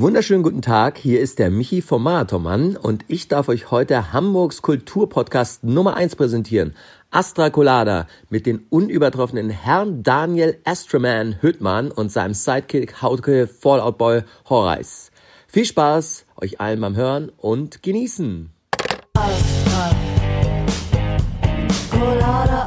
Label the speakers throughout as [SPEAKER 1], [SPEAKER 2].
[SPEAKER 1] Wunderschönen guten Tag, hier ist der Michi vom Marathonmann und ich darf euch heute Hamburgs Kulturpodcast Nummer 1 präsentieren. Astra Colada mit den unübertroffenen Herrn Daniel Astroman Hüttmann und seinem Sidekick Hauke Fallout Boy Horreis. Viel Spaß euch allen beim Hören und genießen.
[SPEAKER 2] Astra. Colada,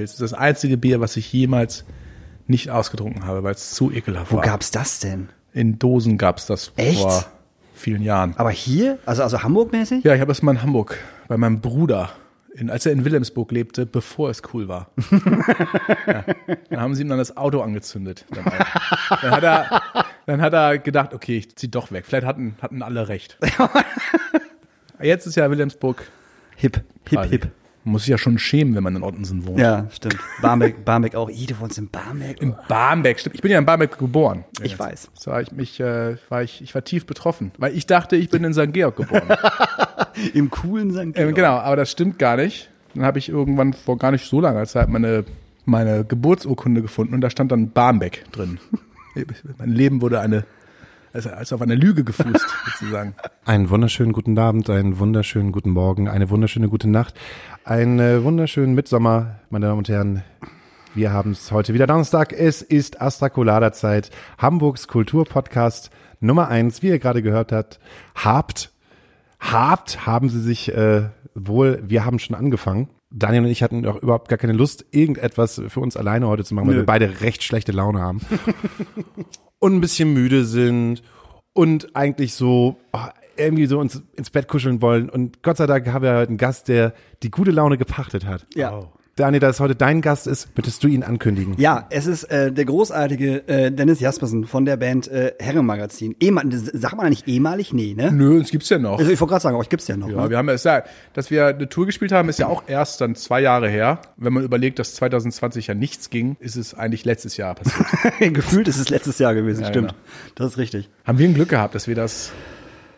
[SPEAKER 3] Neptunpilz. Das ist das einzige Bier, was ich jemals nicht ausgetrunken habe, weil es zu ekelhaft
[SPEAKER 4] Wo
[SPEAKER 3] war.
[SPEAKER 4] gab's das denn?
[SPEAKER 3] In Dosen gab's das
[SPEAKER 4] Echt?
[SPEAKER 3] vor vielen Jahren.
[SPEAKER 4] Aber hier? Also, also Hamburg-mäßig?
[SPEAKER 3] Ja, ich habe das mal in Hamburg bei meinem Bruder, in, als er in Wilhelmsburg lebte, bevor es cool war. ja, dann haben sie ihm dann das Auto angezündet. Dann, auch. dann, hat er, dann hat er gedacht, okay, ich zieh doch weg. Vielleicht hatten, hatten alle recht. Jetzt ist ja Wilhelmsburg
[SPEAKER 4] Hip, hip,
[SPEAKER 3] quasi.
[SPEAKER 4] hip.
[SPEAKER 3] Muss sich ja schon schämen, wenn man in Ottensen wohnt.
[SPEAKER 4] Ja, stimmt. Barmbek, Barmbek auch. Ih, du wohnst in Barmbek.
[SPEAKER 3] In Barmbek, stimmt. Ich bin ja in Barmbek geboren.
[SPEAKER 4] Ich weiß.
[SPEAKER 3] So war ich mich, äh, war ich, ich war tief betroffen, weil ich dachte, ich bin in St. Georg geboren.
[SPEAKER 4] Im coolen St.
[SPEAKER 3] ähm, genau, aber das stimmt gar nicht. Dann habe ich irgendwann vor gar nicht so langer Zeit meine, meine Geburtsurkunde gefunden und da stand dann Barmbek drin. mein Leben wurde eine, also als auf einer Lüge gefußt, sozusagen.
[SPEAKER 5] Einen wunderschönen guten Abend, einen wunderschönen guten Morgen, eine wunderschöne gute Nacht, einen äh, wunderschönen Mitsommer, meine Damen und Herren. Wir haben es heute wieder Donnerstag. Es ist Astrakulada Zeit, Hamburgs Kulturpodcast Nummer eins, wie ihr gerade gehört habt. Habt, habt, haben sie sich äh, wohl, wir haben schon angefangen. Daniel und ich hatten auch überhaupt gar keine Lust, irgendetwas für uns alleine heute zu machen, weil
[SPEAKER 4] Nö.
[SPEAKER 5] wir beide recht schlechte Laune haben. und ein bisschen müde sind und eigentlich so oh, irgendwie so uns ins Bett kuscheln wollen. Und Gott sei Dank haben wir heute einen Gast, der die gute Laune gepachtet hat.
[SPEAKER 4] Ja.
[SPEAKER 5] Daniel, da es heute dein Gast ist, möchtest du ihn ankündigen?
[SPEAKER 4] Ja, es ist äh, der großartige äh, Dennis Jaspersen von der Band äh, Herrenmagazin. Ehemal, sagt man eigentlich ehemalig? Nee, ne?
[SPEAKER 3] Nö, uns gibt's ja noch.
[SPEAKER 4] Also ich wollte gerade sagen, euch gibt's ja noch.
[SPEAKER 3] Ja,
[SPEAKER 4] ne?
[SPEAKER 3] wir haben es ja, dass wir eine Tour gespielt haben, ist ja auch erst dann zwei Jahre her. Wenn man überlegt, dass 2020 ja nichts ging, ist es eigentlich letztes Jahr passiert.
[SPEAKER 4] Gefühlt ist es letztes Jahr gewesen, stimmt.
[SPEAKER 3] genau.
[SPEAKER 4] Das ist richtig.
[SPEAKER 3] haben wir ein Glück gehabt, dass wir das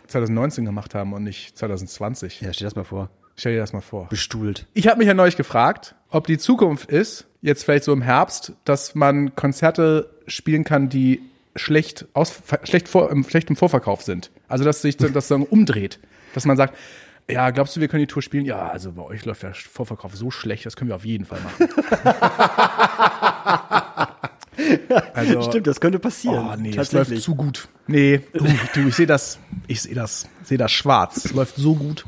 [SPEAKER 3] 2019 gemacht haben und nicht 2020.
[SPEAKER 4] Ja, stell das mal vor.
[SPEAKER 3] Stell dir das mal vor.
[SPEAKER 4] Bestuhlt.
[SPEAKER 3] Ich habe mich ja neulich gefragt, ob die Zukunft ist, jetzt vielleicht so im Herbst, dass man Konzerte spielen kann, die schlecht aus schlecht vor im schlechten Vorverkauf sind. Also dass sich das dann umdreht, dass man sagt, ja, glaubst du, wir können die Tour spielen? Ja, also bei euch läuft der Vorverkauf so schlecht, das können wir auf jeden Fall machen. also,
[SPEAKER 4] Stimmt, das könnte passieren.
[SPEAKER 3] Oh nee, es läuft zu gut. Nee, du, du ich sehe das, ich sehe das, sehe das schwarz. Es läuft so gut.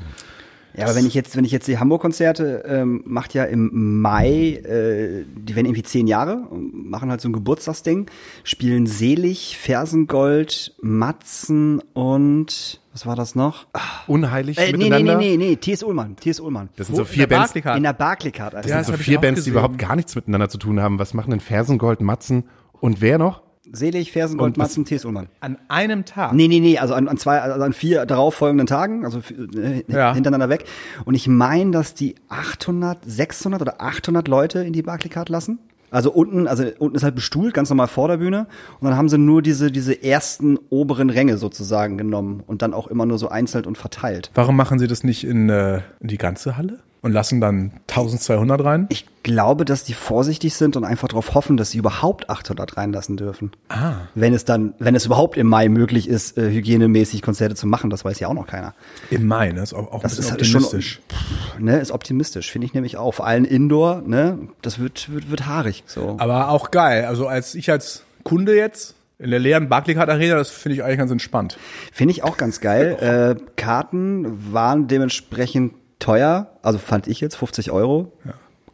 [SPEAKER 4] Ja, aber wenn ich jetzt, wenn ich jetzt die Hamburg-Konzerte ähm, macht ja im Mai, äh, die werden irgendwie zehn Jahre, machen halt so ein Geburtstagsding, spielen Selig, Fersengold, Matzen und was war das noch?
[SPEAKER 5] Unheilig
[SPEAKER 4] Äh, nee, nee,
[SPEAKER 5] miteinander?
[SPEAKER 4] nee, nee, nee, T.S. Ullmann, T.S. Ullmann.
[SPEAKER 5] Das sind so vier Bands.
[SPEAKER 4] In der Barclaycard, Alter.
[SPEAKER 3] Ja,
[SPEAKER 5] das
[SPEAKER 3] das
[SPEAKER 5] sind
[SPEAKER 3] hab
[SPEAKER 5] so vier Bands, die
[SPEAKER 3] gesehen.
[SPEAKER 5] überhaupt gar nichts miteinander zu tun haben. Was machen denn Fersengold, Matzen und wer noch?
[SPEAKER 4] Selig, Fersengold, Matzen, T.S. Ullmann.
[SPEAKER 3] An einem Tag.
[SPEAKER 4] Nee, nee, nee, also an, an zwei, also an vier darauffolgenden Tagen, also äh,
[SPEAKER 3] Ja.
[SPEAKER 4] hintereinander weg. Und ich meine, dass die 800, 600 oder 800 Leute in die Barclaycard lassen. Also unten, also unten ist halt bestuhlt, ganz normal vor der Bühne. Und dann haben sie nur diese, diese ersten oberen Ränge sozusagen genommen und dann auch immer nur so einzeln und verteilt.
[SPEAKER 3] Warum machen sie das nicht in, äh, in die ganze Halle und lassen dann 1200 rein?
[SPEAKER 4] Ich glaube, dass die vorsichtig sind und einfach darauf hoffen, dass sie überhaupt 800 reinlassen dürfen.
[SPEAKER 3] Ah.
[SPEAKER 4] Wenn es dann, wenn es überhaupt im Mai möglich ist, äh, hygienemäßig Konzerte zu machen, das weiß ja auch noch keiner.
[SPEAKER 3] Im Mai, ne? Ist auch, auch
[SPEAKER 4] Das ist halt
[SPEAKER 3] optimistisch.
[SPEAKER 4] schon, ne, ist optimistisch, finde ich nämlich auch. Vor allem Indoor, ne, das wird, wird, wird haarig, so.
[SPEAKER 3] Aber auch geil. Also als ich als Kunde jetzt in der leeren Barclaycard Arena, das finde ich eigentlich ganz entspannt.
[SPEAKER 4] Finde ich auch ganz geil. äh, Karten waren dementsprechend teuer, also fand ich jetzt 50 Euro.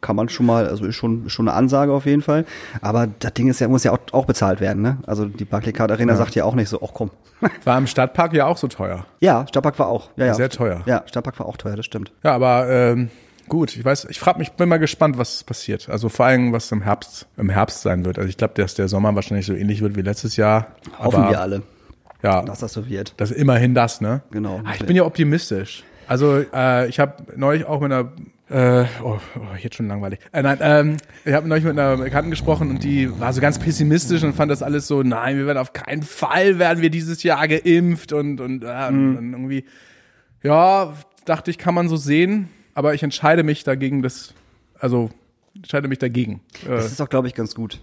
[SPEAKER 4] Kann man schon mal, also ist schon, schon eine Ansage auf jeden Fall. Aber das Ding ist ja, muss ja auch, auch bezahlt werden, ne? Also die Barclaycard Arena sagt ja auch nicht so, ach komm.
[SPEAKER 3] War im Stadtpark ja auch so teuer.
[SPEAKER 4] ja, Stadtpark war auch. Ja, ja.
[SPEAKER 3] Sehr teuer.
[SPEAKER 4] Ja, Stadtpark war auch teuer, das stimmt.
[SPEAKER 3] Ja, aber ähm, gut, ich weiß, ich frage mich, bin mal gespannt, was passiert. Also vor allem, was im Herbst, im Herbst sein wird. Also ich glaube, dass der Sommer wahrscheinlich so ähnlich wird wie letztes Jahr.
[SPEAKER 4] Hoffen
[SPEAKER 3] aber
[SPEAKER 4] wir alle.
[SPEAKER 3] Ja,
[SPEAKER 4] dass das so wird.
[SPEAKER 3] das ist immerhin das, ne?
[SPEAKER 4] Genau.
[SPEAKER 3] Ah, ich bin ja optimistisch. Also äh, ich habe neulich auch mit einer äh, oh, oh, jetzt schon langweilig. Äh, nein, ähm, ich habe neulich mit einer Bekannten gesprochen und die war so ganz pessimistisch und fand das alles so, nein, wir werden auf keinen Fall werden wir dieses Jahr geimpft und und, äh, und, und irgendwie, ja, dachte ich, kann man so sehen, aber ich entscheide mich dagegen, das, also entscheide mich dagegen. Äh,
[SPEAKER 4] Das ist auch, glaube ich, ganz gut.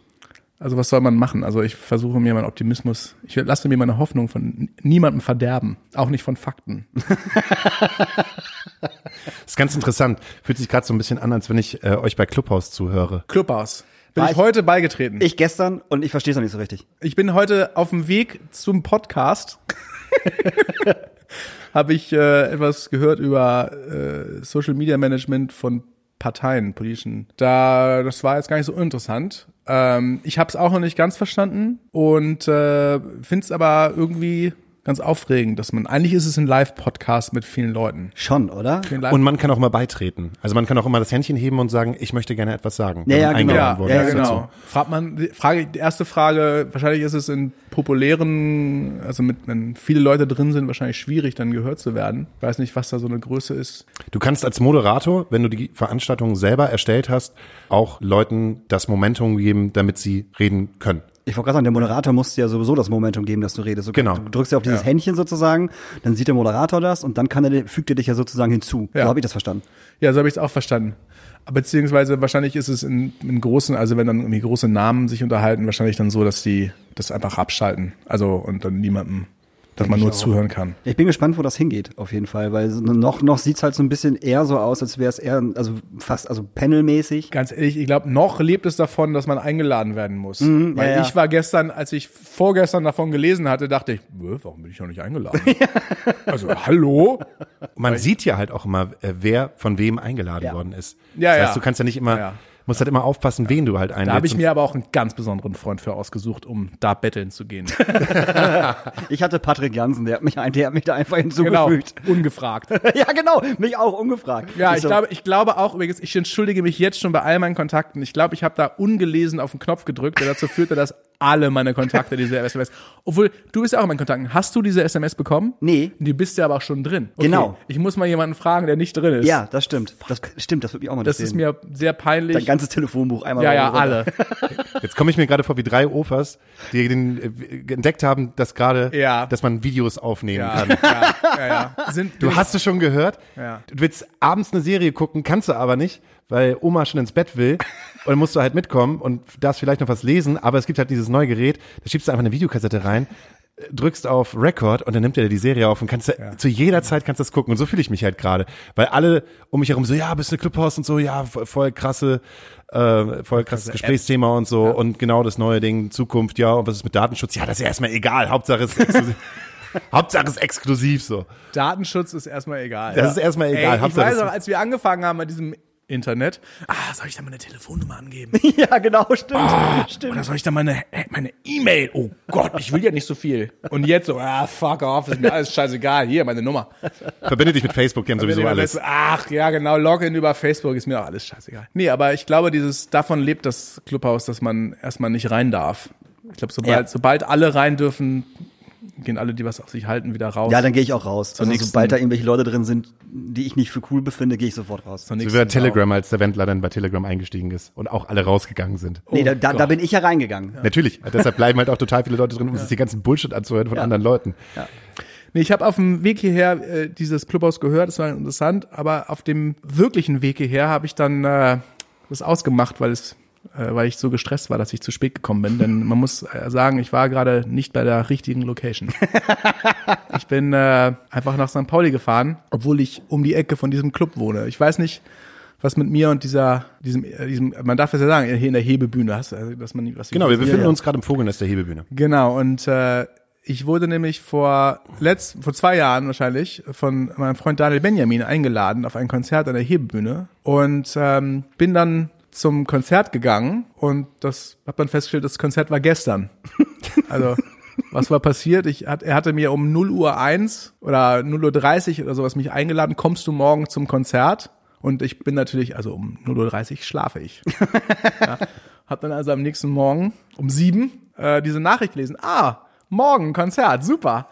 [SPEAKER 3] Also was soll man machen? Also ich versuche mir meinen Optimismus, ich lasse mir meine Hoffnung von niemandem verderben, auch nicht von Fakten.
[SPEAKER 5] Das ist ganz interessant. Fühlt sich gerade so ein bisschen an, als wenn ich äh, euch bei Clubhouse zuhöre.
[SPEAKER 3] Clubhaus. Bin ich
[SPEAKER 4] ich-
[SPEAKER 3] heute beigetreten.
[SPEAKER 4] Ich gestern und ich verstehe es noch nicht so richtig.
[SPEAKER 3] Ich bin heute auf dem Weg zum Podcast. Habe ich äh, etwas gehört über äh, Social Media Management von Parteien, politischen. Da, das war jetzt gar nicht so interessant. Ähm, ich habe es auch noch nicht ganz verstanden und äh, finde es aber irgendwie ganz aufregend, dass man eigentlich ist es ein Live-Podcast mit vielen Leuten.
[SPEAKER 4] Schon, oder?
[SPEAKER 5] Und man kann auch mal beitreten. Also man kann auch immer das Händchen heben und sagen, ich möchte gerne etwas sagen.
[SPEAKER 4] Ja, ja, genau.
[SPEAKER 3] ja, ja,
[SPEAKER 5] dazu.
[SPEAKER 3] genau. Fragt man, die Frage, die erste Frage, wahrscheinlich ist es in populären, also mit, wenn viele Leute drin sind, wahrscheinlich schwierig, dann gehört zu werden. Ich weiß nicht, was da so eine Größe ist.
[SPEAKER 5] Du kannst als Moderator, wenn du die Veranstaltung selber erstellt hast, auch Leuten das Momentum geben, damit sie reden können.
[SPEAKER 4] Ich wollte gerade sagen, der Moderator muss dir ja sowieso das Momentum geben, dass du redest. Du,
[SPEAKER 5] Genau.
[SPEAKER 4] Du drückst ja auf dieses Händchen sozusagen, dann sieht der Moderator das und dann kann er, fügt er dich ja sozusagen hinzu.
[SPEAKER 3] Ja.
[SPEAKER 4] So habe ich das verstanden.
[SPEAKER 3] Ja, so habe ich es auch verstanden. Beziehungsweise wahrscheinlich ist es in, in großen, also wenn dann irgendwie große Namen sich unterhalten, wahrscheinlich dann so, dass die das einfach abschalten. Also und dann niemandem, dass man nur zuhören kann.
[SPEAKER 4] Ich bin gespannt, wo das hingeht, auf jeden Fall, weil noch, noch sieht's halt so ein bisschen eher so aus, als wäre es eher, also fast, also panelmäßig.
[SPEAKER 3] Ganz ehrlich, ich glaube, noch lebt es davon, dass man eingeladen werden muss. Weil
[SPEAKER 4] Mhm, ja, ja.
[SPEAKER 3] ich war gestern, als ich vorgestern davon gelesen hatte, dachte ich, "Wö, warum bin ich noch nicht eingeladen? also, hallo?
[SPEAKER 5] Man sieht ja halt auch immer, äh, wer von wem eingeladen
[SPEAKER 4] Ja.
[SPEAKER 5] worden ist.
[SPEAKER 3] Ja,
[SPEAKER 5] das
[SPEAKER 3] ja.
[SPEAKER 5] heißt, du kannst ja nicht immer,
[SPEAKER 3] Ja, ja.
[SPEAKER 5] Musst halt immer aufpassen, wen du halt einlädst.
[SPEAKER 3] Da habe ich mir aber auch einen ganz besonderen Freund für ausgesucht, um da betteln zu gehen.
[SPEAKER 4] Ich hatte Patrick Jansen, der hat mich, ein- der hat mich da einfach
[SPEAKER 3] genau,
[SPEAKER 4] hinzugefügt.
[SPEAKER 3] ungefragt.
[SPEAKER 4] ja, genau, mich auch ungefragt.
[SPEAKER 3] Ja, ich
[SPEAKER 4] so,
[SPEAKER 3] glaube, ich glaube auch übrigens, ich entschuldige mich jetzt schon bei all meinen Kontakten. Ich glaube, ich habe da ungelesen auf den Knopf gedrückt, der dazu führte, dass alle meine Kontakte diese SMS. Obwohl, du bist ja auch in meinen Kontakten. Hast du diese SMS bekommen?
[SPEAKER 4] Nee.
[SPEAKER 3] Du bist ja aber auch schon drin. Okay,
[SPEAKER 4] Genau.
[SPEAKER 3] Ich muss mal jemanden fragen, der nicht drin ist.
[SPEAKER 4] Ja, das stimmt. Das stimmt, das würde mich auch mal
[SPEAKER 3] Das ist mir sehr peinlich.
[SPEAKER 4] Dein ganzes Telefonbuch einmal
[SPEAKER 3] ja, ja,
[SPEAKER 4] runter.
[SPEAKER 3] alle.
[SPEAKER 5] Jetzt komme ich mir gerade vor wie drei Ofers, die den, äh, entdeckt haben, dass gerade,
[SPEAKER 3] Ja.
[SPEAKER 5] dass man Videos aufnehmen
[SPEAKER 3] Ja,
[SPEAKER 5] kann.
[SPEAKER 3] ja, ja, ja. Sind,
[SPEAKER 5] Du hast es schon gehört?
[SPEAKER 3] Ja.
[SPEAKER 5] Du willst abends eine Serie gucken, kannst du aber nicht, weil Oma schon ins Bett will. Und dann musst du halt mitkommen und darfst vielleicht noch was lesen, aber es gibt halt dieses neue Gerät, da schiebst du einfach eine Videokassette rein, drückst auf Record und dann nimmt er dir die Serie auf und kannst du, zu jeder Zeit kannst du das gucken. Und so fühle ich mich halt gerade. Weil alle um mich herum so, ja, bist du Clubhaus und so, ja, voll, krasse, äh, voll krasses Gesprächsthema und so. Und genau das neue Ding, Zukunft, ja, und was ist mit Datenschutz? Ja, das ist ja erstmal egal. Hauptsache ist exklusiv. Hauptsache ist exklusiv so.
[SPEAKER 3] Datenschutz ist erstmal egal.
[SPEAKER 5] Das ist erstmal egal.
[SPEAKER 3] Ey, ich
[SPEAKER 5] Hauptsache,
[SPEAKER 3] weiß noch, als wir angefangen haben mit diesem Internet, ah, soll ich da meine Telefonnummer angeben?
[SPEAKER 4] Ja, genau, stimmt. stimmt.
[SPEAKER 3] Oder soll ich da meine meine E-Mail? Oh Gott, ich will ja nicht so viel. Und jetzt so, ah, fuck off, ist mir alles scheißegal. Hier, meine Nummer.
[SPEAKER 5] Verbinde dich mit Facebook, die haben sowieso alles.
[SPEAKER 3] Ach, ja, genau, Login über Facebook ist mir auch alles scheißegal. Nee, aber ich glaube, dieses, davon lebt das Clubhaus, dass man erstmal nicht rein darf. Ich glaube, sobald,
[SPEAKER 4] Ja.
[SPEAKER 3] sobald alle rein dürfen, gehen alle, die was auf sich halten, wieder raus.
[SPEAKER 4] Ja, dann gehe ich auch raus. Also
[SPEAKER 3] nächsten-
[SPEAKER 4] sobald da irgendwelche Leute drin sind, die ich nicht für cool befinde, gehe ich sofort raus.
[SPEAKER 3] Zur
[SPEAKER 5] So wie bei. Telegram, als der Wendler dann bei Telegram eingestiegen ist und auch alle rausgegangen sind.
[SPEAKER 4] Nee, da, da,
[SPEAKER 3] Gott.
[SPEAKER 4] da bin ich ja reingegangen.
[SPEAKER 5] Natürlich. Deshalb bleiben halt auch total viele Leute drin, um sich den ganzen Bullshit anzuhören von anderen Leuten.
[SPEAKER 3] Nee, ich habe auf dem Weg hierher äh, dieses Clubhaus gehört, das war interessant, aber auf dem wirklichen Weg hierher habe ich dann äh, das ausgemacht, weil es äh, weil ich so gestresst war, dass ich zu spät gekommen bin, denn man muss äh, sagen, ich war gerade nicht bei der richtigen Location. ich bin äh, einfach nach St. Pauli gefahren, obwohl ich um die Ecke von diesem Club wohne. Ich weiß nicht, was mit mir und dieser diesem äh, diesem man darf es ja sagen, hier in der Hebebühne hast, also, dass man was
[SPEAKER 5] Genau, wir befinden
[SPEAKER 3] ja.
[SPEAKER 5] uns gerade im Vogelnest der Hebebühne.
[SPEAKER 3] Genau, und äh, ich wurde nämlich vor letzt, vor zwei Jahren wahrscheinlich von meinem Freund Daniel Benjamin eingeladen auf ein Konzert an der Hebebühne und ähm, bin dann zum Konzert gegangen und das hat man festgestellt, das Konzert war gestern. Also was war passiert? Ich hat, er hatte mir um 0 Uhr 1 oder 0 Uhr 30 oder sowas mich eingeladen, kommst du morgen zum Konzert? Und ich bin natürlich, also um 0 Uhr 30 schlafe ich. ja. Hab dann also am nächsten Morgen um sieben äh, diese Nachricht gelesen. Ah, morgen Konzert, super.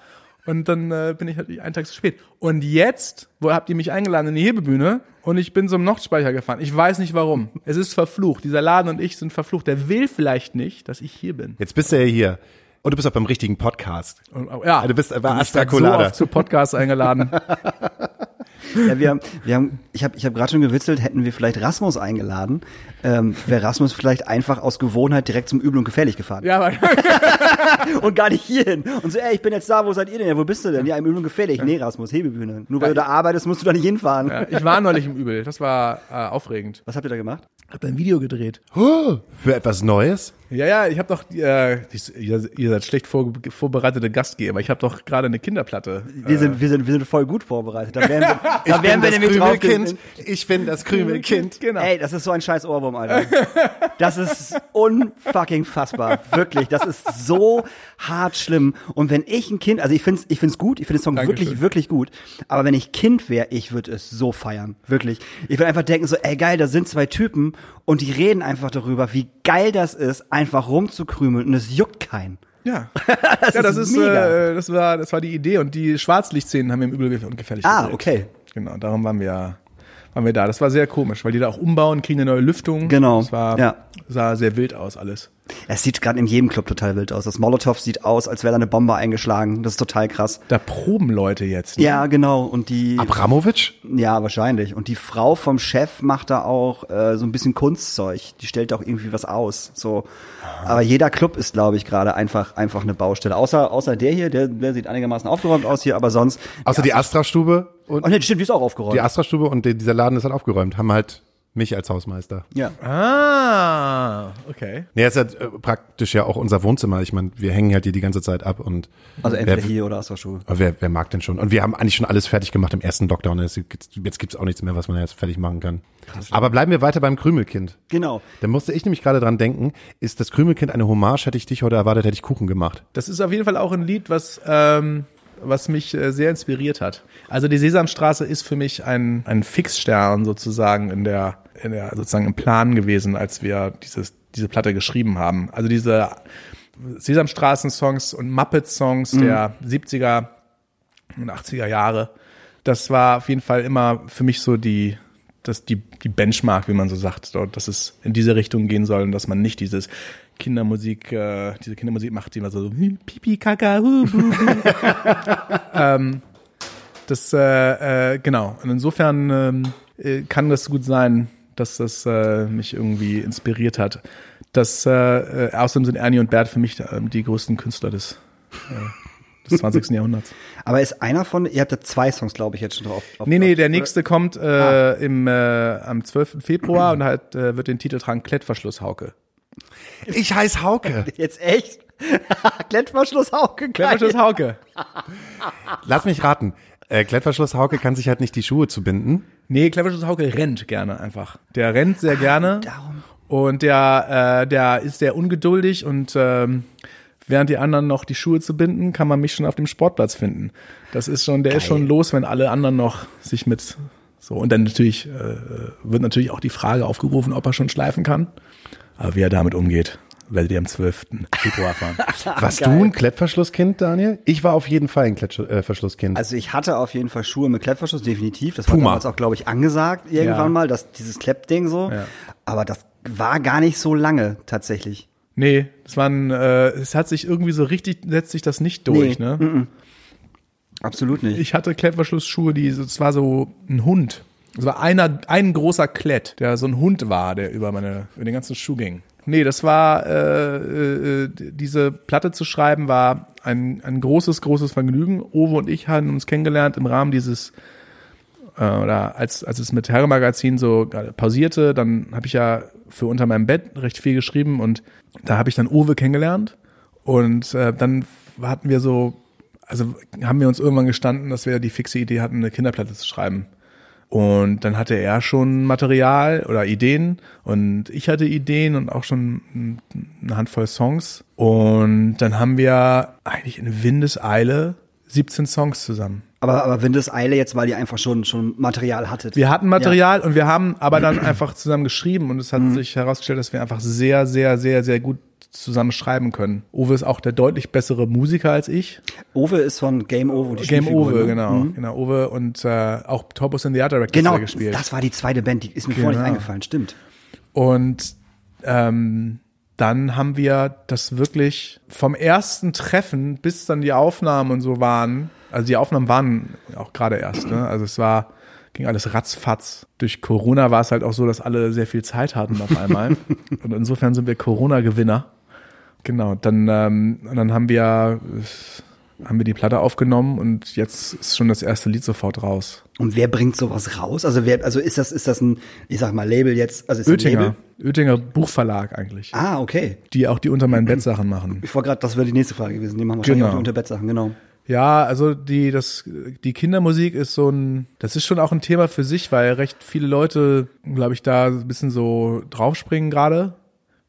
[SPEAKER 3] Und dann äh, bin ich halt einen Tag zu spät. Und jetzt, wo habt ihr mich eingeladen in die Hebebühne und ich bin zum Nordspeicher gefahren. Ich weiß nicht warum. Es ist verflucht. Dieser Laden und ich sind verflucht. Der will vielleicht nicht, dass ich hier bin.
[SPEAKER 5] Jetzt bist du ja hier. Und du bist auch beim richtigen Podcast.
[SPEAKER 3] Und, oh, ja,
[SPEAKER 5] Du bist bei
[SPEAKER 3] Und ich
[SPEAKER 5] Astra
[SPEAKER 3] werd so
[SPEAKER 5] Colada.
[SPEAKER 3] oft zu Podcasts eingeladen.
[SPEAKER 4] Ja, wir haben, wir haben, ich habe ich hab gerade schon gewitzelt, hätten wir vielleicht Rasmus eingeladen, ähm, wäre Rasmus vielleicht einfach aus Gewohnheit direkt zum Übel und Gefährlich gefahren.
[SPEAKER 3] ja, aber
[SPEAKER 4] Und gar nicht hierhin. Und so, ey, ich bin jetzt da, wo seid ihr denn? Ja, wo bist du denn? Ja, im Übel und Gefährlich. Nee, Rasmus, Hebebühne. Nur weil du da arbeitest, musst du da nicht hinfahren.
[SPEAKER 3] ja, ich war neulich im Übel. Das war äh, aufregend.
[SPEAKER 4] Was habt ihr da gemacht?
[SPEAKER 3] Hab ein Video gedreht.
[SPEAKER 5] Für etwas Neues?
[SPEAKER 3] Ja, ja, ich habe doch, äh, ihr, ihr seid schlecht vor, vorbereitete Gastgeber. Ich habe doch gerade eine Kinderplatte.
[SPEAKER 4] Wir sind, wir sind, wir sind voll gut vorbereitet. Da wären wir, da wären wir
[SPEAKER 5] das
[SPEAKER 4] nämlich drauf.
[SPEAKER 5] Krümelkind. Ich bin das Krümelkind.
[SPEAKER 3] Genau.
[SPEAKER 4] Ey, das ist so ein scheiß Ohrwurm, Alter. Das ist unfucking fassbar. Wirklich. Das ist so hart schlimm. Und wenn ich ein Kind, also ich find's, ich find's gut, ich finde den Song
[SPEAKER 3] Dankeschön.
[SPEAKER 4] wirklich, wirklich gut. Aber wenn ich Kind wäre, ich würde es so feiern. Wirklich. Ich würde einfach denken so, ey geil, da sind zwei Typen und die reden einfach darüber, wie geil das ist, einfach rumzukrümeln und es juckt keinen.
[SPEAKER 3] Ja.
[SPEAKER 4] Das
[SPEAKER 3] ja, das
[SPEAKER 4] ist
[SPEAKER 3] ist,
[SPEAKER 4] mega.
[SPEAKER 3] äh, das war, das war die Idee und die Schwarzlichtszenen haben wir im Übel und gefährlich
[SPEAKER 4] Ah,
[SPEAKER 3] gedreht.
[SPEAKER 4] okay.
[SPEAKER 3] Genau, darum waren wir, waren wir da. Das war sehr komisch, weil die da auch umbauen, kriegen eine neue Lüftung.
[SPEAKER 4] Genau,
[SPEAKER 3] Das war,
[SPEAKER 4] ja.
[SPEAKER 3] sah sehr wild aus alles.
[SPEAKER 4] Es sieht gerade in jedem Club total wild aus. Das Molotow sieht aus, als wäre da eine Bombe eingeschlagen. Das ist total krass.
[SPEAKER 3] Da proben Leute jetzt. ne?
[SPEAKER 4] Ja, genau. Und die,
[SPEAKER 5] Abramowitsch?
[SPEAKER 4] ja, wahrscheinlich. Und die Frau vom Chef macht da auch äh, so ein bisschen Kunstzeug. Die stellt auch irgendwie was aus. So. Aber jeder Club ist, glaube ich, gerade einfach, einfach eine Baustelle. Außer, außer der hier, der, der sieht einigermaßen aufgeräumt aus hier, aber sonst.
[SPEAKER 5] Außer die Astra-Stube und
[SPEAKER 4] Oh ne, stimmt, die ist auch aufgeräumt.
[SPEAKER 5] die Astra-Stube und die, dieser Laden ist halt aufgeräumt. Haben halt mich als Hausmeister.
[SPEAKER 4] ja.
[SPEAKER 3] Ah, okay.
[SPEAKER 5] Nee, ist halt äh, praktisch ja auch unser Wohnzimmer. Ich meine, wir hängen halt hier die ganze Zeit ab und
[SPEAKER 4] Also entweder
[SPEAKER 5] wer,
[SPEAKER 4] hier oder Astra-Schuhe.
[SPEAKER 5] aber wer, wer mag denn schon? Und wir haben eigentlich schon alles fertig gemacht im ersten Lockdown. Jetzt gibt's, jetzt auch nichts mehr, was man jetzt fertig machen kann. Aber bleiben wir weiter beim Krümelkind.
[SPEAKER 4] Genau.
[SPEAKER 5] Da musste ich nämlich gerade dran denken, ist das Krümelkind eine Hommage? Hätte ich dich heute erwartet, hätte ich Kuchen gemacht.
[SPEAKER 3] Das ist auf jeden Fall auch ein Lied, was, ähm, was mich äh, sehr inspiriert hat. Also die Sesamstraße ist für mich ein, ein Fixstern sozusagen in der, in der sozusagen im Plan gewesen, als wir dieses, diese Platte geschrieben haben. Also diese Sesamstraßen-Songs und Muppet-Songs der 70er und 80er Jahre. Das war auf jeden Fall immer für mich so die, das, die, die Benchmark, wie man so sagt, so, dass es in diese Richtung gehen soll und dass man nicht dieses Kindermusik, äh, diese Kindermusik macht, die immer so hm, Pipi, Kaka, hu, hu, hu. ähm, das, äh, äh, genau. Und insofern ähm, äh, kann das gut sein, dass das äh, mich irgendwie inspiriert hat. Das, äh, äh, außerdem sind Ernie und Bert für mich äh, die größten Künstler des, äh, des 20. Jahrhunderts.
[SPEAKER 4] Aber ist einer von, ihr habt ja zwei Songs, glaube ich, jetzt schon drauf. auf-
[SPEAKER 3] Nee, nee, der nächste kommt äh, im, äh, am 12. Februar und halt äh, wird den Titel tragen Klettverschluss Hauke.
[SPEAKER 5] Ich heiß Hauke.
[SPEAKER 4] Jetzt echt? Klettverschluss auch geil.
[SPEAKER 3] Klettverschluss Hauke.
[SPEAKER 5] Lass mich raten. Äh, Klettverschluss Hauke kann sich halt nicht die Schuhe zubinden.
[SPEAKER 3] Nee, Klettverschluss Hauke rennt gerne einfach. Der rennt sehr gerne.
[SPEAKER 4] darum.
[SPEAKER 3] Und der, äh, der ist sehr ungeduldig und ähm, während die anderen noch die Schuhe zu binden, kann man mich schon auf dem Sportplatz finden. Das ist schon, der ist schon los, wenn alle anderen noch sich mit so und dann natürlich äh, wird natürlich auch die Frage aufgerufen, ob er schon schleifen kann. Aber wie er damit umgeht, werdet ihr am 12. Februar fahren.
[SPEAKER 5] Warst
[SPEAKER 4] geil.
[SPEAKER 5] du ein Klettverschlusskind, Daniel? Ich war auf jeden Fall ein Klettverschlusskind.
[SPEAKER 4] Also ich hatte auf jeden Fall Schuhe mit Klettverschluss, definitiv. Das war
[SPEAKER 5] Puma.
[SPEAKER 4] damals auch, glaube ich, angesagt irgendwann
[SPEAKER 3] Ja.
[SPEAKER 4] mal, das, dieses Kleppding so.
[SPEAKER 3] Ja.
[SPEAKER 4] Aber das war gar nicht so lange tatsächlich.
[SPEAKER 3] Nee, das waren, äh, es hat sich irgendwie so richtig, setzt sich das nicht durch,
[SPEAKER 4] Nee,
[SPEAKER 3] ne?
[SPEAKER 4] Absolut nicht.
[SPEAKER 3] Ich hatte Klettverschlussschuhe, die, es war so ein Hund. Es war einer, ein großer Klett, der so ein Hund war, der über meine, über den ganzen Schuh ging. Nee, das war, äh, äh, diese Platte zu schreiben war ein, ein großes, großes Vergnügen. Owe und ich haben uns kennengelernt im Rahmen dieses, äh, oder als, als es mit Herre Magazin so pausierte, dann habe ich ja für unter meinem Bett recht viel geschrieben und da habe ich dann Owe kennengelernt und äh, dann hatten wir so, also haben wir uns irgendwann gestanden, dass wir die fixe Idee hatten, eine Kinderplatte zu schreiben. Und dann hatte er schon Material oder Ideen und ich hatte Ideen und auch schon eine Handvoll Songs. Und dann haben wir eigentlich in Windeseile 17 Songs zusammen.
[SPEAKER 4] Aber, aber Windeseile jetzt, weil ihr einfach schon, schon Material hattet.
[SPEAKER 3] Wir hatten Material und wir haben aber dann einfach zusammen geschrieben und es hat sich herausgestellt, dass wir einfach sehr, sehr, sehr, sehr gut zusammen schreiben können. Uwe ist auch der deutlich bessere Musiker als ich.
[SPEAKER 4] Owe ist von Game Over. Die
[SPEAKER 3] Game Uwe,
[SPEAKER 4] ne?
[SPEAKER 3] genau.
[SPEAKER 4] Mhm.
[SPEAKER 3] Genau, Uwe und äh, auch Torbus in the Art Director
[SPEAKER 4] Genau,
[SPEAKER 3] gespielt.
[SPEAKER 4] das war die zweite Band, die ist mir vorhin nicht
[SPEAKER 3] Genau.
[SPEAKER 4] eingefallen, stimmt.
[SPEAKER 3] Und ähm, dann haben wir das wirklich vom ersten Treffen bis dann die Aufnahmen und so waren, also die Aufnahmen waren auch gerade erst, ne? Also es war, ging alles ratzfatz. Durch Corona war es halt auch so, dass alle sehr viel Zeit hatten auf einmal. und insofern sind wir Corona-Gewinner. Genau, dann, ähm, und dann haben wir, haben wir die Platte aufgenommen und jetzt ist schon das erste Lied sofort raus.
[SPEAKER 4] Und wer bringt sowas raus? Also wer, also ist das, ist das ein, ich sag mal, Label jetzt, also ist
[SPEAKER 3] Oettinger,
[SPEAKER 4] Label?
[SPEAKER 3] Oettinger Buchverlag eigentlich,
[SPEAKER 4] Ah, okay.
[SPEAKER 3] die auch die unter meinen Bettsachen machen.
[SPEAKER 4] Ich war gerade, das wäre die nächste Frage gewesen. Die machen wahrscheinlich
[SPEAKER 3] Genau.
[SPEAKER 4] auch die Unterbettsachen, genau.
[SPEAKER 3] Ja, also die, das, die Kindermusik ist so ein, das ist schon auch ein Thema für sich, weil recht viele Leute, glaube ich, da ein bisschen so draufspringen gerade,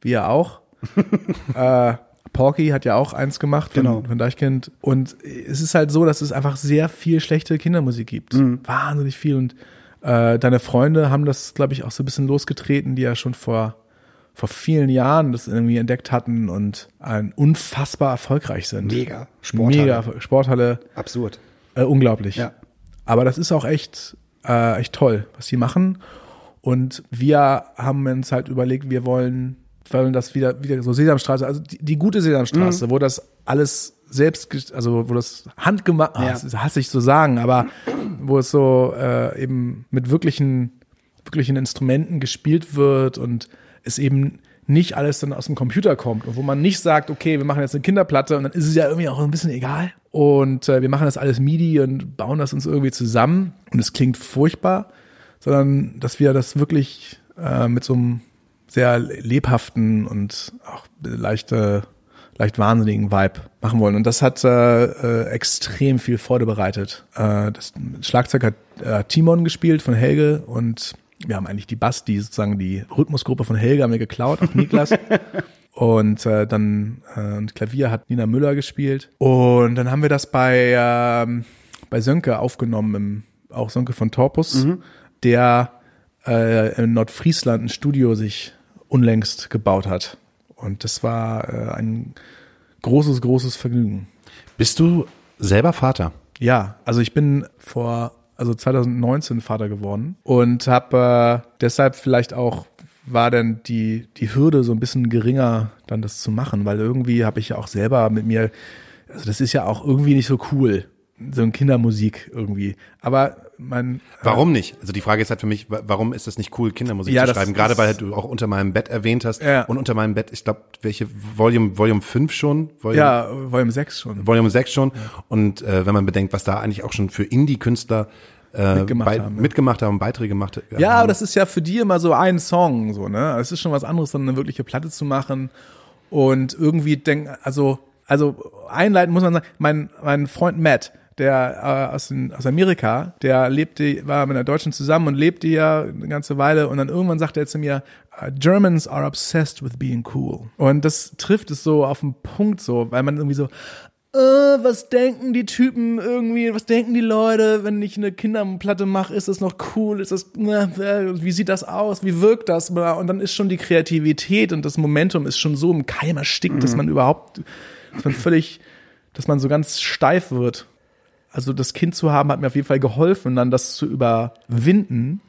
[SPEAKER 3] wie er auch. äh, Porky hat ja auch eins gemacht von,
[SPEAKER 4] Genau.
[SPEAKER 3] von Deichkind. Und es ist halt so, dass es einfach sehr viel schlechte Kindermusik gibt. Wahnsinnig viel. Und äh, deine Freunde haben das, glaube ich, auch so ein bisschen losgetreten, die ja schon vor, vor vielen Jahren das irgendwie entdeckt hatten und ein unfassbar erfolgreich sind.
[SPEAKER 4] Mega. Sporthalle.
[SPEAKER 3] Mega Sporthalle.
[SPEAKER 4] Absurd.
[SPEAKER 3] Äh, unglaublich.
[SPEAKER 4] Ja.
[SPEAKER 3] Aber das ist auch echt, äh, echt toll, was die machen. Und wir haben uns halt überlegt, wir wollen, wollen das wieder, wieder so Sesamstraße, also die, die gute
[SPEAKER 4] Mhm.
[SPEAKER 3] Sesamstraße, wo das alles selbst, also wo das handgemacht,
[SPEAKER 4] Ja.
[SPEAKER 3] das ist- hasse ich so sagen, aber wo es so äh, eben mit wirklichen, wirklichen Instrumenten gespielt wird und es eben nicht alles dann aus dem Computer kommt und wo man nicht sagt, okay, wir machen jetzt eine Kinderplatte und dann ist es ja irgendwie auch ein bisschen egal und äh, wir machen das alles MIDI und bauen das uns irgendwie zusammen und es klingt furchtbar, sondern dass wir das wirklich äh, mit so einem sehr lebhaften und auch leicht, äh, leicht wahnsinnigen Vibe machen wollen. Und das hat äh, äh, extrem viel Freude bereitet. Äh, das Schlagzeug hat äh, Timon gespielt von Helge und wir haben eigentlich die Bass, die sozusagen die Rhythmusgruppe von Helge haben wir geklaut, auch Niklas. Und äh, dann äh, und Klavier hat Nina Müller gespielt. Und dann haben wir das bei, ähm, bei Sönke aufgenommen, im, auch Sönke von Torpus, der äh, in Nordfriesland ein Studio sich unlängst gebaut hat. Und das war äh, ein großes, großes Vergnügen.
[SPEAKER 5] Bist du selber Vater?
[SPEAKER 3] Ja, also ich bin vor also 2019 Vater geworden und habe äh, deshalb vielleicht auch war dann die die Hürde so ein bisschen geringer dann das zu machen, weil irgendwie habe ich ja auch selber mit mir also das ist ja auch irgendwie nicht so cool so ein Kindermusik irgendwie, aber mein
[SPEAKER 5] Warum nicht? Also die Frage ist halt für mich, wa- warum ist es nicht cool, Kindermusik
[SPEAKER 3] Ja,
[SPEAKER 5] zu
[SPEAKER 3] das-
[SPEAKER 5] schreiben? Gerade
[SPEAKER 3] das-
[SPEAKER 5] weil du auch unter meinem Bett erwähnt hast.
[SPEAKER 3] Ja.
[SPEAKER 5] Und unter meinem Bett, ich glaube, welche Volume, Volume 5 schon? Volume,
[SPEAKER 3] ja Volume 6 schon.
[SPEAKER 5] Volume 6 schon. Und äh, wenn man bedenkt, was da eigentlich auch schon für Indie-Künstler äh,
[SPEAKER 3] Mitgemacht
[SPEAKER 5] bei,
[SPEAKER 3] haben, ja.
[SPEAKER 5] mitgemacht haben, Beiträge gemacht äh,
[SPEAKER 3] Ja,
[SPEAKER 5] haben.
[SPEAKER 3] aber das ist ja für die immer so ein Song, so, ne? Es ist schon was anderes, dann eine wirkliche Platte zu machen und irgendwie denken, also, also einleiten muss man sagen, mein, mein Freund Matt, der äh, aus, den, aus Amerika, der lebte, war mit einer Deutschen zusammen und lebte ja eine ganze Weile und dann irgendwann sagte er zu mir, "Uh, Germans are obsessed with being cool. Und das trifft es so auf den Punkt so, weil man irgendwie so, äh, was denken die Typen irgendwie, was denken die Leute, wenn ich eine Kinderplatte mache, ist das noch cool, ist das, na, äh, wie sieht das aus, wie wirkt das, und dann ist schon die Kreativität und das Momentum ist schon so im Keim erstickt, dass man überhaupt, dass man völlig, dass man so ganz steif wird. Also das Kind zu haben, hat mir auf jeden Fall geholfen, dann das zu überwinden.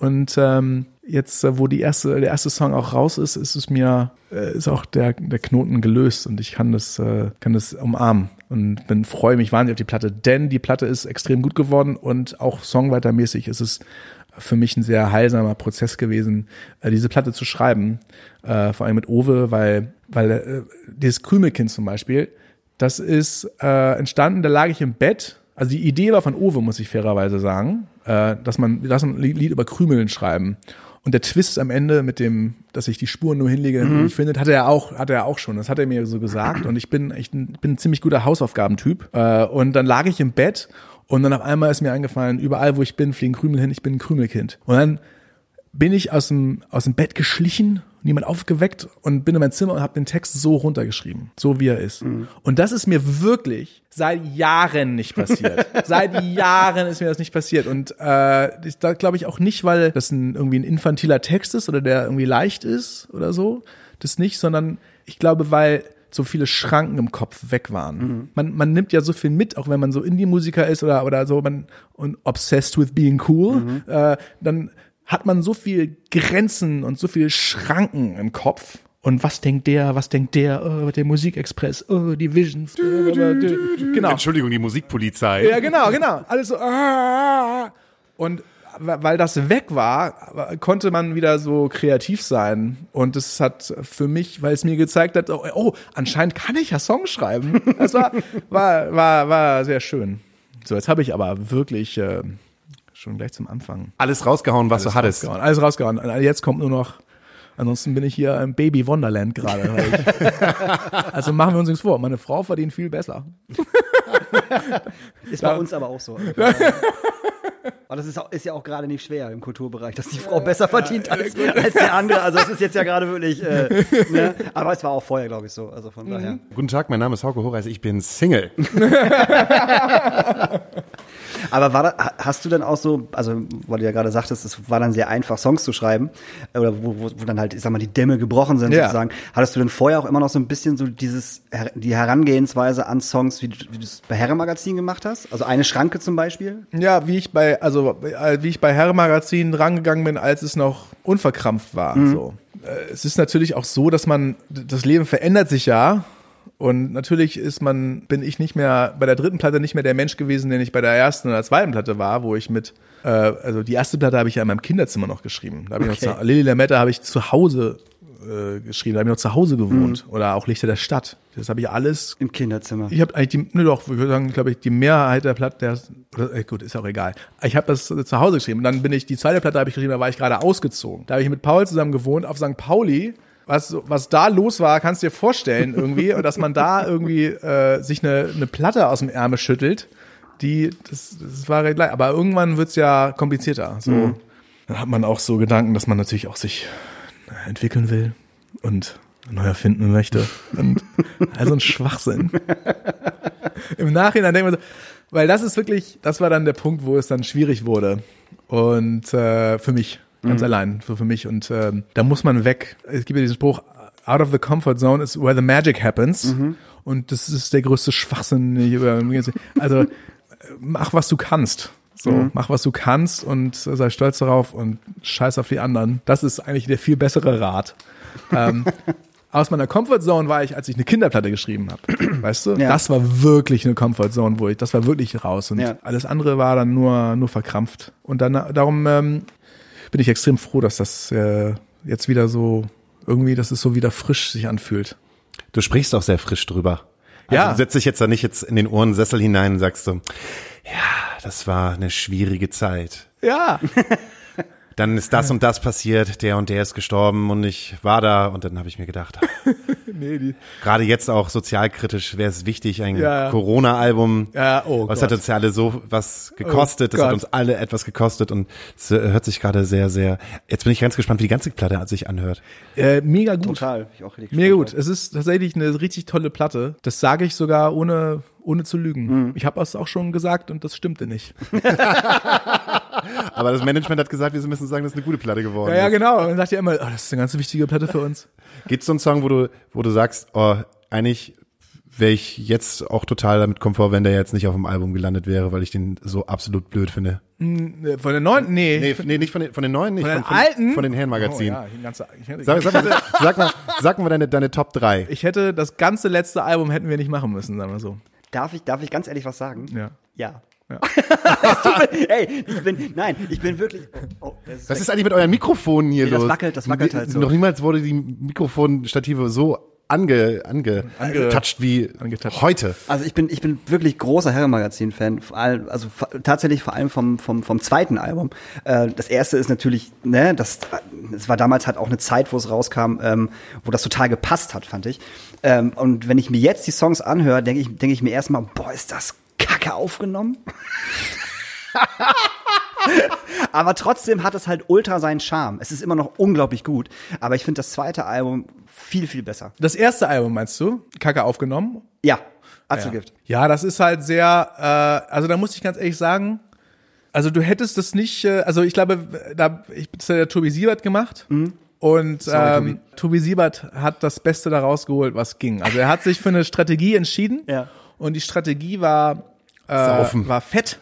[SPEAKER 3] Und ähm, jetzt, äh, wo die erste, der erste Song auch raus ist, ist es mir, äh, ist auch der, der Knoten gelöst und ich kann das, äh, kann das umarmen und bin freue mich wahnsinnig auf die Platte, denn die Platte ist extrem gut geworden und auch songwritermäßig ist es für mich ein sehr heilsamer Prozess gewesen, äh, diese Platte zu schreiben, äh, vor allem mit Owe, weil, weil äh, dieses Krümelkind zum Beispiel, das ist äh, entstanden, da lag ich im Bett. Also die Idee war von Owe, muss ich fairerweise sagen, äh, dass man, lass ein Lied über Krümeln schreiben. Und der Twist am Ende mit dem, dass ich die Spuren nur hinlege und nicht findet, hatte er auch, hatte er auch schon. Das hat er mir so gesagt. Und ich bin ein, bin ein ziemlich guter Hausaufgabentyp. Äh, und dann lag ich im Bett und dann auf einmal ist mir eingefallen, überall wo ich bin, fliegen Krümel hin, ich bin ein Krümelkind. Und dann bin ich aus dem, aus dem Bett geschlichen, niemand aufgeweckt und bin in mein Zimmer und habe den Text so runtergeschrieben, so wie er ist. Und das ist mir wirklich seit Jahren nicht passiert. seit Jahren ist mir das nicht passiert. Und äh, ich, da glaube ich auch nicht, weil das ein, irgendwie ein infantiler Text ist oder der irgendwie leicht ist oder so. Das nicht, sondern Ich glaube, weil so viele Schranken im Kopf weg waren. Man, man nimmt ja so viel mit, auch wenn man so Indie-Musiker ist oder, oder so man und obsessed with being cool, äh, dann hat man so viel Grenzen und so viele Schranken im Kopf. Und was denkt der, was denkt der, oh, der Musikexpress, oh, die Visions, genau.
[SPEAKER 5] Entschuldigung, die Musikpolizei.
[SPEAKER 3] Ja, genau, genau. Alles so. ah. Und weil das weg war, konnte man wieder so kreativ sein. Und es hat für mich, weil es mir gezeigt hat, oh, oh anscheinend kann ich ja Songs schreiben. Das war, war, war, war sehr schön. So, jetzt habe ich aber wirklich äh, schon gleich zum Anfang
[SPEAKER 5] Alles rausgehauen, was du hattest.
[SPEAKER 3] rausgehauen. Alles rausgehauen. Und Jetzt kommt nur noch. Ansonsten bin ich hier im Baby Wonderland gerade. also machen wir uns nichts vor. Meine Frau verdient viel besser.
[SPEAKER 4] Ist bei uns aber auch so. Aber das ist, auch, ist ja auch gerade nicht schwer im Kulturbereich, dass die Frau besser verdient als, als der andere. Also das ist jetzt ja gerade wirklich, äh, ne? aber es war auch vorher, glaube ich, so. Also von daher.
[SPEAKER 5] Guten Tag, mein Name ist Hauke Horeis, ich bin Single.
[SPEAKER 4] Aber war da, ha- hast du dann auch so, also weil du ja gerade sagtest, es war dann sehr einfach, Songs zu schreiben, oder wo, wo, wo dann halt, ich sag mal, die Dämme gebrochen sind
[SPEAKER 3] Ja.
[SPEAKER 4] sozusagen. Hattest du denn vorher auch immer noch so ein bisschen so dieses, die Herangehensweise an Songs, wie du wie du es bei Herre Magazin gemacht hast? Also eine Schranke zum Beispiel?
[SPEAKER 3] Ja, wie ich bei, also äh, wie ich bei Herr Magazin rangegangen bin, als es noch unverkrampft war. So. Äh, Es ist natürlich auch so, dass man, das Leben verändert sich ja. Und natürlich ist man, bin ich nicht mehr, bei der dritten Platte nicht mehr der Mensch gewesen, den ich bei der ersten oder zweiten Platte war, wo ich mit, äh, also die erste Platte habe ich ja in meinem Kinderzimmer noch geschrieben. Da habe ich
[SPEAKER 4] Okay.
[SPEAKER 3] noch zu, Lili Lametta habe ich zu Hause äh, geschrieben, da habe ich noch zu Hause gewohnt. Oder auch Lichter der Stadt. Das habe ich alles
[SPEAKER 4] Im Kinderzimmer.
[SPEAKER 3] ich habe eigentlich die, ne doch, ich würde sagen, glaube ich, die Mehrheit der Platte, der, oder, äh, gut, ist auch egal. Ich habe das zu Hause geschrieben. Und dann bin ich, die zweite Platte habe ich geschrieben, da war ich gerade ausgezogen. Da habe ich mit Paul zusammen gewohnt auf St. Pauli. Was, was da los war, kannst du dir vorstellen irgendwie, und dass man da irgendwie äh, sich eine, eine Platte aus dem Ärmel schüttelt, die, das, das war recht leicht. Aber irgendwann wird's ja komplizierter. So, Dann hat man auch so Gedanken, dass man natürlich auch sich entwickeln will und neu erfinden möchte. Und also ein Schwachsinn. Im Nachhinein denkt man so, weil das ist wirklich, das war dann der Punkt, wo es dann schwierig wurde. Und äh, für mich, ganz allein, so für mich. Und ähm, da muss man weg. Es gibt ja diesen Spruch, out of the comfort zone is where the magic happens. Und das ist der größte Schwachsinn. Also äh, mach, was du kannst. So, mach, was du kannst und sei stolz darauf und scheiß auf die anderen. Das ist eigentlich der viel bessere Rat. ähm, aus meiner Comfortzone war ich, als ich eine Kinderplatte geschrieben habe. Weißt du?
[SPEAKER 4] Ja.
[SPEAKER 3] Das war wirklich eine Comfortzone, wo ich, das war wirklich raus. Und
[SPEAKER 4] Ja.
[SPEAKER 3] alles andere war dann nur, nur verkrampft. Und dann, darum ähm, bin ich extrem froh, dass das äh, jetzt wieder so, irgendwie, dass es so wieder frisch sich anfühlt.
[SPEAKER 5] Du sprichst auch sehr frisch drüber. Also
[SPEAKER 3] Ja.
[SPEAKER 5] Setzt dich jetzt da nicht jetzt in den Ohrensessel hinein und sagst so, ja, das war eine schwierige Zeit.
[SPEAKER 3] Ja.
[SPEAKER 5] Dann ist das und das passiert, der und der ist gestorben und ich war da und dann habe ich mir gedacht,
[SPEAKER 3] nee, die,
[SPEAKER 5] gerade jetzt auch sozialkritisch wäre es wichtig, ein
[SPEAKER 3] Ja.
[SPEAKER 5] Corona-Album.
[SPEAKER 3] Ja, oh
[SPEAKER 5] Was
[SPEAKER 3] Gott.
[SPEAKER 5] hat uns ja alle so was gekostet?
[SPEAKER 3] Oh
[SPEAKER 5] das hat
[SPEAKER 3] Gott.
[SPEAKER 5] uns alle etwas gekostet und es äh, hört sich gerade sehr, sehr. Jetzt bin ich ganz gespannt, wie die ganze Platte sich anhört.
[SPEAKER 3] äh, mega gut.
[SPEAKER 4] Total. Ich auch richtig
[SPEAKER 3] Mega gut. Es ist tatsächlich eine richtig tolle Platte. Das sage ich sogar ohne, ohne zu lügen. Ich habe es auch schon gesagt und das stimmte nicht.
[SPEAKER 5] Aber das Management hat gesagt, wir müssen sagen, das ist eine gute Platte geworden.
[SPEAKER 3] Ja, ja, genau. Man sagt ja immer, oh, das ist eine ganz wichtige Platte für uns.
[SPEAKER 5] Gibt's so einen Song, wo du, wo du sagst, oh, eigentlich wäre ich jetzt auch total damit komfort, wenn der jetzt nicht auf dem Album gelandet wäre, weil ich den so absolut blöd finde.
[SPEAKER 3] Äh, Von der neunten? Nee.
[SPEAKER 5] Nee, nee nicht von den, von den neuen, nicht
[SPEAKER 3] von den
[SPEAKER 5] von,
[SPEAKER 3] alten?
[SPEAKER 5] von den Herrenmagazinen.
[SPEAKER 3] Oh, ja, ganze, hätte,
[SPEAKER 5] Sag, sag, mal, sag mal, sag mal deine, deine Top 3.
[SPEAKER 3] ich hätte das ganze letzte Album hätten wir nicht machen müssen, sagen wir so.
[SPEAKER 4] Darf ich, darf ich ganz ehrlich was sagen?
[SPEAKER 3] Ja.
[SPEAKER 4] Ja.
[SPEAKER 3] Ja.
[SPEAKER 4] Mir- Ey, ich bin, nein, ich bin wirklich, oh, oh, das ist
[SPEAKER 5] Was ist eigentlich mit euren Mikrofonen hier
[SPEAKER 4] Nee, das
[SPEAKER 5] los?
[SPEAKER 4] wackelt- das wackelt halt so.
[SPEAKER 5] Noch niemals wurde die Mikrofonstative so ange, ange,
[SPEAKER 3] Ange-
[SPEAKER 5] touched wie
[SPEAKER 3] angetouched.
[SPEAKER 5] heute.
[SPEAKER 4] Also ich bin, ich bin wirklich großer Herrenmagazin-Fan, vor allem, also tatsächlich vor allem vom, vom, vom zweiten Album. Äh, das erste ist natürlich, ne, das, es war damals halt auch eine Zeit, wo es rauskam, ähm, wo das total gepasst hat, fand ich. Ähm, und wenn ich mir jetzt die Songs anhöre, denke ich, denke ich mir erstmal, boah, ist das kacke aufgenommen? aber trotzdem hat es halt ultra seinen Charme. Es ist immer noch unglaublich gut, aber ich finde das zweite Album viel, viel besser.
[SPEAKER 3] Das erste Album meinst du? Kacke aufgenommen?
[SPEAKER 4] Ja, Atzelgift.
[SPEAKER 3] Ja, das ist halt sehr, äh, also da muss ich ganz ehrlich sagen, also du hättest das nicht, äh, also ich glaube, da, ich, das hat der Tobi Siebert gemacht Und
[SPEAKER 4] Sorry,
[SPEAKER 3] ähm, Tobi. Siebert hat das Beste daraus geholt, was ging. Also er hat sich für eine Strategie entschieden
[SPEAKER 4] Ja.
[SPEAKER 3] und die Strategie war, äh,
[SPEAKER 5] Saufen.
[SPEAKER 3] war fett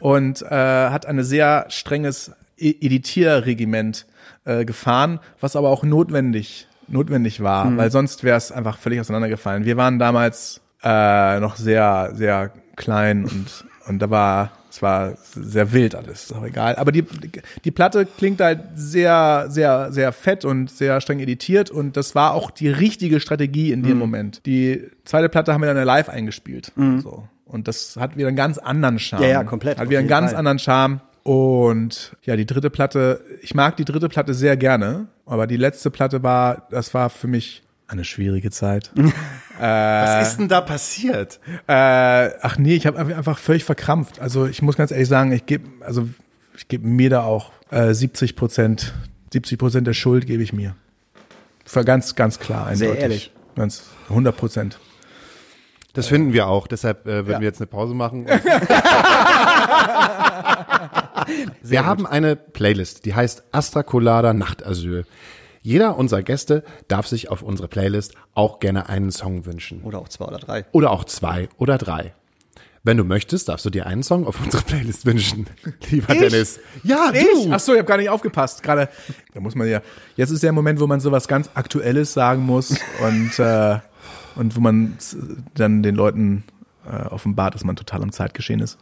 [SPEAKER 3] und äh, hat ein sehr strenges E- Editierregiment äh, gefahren, was aber auch notwendig notwendig war, weil sonst wäre es einfach völlig auseinandergefallen. Wir waren damals äh, noch sehr sehr klein und und da war es war sehr wild alles, ist auch egal. Aber die die Platte klingt halt sehr sehr sehr fett und sehr streng editiert und das war auch die richtige Strategie in dem Moment. Die zweite Platte haben wir dann live eingespielt, so und das hat wieder einen ganz anderen Charme.
[SPEAKER 4] Ja, ja, komplett,
[SPEAKER 3] Hat wieder einen ganz
[SPEAKER 4] Fall.
[SPEAKER 3] anderen Charme. Und ja, die dritte Platte, ich mag die dritte Platte sehr gerne, aber die letzte Platte war, das war für mich eine schwierige Zeit.
[SPEAKER 5] Was ist denn da passiert?
[SPEAKER 3] äh, ach nee, ich habe einfach völlig verkrampft. Also ich muss ganz ehrlich sagen, ich gebe, also ich gebe mir da auch äh, 70 Prozent, 70 Prozent der Schuld gebe ich mir. Für ganz, ganz klar, eindeutig.
[SPEAKER 4] ehrlich.
[SPEAKER 3] Ganz 100 Prozent.
[SPEAKER 5] Das finden wir auch, deshalb äh, würden
[SPEAKER 3] Ja.
[SPEAKER 5] wir jetzt eine Pause machen. wir haben eine Playlist, die heißt Astra Colada Nachtasyl. Jeder unserer Gäste darf sich auf unsere Playlist auch gerne einen Song wünschen.
[SPEAKER 4] Oder auch zwei oder drei.
[SPEAKER 5] Oder auch zwei oder drei. Wenn du möchtest, darfst du dir einen Song auf unsere Playlist wünschen. Lieber Dennis. Ja,
[SPEAKER 3] Ich?
[SPEAKER 5] du.
[SPEAKER 3] Ach so, ich habe gar nicht aufgepasst. Gerade, da muss man ja. Jetzt ist der Moment, wo man sowas ganz Aktuelles sagen muss und äh, und wo man dann den Leuten äh, offenbart, dass man total am Zeitgeschehen ist.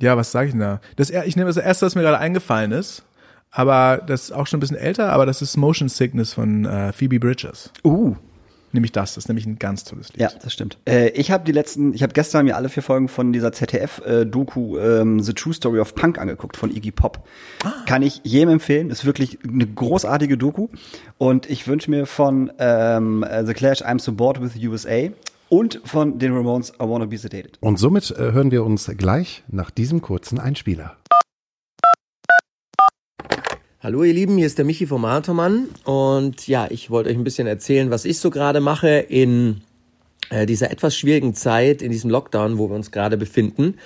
[SPEAKER 3] Ja, was sage ich denn da? Das, ich nehme das erste, was mir gerade eingefallen ist, aber das ist auch schon ein bisschen älter, aber das ist Motion Sickness von äh, Phoebe Bridges.
[SPEAKER 4] Uh.
[SPEAKER 3] Nämlich das, das ist nämlich ein ganz tolles Lied.
[SPEAKER 4] Ja, das stimmt. Äh, ich habe die letzten, ich habe gestern mir alle vier Folgen von dieser ZDF-Doku ähm, The True Story of Punk angeguckt von Iggy Pop. Kann ich jedem empfehlen. Ist wirklich eine großartige Doku. Und ich wünsche mir von ähm, äh, The Clash I'm So Bored with USA und von den Ramones I Wanna Be Sedated.
[SPEAKER 5] Und somit äh, hören wir uns gleich nach diesem kurzen Einspieler.
[SPEAKER 1] Hallo ihr Lieben, hier ist der Michi vom Marathonmann und ja, ich wollte euch ein bisschen erzählen, was ich so gerade mache in äh, dieser etwas schwierigen Zeit, in diesem Lockdown, wo wir uns gerade befinden.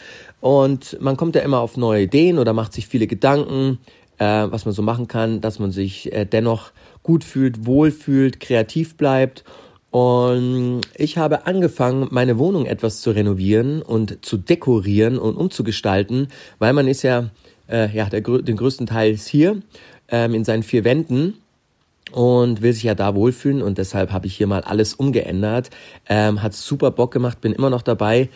[SPEAKER 1] Und man kommt ja immer auf neue Ideen oder macht sich viele Gedanken, äh, was man so machen kann, dass man sich äh, dennoch gut fühlt, wohlfühlt, kreativ bleibt. Und ich habe angefangen, meine Wohnung etwas zu renovieren und zu dekorieren und umzugestalten, weil man ist ja, äh, ja der, den größten Teil hier ähm, in seinen vier Wänden und will sich ja da wohlfühlen und deshalb habe ich hier mal alles umgeändert. Ähm, hat super Bock gemacht, bin immer noch dabei.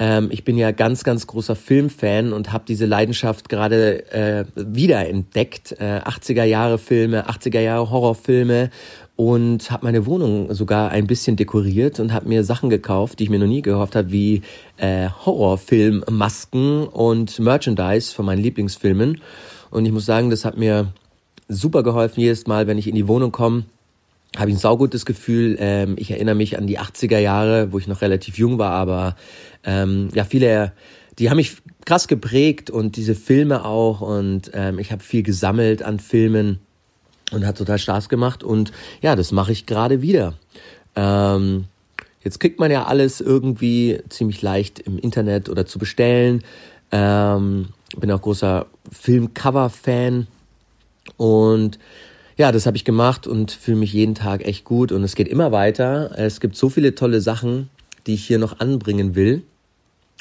[SPEAKER 1] Ähm, ich bin ja ganz, ganz großer Filmfan und habe diese Leidenschaft gerade äh, wieder entdeckt. Äh, 80er Jahre Filme, 80er Jahre Horrorfilme und habe meine Wohnung sogar ein bisschen dekoriert und habe mir Sachen gekauft, die ich mir noch nie gekauft habe, wie äh, Horrorfilmmasken und Merchandise von meinen Lieblingsfilmen. Und ich muss sagen, das hat mir super geholfen jedes Mal, wenn ich in die Wohnung komme. Habe ich ein saugutes Gefühl. Ähm, ich erinnere mich an die 80er Jahre, wo ich noch relativ jung war, aber ähm, ja, viele, die haben mich krass geprägt und diese Filme auch und ähm, ich habe viel gesammelt an Filmen und hat total Spaß gemacht und ja, das mache ich gerade wieder. Ähm, jetzt kriegt man ja alles irgendwie ziemlich leicht im Internet oder zu bestellen. Ähm, bin auch großer Filmcover-Fan und ja, das habe ich gemacht und fühle mich jeden Tag echt gut und es geht immer weiter. Es gibt so viele tolle Sachen, die ich hier noch anbringen will.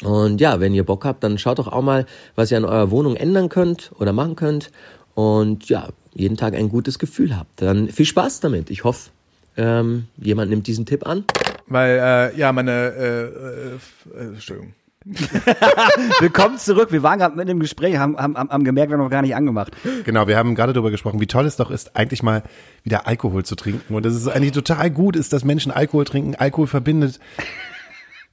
[SPEAKER 1] Und ja, wenn ihr Bock habt, dann schaut doch auch mal, was ihr an eurer Wohnung ändern könnt oder machen könnt. Und ja, jeden Tag ein gutes Gefühl habt. Dann viel Spaß damit. Ich hoffe, ähm, jemand nimmt diesen Tipp an.
[SPEAKER 3] Weil, äh, ja, meine, äh, äh, äh, Entschuldigung.
[SPEAKER 4] Willkommen zurück. Wir waren gerade mit dem Gespräch, haben, haben, haben gemerkt, wir haben noch gar nicht angemacht.
[SPEAKER 5] Genau, wir haben gerade darüber gesprochen, wie toll es doch ist, eigentlich mal wieder Alkohol zu trinken. Und dass es eigentlich total gut ist, dass Menschen Alkohol trinken. Alkohol verbindet.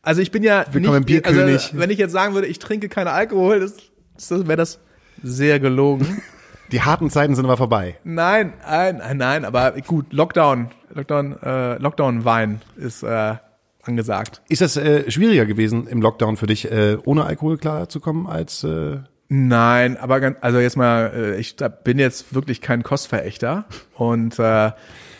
[SPEAKER 3] Also ich bin ja
[SPEAKER 5] Willkommen
[SPEAKER 3] nicht,
[SPEAKER 5] im Bierkönig.
[SPEAKER 3] Also, wenn ich jetzt sagen würde, ich trinke keinen Alkohol, das, das wäre das sehr gelogen.
[SPEAKER 5] Die harten Zeiten sind aber vorbei.
[SPEAKER 3] nein, nein, nein, nein, aber gut, Lockdown, Lockdown, äh, Lockdown-Wein ist äh, angesagt.
[SPEAKER 5] Ist das äh, schwieriger gewesen im Lockdown für dich, äh, ohne Alkohol klarzukommen als äh,
[SPEAKER 3] Nein, aber ganz, also jetzt mal, äh, ich da bin jetzt wirklich kein Kostverächter und äh,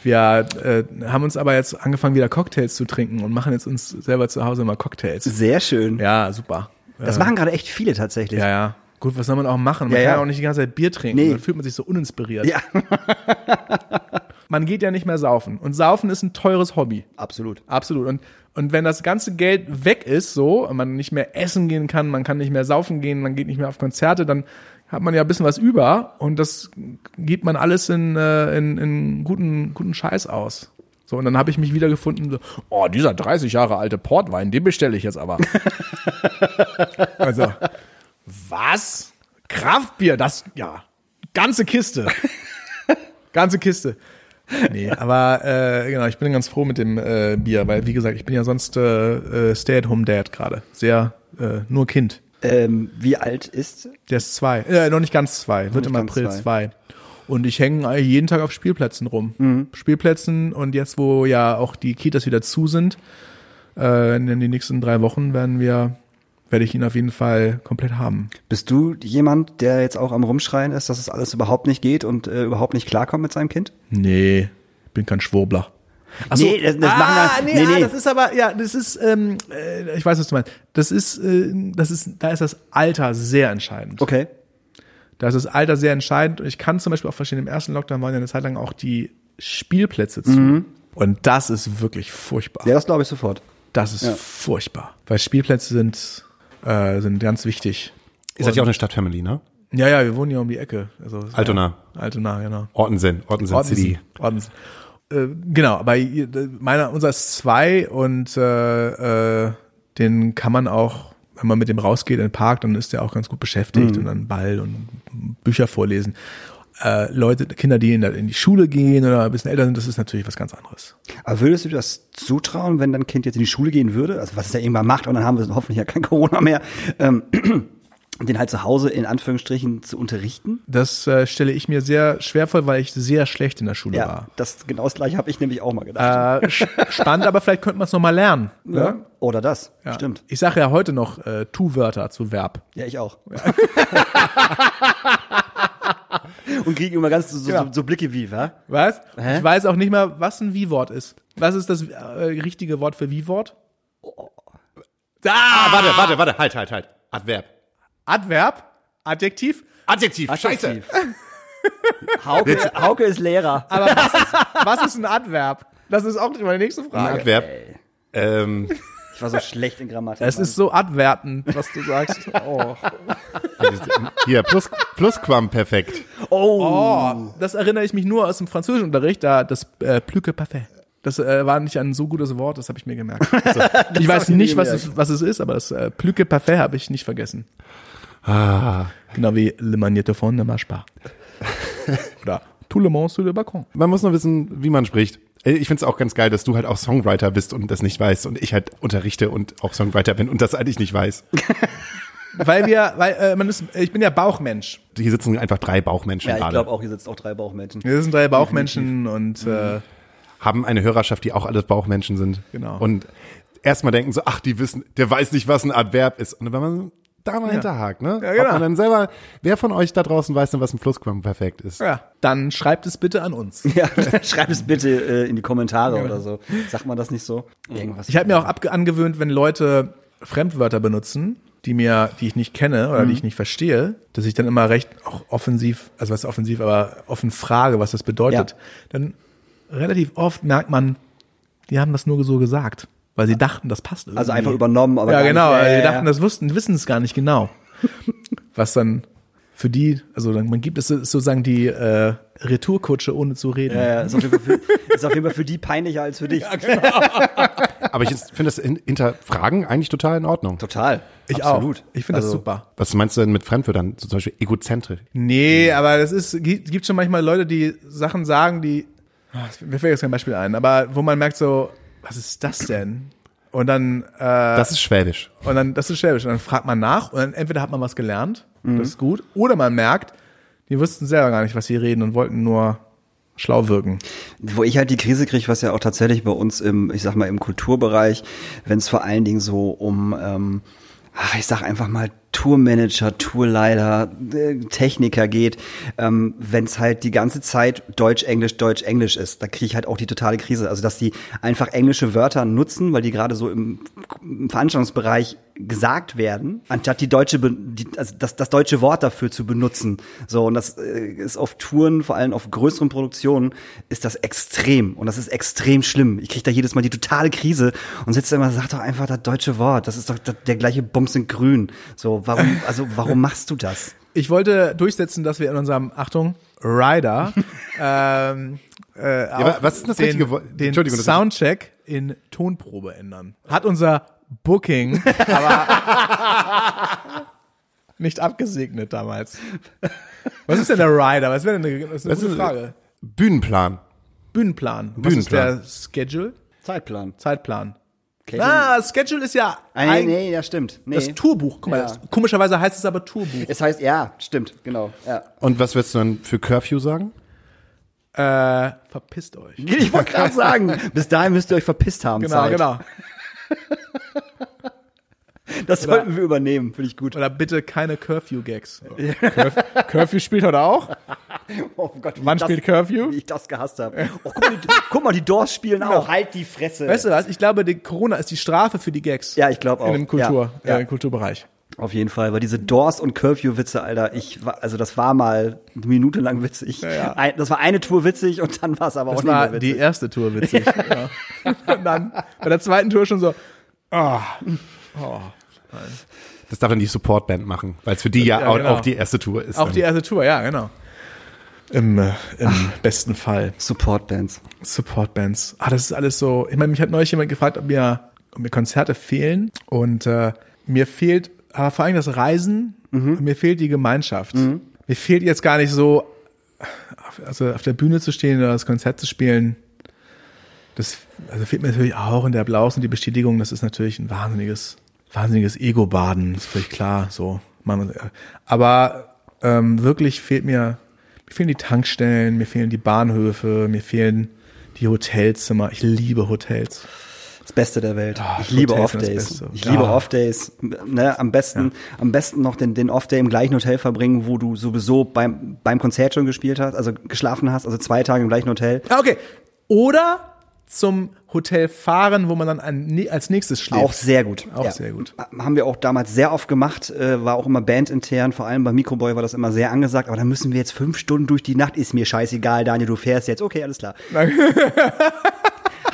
[SPEAKER 3] wir äh, haben uns aber jetzt angefangen wieder Cocktails zu trinken und machen jetzt uns selber zu Hause immer Cocktails.
[SPEAKER 4] Sehr schön.
[SPEAKER 3] Ja, super.
[SPEAKER 4] Das
[SPEAKER 3] äh,
[SPEAKER 4] machen gerade echt viele tatsächlich.
[SPEAKER 3] ja, ja. Gut, was soll man auch machen? Man
[SPEAKER 4] Ja,
[SPEAKER 3] kann
[SPEAKER 4] ja.
[SPEAKER 3] auch nicht die ganze Zeit Bier trinken.
[SPEAKER 4] Nee.
[SPEAKER 3] Dann fühlt man sich so uninspiriert.
[SPEAKER 4] Ja.
[SPEAKER 3] man geht ja nicht mehr saufen. Und saufen ist ein teures Hobby.
[SPEAKER 4] Absolut.
[SPEAKER 3] Absolut. Und, und wenn das ganze Geld weg ist, so, und man nicht mehr essen gehen kann, man kann nicht mehr saufen gehen, man geht nicht mehr auf Konzerte, dann hat man ja ein bisschen was über und das gibt man alles in, äh, in, in guten, guten Scheiß aus. So, und dann habe ich mich wiedergefunden, so, oh, dieser 30 Jahre alte Portwein, den bestelle ich jetzt aber. also, was? Kraftbier, das, ja, ganze Kiste. ganze Kiste. Nee, aber äh, genau, ich bin ganz froh mit dem äh, Bier, weil wie gesagt, ich bin ja sonst äh, äh, Stay-at-home-Dad gerade. Sehr äh, nur Kind.
[SPEAKER 4] Ähm, wie alt ist?
[SPEAKER 3] Der ist zwei. Äh, noch nicht ganz zwei. Wird
[SPEAKER 4] nicht
[SPEAKER 3] im April
[SPEAKER 4] zwei.
[SPEAKER 3] zwei. Und ich hänge jeden Tag auf Spielplätzen rum.
[SPEAKER 4] Mhm.
[SPEAKER 3] Spielplätzen und jetzt, wo ja auch die Kitas wieder zu sind, äh, in den nächsten drei Wochen werden wir, werde ich ihn auf jeden Fall komplett haben.
[SPEAKER 4] Bist du jemand, der jetzt auch am Rumschreien ist, dass es alles überhaupt nicht geht und äh, überhaupt nicht klarkommt mit seinem Kind?
[SPEAKER 3] Nee, bin kein Schwurbler. Ach
[SPEAKER 4] Nee, das- das
[SPEAKER 3] ah,
[SPEAKER 4] machen ja-
[SPEAKER 3] nee,
[SPEAKER 4] nee,
[SPEAKER 3] ah,
[SPEAKER 4] nee.
[SPEAKER 3] das ist aber, ja, das ist, ähm, äh, ich weiß, was du meinst. Das ist, äh, das ist, da ist das Alter sehr entscheidend.
[SPEAKER 4] Okay.
[SPEAKER 3] Da ist das Alter sehr entscheidend. Und ich kann zum Beispiel auch verstehen, im ersten Lockdown waren ja eine Zeit lang auch die Spielplätze zu. Und das ist wirklich furchtbar.
[SPEAKER 4] Mhm. Ja, das glaube ich sofort.
[SPEAKER 3] Das ist furchtbar. Weil Spielplätze sind, äh, sind ganz wichtig.
[SPEAKER 5] Ihr seid ja auch eine Stadtfamily, ne?
[SPEAKER 3] Ja, ja, wir wohnen ja um die Ecke. Also,
[SPEAKER 5] Altona.
[SPEAKER 3] Ja, Altona, genau.
[SPEAKER 5] Ortensen, Ortensen City.
[SPEAKER 3] Ortensen. Äh, genau, aber meiner, unser ist zwei und äh, äh, den kann man auch, wenn man mit dem rausgeht in den Park, dann ist der auch ganz gut beschäftigt und dann Ball und Bücher vorlesen. Äh, Leute, Kinder, die in, in die Schule gehen oder ein bisschen älter sind, das ist natürlich was ganz anderes.
[SPEAKER 4] Aber würdest du dir das zutrauen, wenn dein Kind jetzt in die Schule gehen würde? Also was es ja irgendwann macht und dann haben wir hoffentlich ja kein Corona mehr. Ähm, den halt zu Hause in Anführungsstrichen zu unterrichten?
[SPEAKER 3] Das äh, stelle ich mir sehr schwer vor, weil ich sehr schlecht in der Schule
[SPEAKER 4] Ja,
[SPEAKER 3] war.
[SPEAKER 4] das genau das gleiche habe ich nämlich auch mal gedacht.
[SPEAKER 3] Äh, spannend, aber vielleicht könnte man es nochmal lernen.
[SPEAKER 4] ja. Oder das,
[SPEAKER 3] Ja.
[SPEAKER 4] stimmt.
[SPEAKER 3] Ich sage ja heute noch äh, Tu-Wörter zu Verb.
[SPEAKER 4] Ja, ich auch. und kriegen immer ganz so, so,
[SPEAKER 3] Ja.
[SPEAKER 4] so Blicke wie, wa?
[SPEAKER 3] Was?
[SPEAKER 4] Hä?
[SPEAKER 3] Ich weiß auch nicht mal, was ein Wie-Wort ist. Was ist das äh, richtige Wort für Wie-Wort?
[SPEAKER 5] Ah, warte, warte, warte, halt, halt, halt. Adverb.
[SPEAKER 3] Adverb? Adjektiv?
[SPEAKER 5] Adjektiv,
[SPEAKER 4] Adjektiv. Hauke, Hauke ist Lehrer.
[SPEAKER 3] Aber was ist, was ist ein Adverb? Das ist auch meine nächste Frage.
[SPEAKER 5] Adverb. Ähm,
[SPEAKER 4] Ich war so schlecht in Grammatik.
[SPEAKER 3] Es ist so adwertend, was du sagst. Oh.
[SPEAKER 5] hier, plus, Plusquamperfekt.
[SPEAKER 3] oh, das erinnere ich mich nur aus dem Französischunterricht, da das äh, plus que parfait. Das äh, war nicht ein so gutes Wort, das habe ich mir gemerkt. Also, ich weiß nicht, was es, was es ist, aber das äh, plus que parfait habe ich nicht vergessen.
[SPEAKER 5] Ah.
[SPEAKER 3] Genau wie Le Magnétophone ne marche pas. Oder Tout le monde sur le balcon.
[SPEAKER 5] Man muss nur wissen, wie man spricht. Äh, Ich finde es auch ganz geil, dass du halt auch Songwriter bist und das nicht weißt und ich halt unterrichte und auch Songwriter bin und das eigentlich nicht weiß.
[SPEAKER 3] Weil wir, weil äh, man ist, ich bin ja Bauchmensch.
[SPEAKER 5] Hier sitzen einfach drei Bauchmenschen
[SPEAKER 4] ja, ich
[SPEAKER 5] gerade.
[SPEAKER 4] glaube auch, hier sitzt auch drei Bauchmenschen.
[SPEAKER 3] Wir sind drei Bauchmenschen und äh,
[SPEAKER 5] haben eine Hörerschaft, die auch alles Bauchmenschen sind.
[SPEAKER 3] Genau.
[SPEAKER 5] Und erstmal denken so, ach, die wissen, der weiß nicht, was ein Adverb ist. Und wenn man da mal hinterhakt, ne?
[SPEAKER 3] Ja, genau.
[SPEAKER 5] Ob man dann selber, wer von euch da draußen weiß denn, was ein Plusquamperfekt ist?
[SPEAKER 3] ja, dann schreibt es bitte an uns.
[SPEAKER 4] Ja, schreib es bitte äh, in die Kommentare oder so. Sagt man das nicht so? Irgendwas.
[SPEAKER 3] Ich habe mir auch abge angewöhnt, wenn Leute Fremdwörter benutzen, die mir, die ich nicht kenne oder die ich nicht verstehe, dass ich dann immer recht auch offensiv, also was offensiv, aber offen frage, was das bedeutet.
[SPEAKER 4] Ja.
[SPEAKER 3] Dann relativ oft merkt man, die haben das nur so gesagt, weil sie dachten, das passt irgendwie.
[SPEAKER 4] also einfach übernommen, aber
[SPEAKER 3] ja, genau.
[SPEAKER 4] Nicht,
[SPEAKER 3] also
[SPEAKER 4] ja,
[SPEAKER 3] die
[SPEAKER 4] ja,
[SPEAKER 3] dachten, das wussten, wissen es gar nicht genau. Was dann für die, also dann, man gibt es sozusagen die äh, Retourkutsche, ohne zu reden.
[SPEAKER 4] ja, ja, ist, auf jeden Fall für, ist auf jeden Fall für die peinlicher als für dich.
[SPEAKER 5] Aber ich finde das in- Hinterfragen eigentlich total in Ordnung.
[SPEAKER 4] Total.
[SPEAKER 3] Ich
[SPEAKER 4] Absolut.
[SPEAKER 3] auch. Ich finde das
[SPEAKER 4] Also,
[SPEAKER 3] super.
[SPEAKER 5] Was meinst du denn mit Fremdwörtern? So Zum Beispiel egozentrisch.
[SPEAKER 3] Nee, aber das ist, gibt, schon manchmal Leute, die Sachen sagen, die, ah, mir fällt jetzt kein Beispiel ein, aber wo man merkt so, was ist das denn? Und dann, äh,
[SPEAKER 5] Das ist Schwäbisch.
[SPEAKER 3] und dann, das ist Schwäbisch. Und dann fragt man nach und dann entweder hat man was gelernt, das ist gut, oder man merkt, die wussten selber gar nicht, was sie reden und wollten nur schlau wirken.
[SPEAKER 4] Wo ich halt die Krise kriege, was ja auch tatsächlich bei uns im, ich sag mal, im Kulturbereich, wenn es vor allen Dingen so um, ähm, ach, ich sag einfach mal Tourmanager, Tourleiter, äh, Techniker geht, ähm, wenn es halt die ganze Zeit Deutsch, Englisch, Deutsch, Englisch ist, da kriege ich halt auch die totale Krise. Also dass die einfach englische Wörter nutzen, weil die gerade so im, im Veranstaltungsbereich gesagt werden, anstatt die deutsche, die, also das, das deutsche Wort dafür zu benutzen. So, und das äh, ist auf Touren, vor allem auf größeren Produktionen, ist das extrem. Und das ist extrem schlimm. Ich kriege da jedes Mal die totale Krise und sitze immer, sag doch einfach das deutsche Wort. Das ist doch das, der gleiche Bums in grün. So, warum, also warum machst du das?
[SPEAKER 3] Ich wollte durchsetzen, dass wir in unserem, Achtung, Rider, ähm, äh,
[SPEAKER 5] aber
[SPEAKER 3] auch
[SPEAKER 5] was ist das
[SPEAKER 3] den,
[SPEAKER 5] richtige Wort?
[SPEAKER 3] den
[SPEAKER 5] Entschuldigung, das-
[SPEAKER 3] Soundcheck in Tonprobe ändern. Hat unser Booking aber nicht abgesegnet damals. Was ist denn der Rider? Was wäre denn eine, das ist eine
[SPEAKER 5] Das
[SPEAKER 3] gute
[SPEAKER 5] ist-
[SPEAKER 3] Frage.
[SPEAKER 5] Bühnenplan.
[SPEAKER 3] Bühnenplan. Was ist
[SPEAKER 5] Bühnenplan.
[SPEAKER 3] der Schedule?
[SPEAKER 4] Zeitplan.
[SPEAKER 3] Zeitplan.
[SPEAKER 4] Okay.
[SPEAKER 3] Ah, Schedule ist ja
[SPEAKER 4] Ah, nee,
[SPEAKER 3] ein,
[SPEAKER 4] nee, ja, stimmt. Nee.
[SPEAKER 3] das Tourbuch. Guck mal,
[SPEAKER 4] Ja.
[SPEAKER 3] das, komischerweise heißt es aber Tourbuch.
[SPEAKER 4] Es heißt, ja, stimmt, genau. Ja.
[SPEAKER 5] Und was würdest du dann für Curfew sagen?
[SPEAKER 3] Äh, verpisst euch.
[SPEAKER 4] Ich wollte gerade sagen, bis dahin müsst ihr euch verpisst haben.
[SPEAKER 3] Genau,
[SPEAKER 4] Zeit.
[SPEAKER 3] genau.
[SPEAKER 4] Das sollten wir übernehmen, finde ich gut.
[SPEAKER 3] Oder bitte keine Curfew-Gags. Curf Curfew spielt heute auch.
[SPEAKER 4] Oh Gott, wie
[SPEAKER 3] Wann
[SPEAKER 4] ich das,
[SPEAKER 3] spielt Curfew?
[SPEAKER 4] Wie ich das gehasst habe. Oh, guck, mal, die, guck mal, die Doors spielen auch. Halt die Fresse.
[SPEAKER 3] Weißt du was? Ich glaube, die Corona ist die Strafe für die Gags.
[SPEAKER 4] Ja, ich glaube auch.
[SPEAKER 3] In dem Kultur,
[SPEAKER 4] Ja, ja.
[SPEAKER 3] Äh, im Kulturbereich.
[SPEAKER 4] Auf jeden Fall, weil diese Doors und Curfew-Witze, Alter, ich war, also das war mal eine Minute lang witzig.
[SPEAKER 3] ja.
[SPEAKER 4] Ein, das war eine Tour witzig und dann war es aber auch
[SPEAKER 3] Das
[SPEAKER 4] nicht
[SPEAKER 3] war
[SPEAKER 4] mehr
[SPEAKER 3] die
[SPEAKER 4] witzig.
[SPEAKER 3] erste Tour witzig. ja. Und dann bei der zweiten Tour schon so, ah,
[SPEAKER 5] Das darf dann die Supportband machen, weil es für die ja,
[SPEAKER 3] Ja,
[SPEAKER 5] auch,
[SPEAKER 3] genau.
[SPEAKER 5] auch die erste Tour ist.
[SPEAKER 3] auch
[SPEAKER 5] dann.
[SPEAKER 3] die erste Tour, ja, genau. Im, äh, im besten Fall.
[SPEAKER 4] Support-Bands.
[SPEAKER 3] Supportbands. Ah, das ist alles so. Ich meine, mich hat neulich jemand gefragt, ob mir, ob mir Konzerte fehlen. Und äh, mir fehlt aber vor allem das Reisen. Und mir fehlt die Gemeinschaft. Mir fehlt jetzt gar nicht so, also auf der Bühne zu stehen oder das Konzert zu spielen. Das also fehlt mir natürlich auch in der Applaus und die Bestätigung. Das ist natürlich ein wahnsinniges, wahnsinniges Ego-Baden. Ist völlig klar. So, man, aber ähm, wirklich fehlt mir, mir fehlen die Tankstellen, mir fehlen die Bahnhöfe, mir fehlen die Hotelzimmer. Ich liebe Hotels.
[SPEAKER 4] Das Beste der Welt.
[SPEAKER 3] Ah,
[SPEAKER 4] ich liebe Off-Days. Ich
[SPEAKER 3] Ja.
[SPEAKER 4] liebe Off-Days. Ne, am besten, am besten noch den, den Off-Day im gleichen Hotel verbringen, wo du sowieso beim, beim Konzert schon gespielt hast, also geschlafen hast, also zwei Tage im gleichen Hotel.
[SPEAKER 3] Ah, Okay. Oder zum Hotel fahren, wo man dann als nächstes schläft.
[SPEAKER 4] Auch sehr gut.
[SPEAKER 3] Auch sehr gut.
[SPEAKER 4] Haben wir auch damals sehr oft gemacht, äh, war auch immer bandintern, vor allem bei Microboy war das immer sehr angesagt, aber dann müssen wir jetzt fünf Stunden durch die Nacht, ist mir scheißegal, Daniel, du fährst jetzt, okay, alles klar.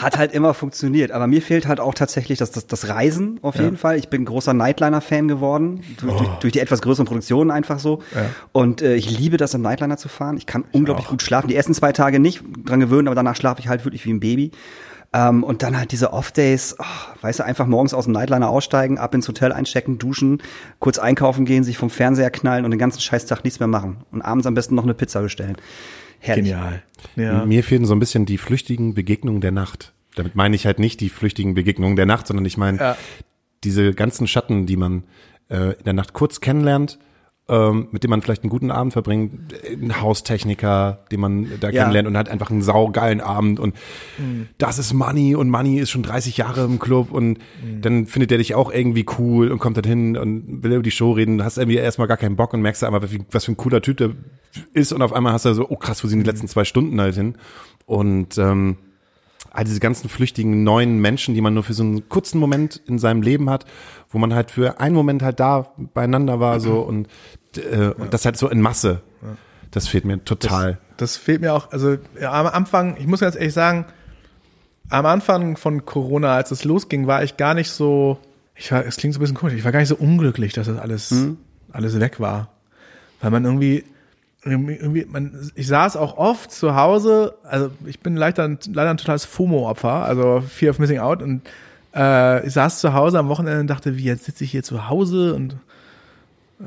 [SPEAKER 4] Hat halt immer funktioniert, aber mir fehlt halt auch tatsächlich das, das, das Reisen auf jeden Fall. Ich bin großer Nightliner-Fan geworden, durch, durch, durch die etwas größeren Produktionen einfach so. Und äh, ich liebe das, im Nightliner zu fahren. Ich kann unglaublich gut schlafen. Die ersten zwei Tage nicht, dran gewöhnen, aber danach schlafe ich halt wirklich wie ein Baby. Ähm, und dann halt diese Off-Days, oh, weißt du, einfach morgens aus dem Nightliner aussteigen, ab ins Hotel einchecken, duschen, kurz einkaufen gehen, sich vom Fernseher knallen und den ganzen Scheißtag nichts mehr machen. Und abends am besten noch eine Pizza bestellen. Herrlich.
[SPEAKER 3] Genial. Ja.
[SPEAKER 5] Mir fehlen so ein bisschen die flüchtigen Begegnungen der Nacht. Damit meine ich halt nicht die flüchtigen Begegnungen der Nacht, sondern ich meine
[SPEAKER 3] Ja.
[SPEAKER 5] diese ganzen Schatten, die man äh, in der Nacht kurz kennenlernt, ähm, mit dem man vielleicht einen guten Abend verbringt, ein Haustechniker, den man da
[SPEAKER 4] Ja.
[SPEAKER 5] kennenlernt und hat einfach einen saugeilen Abend und das ist Money und Money ist schon 30 Jahre im Club und dann findet der dich auch irgendwie cool und kommt dann hin und will über die Show reden, hast irgendwie erstmal gar keinen Bock und merkst einmal, was für ein cooler Typ der ist und auf einmal hast du so, oh krass, wo sind die letzten zwei Stunden halt hin? Und ähm, all diese ganzen flüchtigen neuen Menschen, die man nur für so einen kurzen Moment in seinem Leben hat, wo man halt für einen Moment halt da beieinander war so und, äh, und das halt so in Masse. Das fehlt mir total.
[SPEAKER 3] Das fehlt mir auch, also ja, am Anfang, ich muss ganz ehrlich sagen, am Anfang von Corona, als es losging, war ich gar nicht so, ich war, es klingt so ein bisschen komisch, ich war gar nicht so unglücklich, dass das alles, alles weg war. Weil man irgendwie, irgendwie, man, ich saß auch oft zu Hause, also ich bin leider, leider ein totales FOMO-Opfer, also Fear of Missing Out und äh, ich saß zu Hause am Wochenende und dachte, wie, jetzt sitze ich hier zu Hause und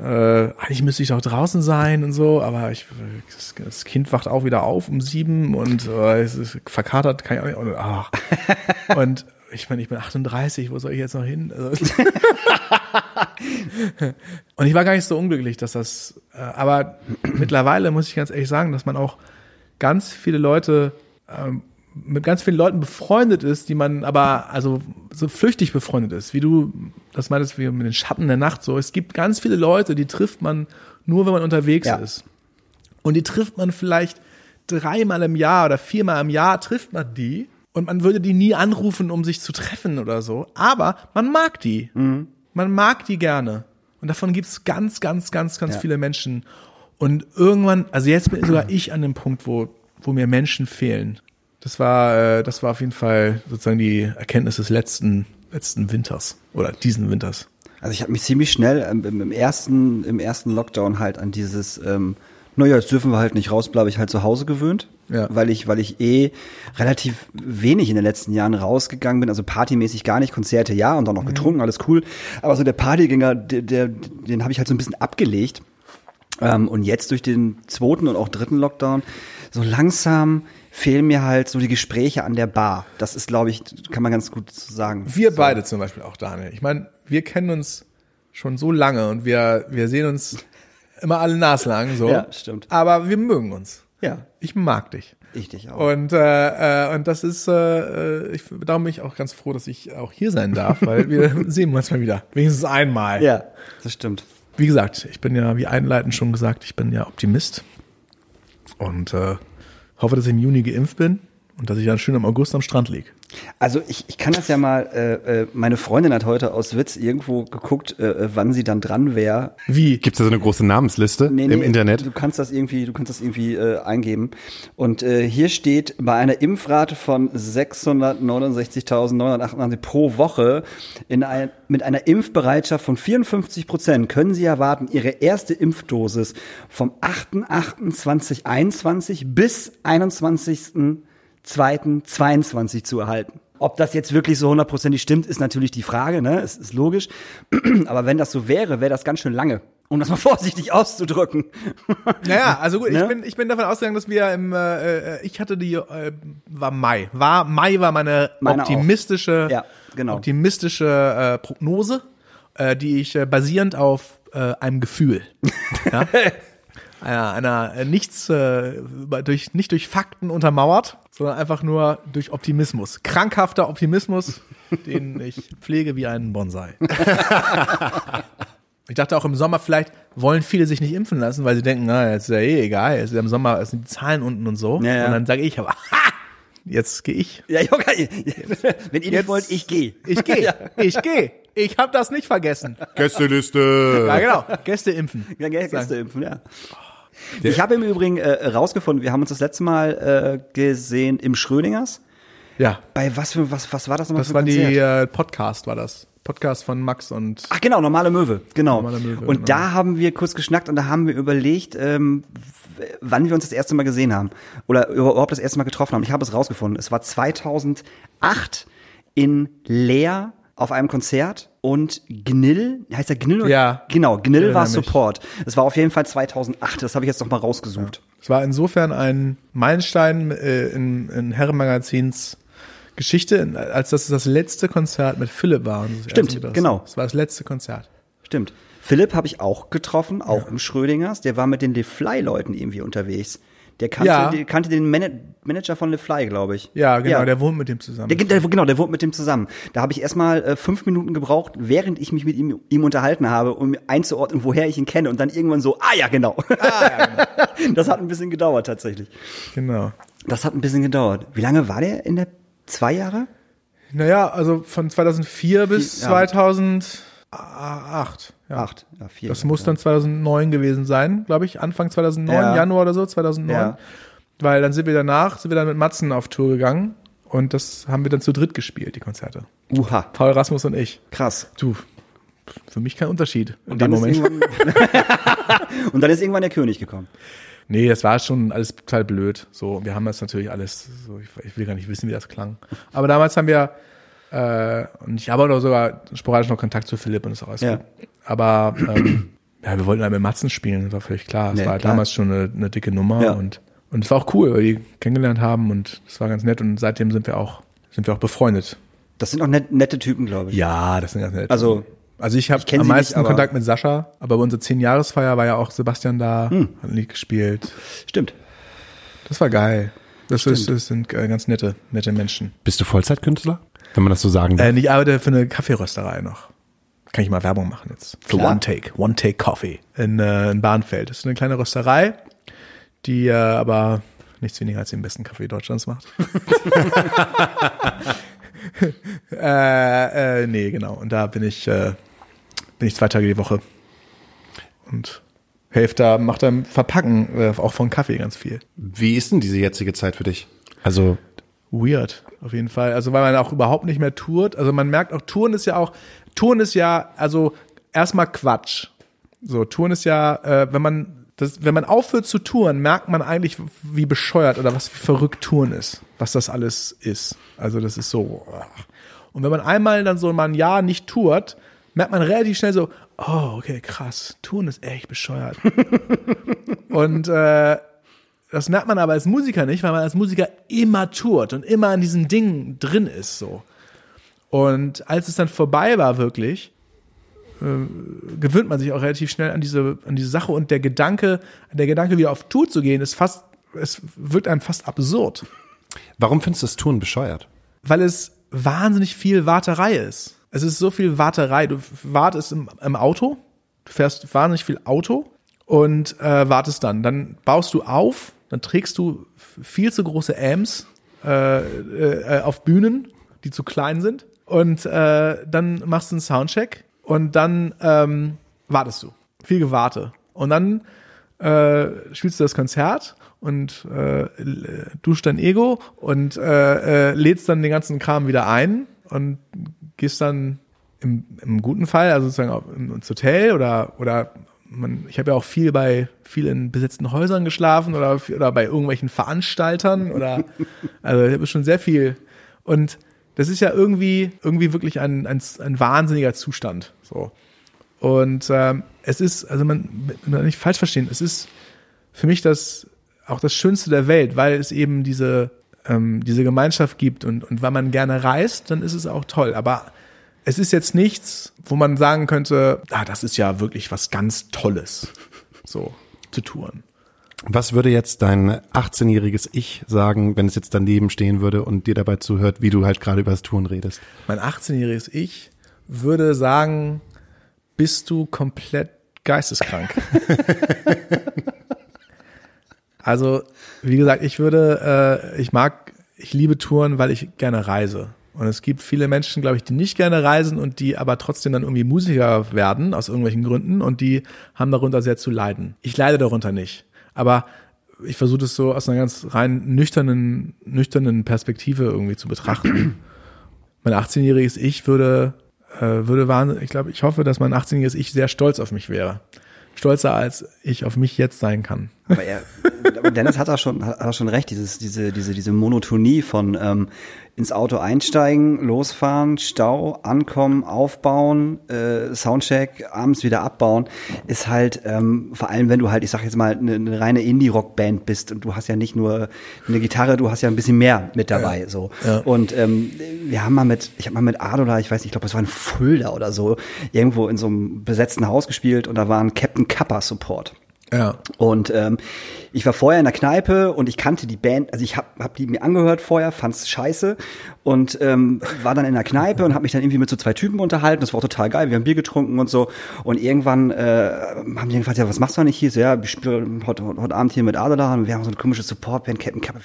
[SPEAKER 3] äh, eigentlich müsste ich doch draußen sein und so, aber ich, das, das Kind wacht auch wieder auf um sieben und äh, es ist verkatert, kann ich auch nicht. Und, ach. und ich meine, ich bin 38, wo soll ich jetzt noch hin? Also, und ich war gar nicht so unglücklich, dass das, äh, aber mittlerweile muss ich ganz ehrlich sagen, dass man auch ganz viele Leute ähm, mit ganz vielen Leuten befreundet ist, die man aber also so flüchtig befreundet ist, wie du das meintest, wie mit den Schatten der Nacht so. Es gibt ganz viele Leute, die trifft man nur, wenn man unterwegs
[SPEAKER 4] Ja.
[SPEAKER 3] ist. Und die trifft man vielleicht dreimal im Jahr oder viermal im Jahr trifft man die und man würde die nie anrufen, um sich zu treffen oder so. Aber man mag die. Man man mag die gerne. Und davon gibt's ganz, ganz, ganz, ganz
[SPEAKER 4] Ja.
[SPEAKER 3] viele Menschen. Und irgendwann, also jetzt bin sogar ich an dem Punkt, wo, wo mir Menschen fehlen. Das war, äh, das war auf jeden Fall sozusagen die Erkenntnis des letzten, letzten Winters oder diesen Winters.
[SPEAKER 4] Also ich habe mich ziemlich schnell ähm, im, im ersten im ersten Lockdown halt an dieses ähm, naja, jetzt dürfen wir halt nicht raus, bleibe ich halt zu Hause gewöhnt,
[SPEAKER 3] Ja.
[SPEAKER 4] weil ich weil ich eh relativ wenig in den letzten Jahren rausgegangen bin, also partymäßig gar nicht, Konzerte ja und auch noch getrunken, alles cool, aber so der Partygänger, der, der den habe ich halt so ein bisschen abgelegt. Ähm, und jetzt durch den zweiten und auch dritten Lockdown, so langsam fehlen mir halt so die Gespräche an der Bar. Das ist, glaube ich, kann man ganz gut so sagen.
[SPEAKER 3] Wir beide zum Beispiel auch, Daniel. Ich meine, wir kennen uns schon so lange und wir, wir sehen uns immer alle naslang so.
[SPEAKER 4] Ja, stimmt.
[SPEAKER 3] Aber wir mögen uns.
[SPEAKER 4] Ja,
[SPEAKER 3] Ich mag dich.
[SPEAKER 4] ich dich auch.
[SPEAKER 3] Und, äh, äh, und das ist, äh, ich darum bin ich auch ganz froh, dass ich auch hier sein darf, weil wir sehen uns mal wieder. Wenigstens einmal.
[SPEAKER 4] ja, das stimmt.
[SPEAKER 3] Wie gesagt, ich bin ja, wie einleitend schon gesagt, ich bin ja Optimist. Und äh, hoffe, dass ich im Juni geimpft bin und dass ich dann schön im August am Strand lieg.
[SPEAKER 4] Also ich, ich kann das ja mal, äh, äh, meine Freundin hat heute aus Witz irgendwo geguckt, äh, äh, wann sie dann dran wäre.
[SPEAKER 3] Wie?
[SPEAKER 5] Gibt's da so eine große Namensliste
[SPEAKER 4] Nee,
[SPEAKER 5] im
[SPEAKER 4] nee,
[SPEAKER 5] Internet?
[SPEAKER 4] Du kannst das irgendwie, du kannst das irgendwie äh, eingeben. Und äh, hier steht bei einer Impfrate von 669.988 pro Woche in ein, mit einer Impfbereitschaft von 54 Prozent können Sie erwarten, Ihre erste Impfdosis vom 8.8.2021 bis 21.02.22 zu erhalten. Ob das jetzt wirklich so hundertprozentig stimmt, ist natürlich die Frage, ne? Es ist logisch. Aber wenn das so wäre, wäre das ganz schön lange. Um das mal vorsichtig auszudrücken.
[SPEAKER 3] Naja, also gut,
[SPEAKER 4] Ne?
[SPEAKER 3] ich bin ich bin davon ausgegangen, dass wir im äh, äh, ich hatte die äh, war Mai. War Mai war meine
[SPEAKER 4] Meine
[SPEAKER 3] optimistische
[SPEAKER 4] Ja, genau.
[SPEAKER 3] optimistische äh, Prognose, äh, die ich äh, basierend auf äh, einem Gefühl, ja, einer, einer äh, nichts äh, durch nicht durch Fakten untermauert, sondern einfach nur durch Optimismus, krankhafter Optimismus, den ich pflege wie einen Bonsai. Ich dachte auch im Sommer, vielleicht wollen viele sich nicht impfen lassen, weil sie denken, na, jetzt ist ja eh egal, jetzt ist ja im Sommer es sind die Zahlen unten und so.
[SPEAKER 4] Ja, ja.
[SPEAKER 3] Und dann sage ich aber, ha, jetzt gehe ich.
[SPEAKER 4] Ja, okay. Wenn ihr nicht wollt, ich gehe.
[SPEAKER 3] Ich gehe, ich gehe. Ich habe das nicht vergessen.
[SPEAKER 5] Gästeliste.
[SPEAKER 3] Ja, genau. Gäste impfen.
[SPEAKER 4] Ja, Gä- Gäste impfen, ja. Ich habe im Übrigen äh, rausgefunden, wir haben uns das letzte Mal äh, gesehen im Schrödingers.
[SPEAKER 3] Ja,
[SPEAKER 4] Bei was für was was war das nochmal
[SPEAKER 3] das
[SPEAKER 4] für
[SPEAKER 3] war
[SPEAKER 4] ein
[SPEAKER 3] die
[SPEAKER 4] Konzert?
[SPEAKER 3] äh, Podcast, war das. Podcast von Max und
[SPEAKER 4] Ach genau, normale Möwe, genau.
[SPEAKER 3] Normale Möwe,
[SPEAKER 4] und
[SPEAKER 3] genau.
[SPEAKER 4] da haben wir kurz geschnackt und da haben wir überlegt, ähm, wann wir uns das erste Mal gesehen haben oder überhaupt das erste Mal getroffen haben. Ich habe es rausgefunden. Es war 2008 in Leer auf einem Konzert und Gnill, heißt der Gnill? oder-
[SPEAKER 3] Ja.
[SPEAKER 4] Genau, Gnill war. Support. Es war auf jeden Fall 2008, das habe ich jetzt noch mal rausgesucht.
[SPEAKER 3] es war insofern ein Meilenstein äh, in, in Herrenmagazins Geschichte, als dass es das letzte Konzert mit Philipp war.
[SPEAKER 4] Stimmt,
[SPEAKER 3] das-
[SPEAKER 4] genau.
[SPEAKER 3] Das war das letzte Konzert.
[SPEAKER 4] Stimmt. Philipp habe ich auch getroffen, auch im Schrödingers. Der war mit den Le Fly-Leuten irgendwie unterwegs. Der kannte,
[SPEAKER 3] Ja.
[SPEAKER 4] der kannte den Mana- Manager von Le Fly, glaube ich.
[SPEAKER 3] Ja, genau, der wohnt mit dem zusammen.
[SPEAKER 4] Der, der, genau, der wohnt mit dem zusammen. Da habe ich erstmal äh, fünf Minuten gebraucht, während ich mich mit ihm, ihm unterhalten habe, um einzuordnen, woher ich ihn kenne. Und dann irgendwann so, ah ja, genau. das hat ein bisschen gedauert tatsächlich.
[SPEAKER 3] genau.
[SPEAKER 4] Das hat ein bisschen gedauert. Wie lange war der in der zwei Jahre?
[SPEAKER 3] Naja, also von 2004 bis
[SPEAKER 4] ja.
[SPEAKER 3] 2008. Ja.
[SPEAKER 4] Acht. Ja, vier.
[SPEAKER 3] Das muss dann 2009 gewesen sein, glaube ich. Anfang 2009,
[SPEAKER 4] Ja.
[SPEAKER 3] Januar oder so, 2009.
[SPEAKER 4] Ja.
[SPEAKER 3] Weil dann sind wir danach, sind wir dann mit Matzen auf Tour gegangen. Und das haben wir dann zu dritt gespielt, die Konzerte.
[SPEAKER 4] Uha.
[SPEAKER 3] Paul Rasmus und ich.
[SPEAKER 4] Krass.
[SPEAKER 3] Du, für mich kein Unterschied in
[SPEAKER 4] Dann
[SPEAKER 3] dem Moment.
[SPEAKER 4] und dann ist irgendwann der König gekommen.
[SPEAKER 3] Nee, das war schon alles total blöd. So, wir haben das natürlich alles, so, ich, ich will gar nicht wissen, wie das klang. Aber damals haben wir, äh, und ich habe auch noch sogar sporadisch noch Kontakt zu Philipp und das ist auch alles
[SPEAKER 4] Ja.
[SPEAKER 3] gut. Aber ähm, ja, wir wollten halt mit Matzen spielen, das war völlig klar. Es
[SPEAKER 4] Ja,
[SPEAKER 3] war
[SPEAKER 4] klar.
[SPEAKER 3] damals schon eine, eine dicke Nummer
[SPEAKER 4] Ja.
[SPEAKER 3] und und es war auch cool, weil die kennengelernt haben und es war ganz nett und seitdem sind wir auch sind wir auch befreundet.
[SPEAKER 4] Das sind auch net, nette Typen, glaube ich.
[SPEAKER 3] Ja, das sind ganz nett.
[SPEAKER 4] Also,
[SPEAKER 3] Also ich habe am
[SPEAKER 4] nicht,
[SPEAKER 3] meisten
[SPEAKER 4] aber-
[SPEAKER 3] Kontakt mit Sascha, aber bei unserer 10-Jahresfeier war ja auch Sebastian da,
[SPEAKER 4] Hm.
[SPEAKER 3] hat ein Lied gespielt.
[SPEAKER 4] stimmt.
[SPEAKER 3] Das war geil. Das, ist, das sind äh, ganz nette, nette Menschen.
[SPEAKER 5] Bist du Vollzeitkünstler? Wenn man das so sagen darf.
[SPEAKER 3] Äh, ich arbeite für eine Kaffeerösterei noch. Kann ich mal Werbung machen jetzt. Für
[SPEAKER 4] Klar.
[SPEAKER 3] One Take. One Take Coffee in, äh, in Bahnfeld. Das ist eine kleine Rösterei, die äh, aber nichts weniger als den besten Kaffee Deutschlands macht. äh, äh, nee, genau. Und da bin ich, äh, bin ich zwei Tage die Woche. Und helfe da, macht dann Verpacken, äh, auch von Kaffee ganz viel.
[SPEAKER 5] Wie ist denn diese jetzige Zeit für dich? Also,
[SPEAKER 3] Weird, auf jeden Fall. Also weil man auch überhaupt nicht mehr tourt. Also man merkt auch, Touren ist ja auch, Touren ist ja, also erstmal Quatsch. So, Touren ist ja, äh, wenn man das, wenn man aufhört zu touren, merkt man eigentlich, wie bescheuert oder was wie verrückt Touren ist, was das alles ist. Also das ist so. Und wenn man einmal dann so mal ein Jahr nicht tourt, merkt man relativ schnell so, oh, okay, krass, Touren ist echt bescheuert. Und äh, das merkt man aber als Musiker nicht, weil man als Musiker immer tourt und immer an diesen Dingen drin ist so. Und als es dann vorbei war wirklich, äh, gewöhnt man sich auch relativ schnell an diese an diese Sache und der Gedanke, der Gedanke wieder auf Tour zu gehen, ist fast es wirkt einem fast absurd,
[SPEAKER 5] warum findest du das Touren bescheuert?
[SPEAKER 3] weil es wahnsinnig viel Warterei ist. Es ist so viel Warterei. Du wartest im, im Auto, du fährst wahnsinnig viel Auto und äh, wartest dann. Dann baust du auf, dann trägst du viel zu große Amps äh, äh, auf Bühnen, die zu klein sind. Und äh, dann machst du einen Soundcheck und dann ähm, wartest du. Viel Gewarte. Und dann äh, spielst du das Konzert und äh, duschst dein Ego und äh, äh, lädst dann den ganzen Kram wieder ein und gehst dann im, im guten Fall, also sozusagen ins Hotel oder oder man, ich habe ja auch viel bei viel in besetzten Häusern geschlafen oder oder bei irgendwelchen Veranstaltern oder also ich habe schon sehr viel und das ist ja irgendwie irgendwie wirklich ein ein, ein wahnsinniger Zustand so und ähm, es ist, also man, man nicht falsch verstehen, es ist für mich das auch das Schönste der Welt, weil es eben diese, ähm, diese Gemeinschaft gibt und, und weil man gerne reist, dann ist es auch toll. Aber es ist jetzt nichts, wo man sagen könnte, ah, das ist ja wirklich was ganz Tolles, so zu touren.
[SPEAKER 5] Was würde jetzt dein 18-jähriges Ich sagen, wenn es jetzt daneben stehen würde und dir dabei zuhört, wie du halt gerade über das Touren redest?
[SPEAKER 3] Mein 18-jähriges Ich würde sagen, bist du komplett geisteskrank. also, wie gesagt, ich würde, äh, ich mag, ich liebe Touren, weil ich gerne reise. Und es gibt viele Menschen, glaube ich, die nicht gerne reisen und die aber trotzdem dann irgendwie Musiker werden, aus irgendwelchen Gründen, und die haben darunter sehr zu leiden. Ich leide darunter nicht. Aber ich versuche das so aus einer ganz rein nüchternen, nüchternen Perspektive irgendwie zu betrachten mein 18-jähriges Ich würde, äh, würde wahnsinnig, ich glaube, ich hoffe, dass mein 18-jähriges Ich sehr stolz auf mich wäre. Stolzer als ich auf mich jetzt sein kann.
[SPEAKER 4] Aber er, Dennis hat da schon, hat da schon recht, dieses, diese, diese, diese Monotonie von ähm, ins Auto einsteigen, losfahren, Stau, ankommen, aufbauen, äh, Soundcheck, abends wieder abbauen, ist halt, ähm, vor allem wenn du halt, ich sag jetzt mal, eine, eine reine Indie-Rock-Band bist und du hast ja nicht nur eine Gitarre, du hast ja ein bisschen mehr mit dabei. so.
[SPEAKER 3] Ja.
[SPEAKER 4] Und ähm, wir haben mal mit, ich habe mal mit Adola, ich weiß nicht, ich glaube, es war in Fulda oder so, irgendwo in so einem besetzten Haus gespielt und da war ein Captain Kappa Support.
[SPEAKER 3] Ja.
[SPEAKER 4] Und ähm, ich war vorher in der Kneipe und ich kannte die Band, also ich habe hab die mir angehört vorher, fand's scheiße und ähm, war dann in der Kneipe und habe mich dann irgendwie mit so zwei Typen unterhalten. Das war auch total geil. Wir haben Bier getrunken und so. Und irgendwann äh, haben die gefragt, ja, was machst du eigentlich hier? So, ja, ich spiele heute, heute Abend hier mit Adela und wir haben so eine komische Support-Band, Captain Kappa.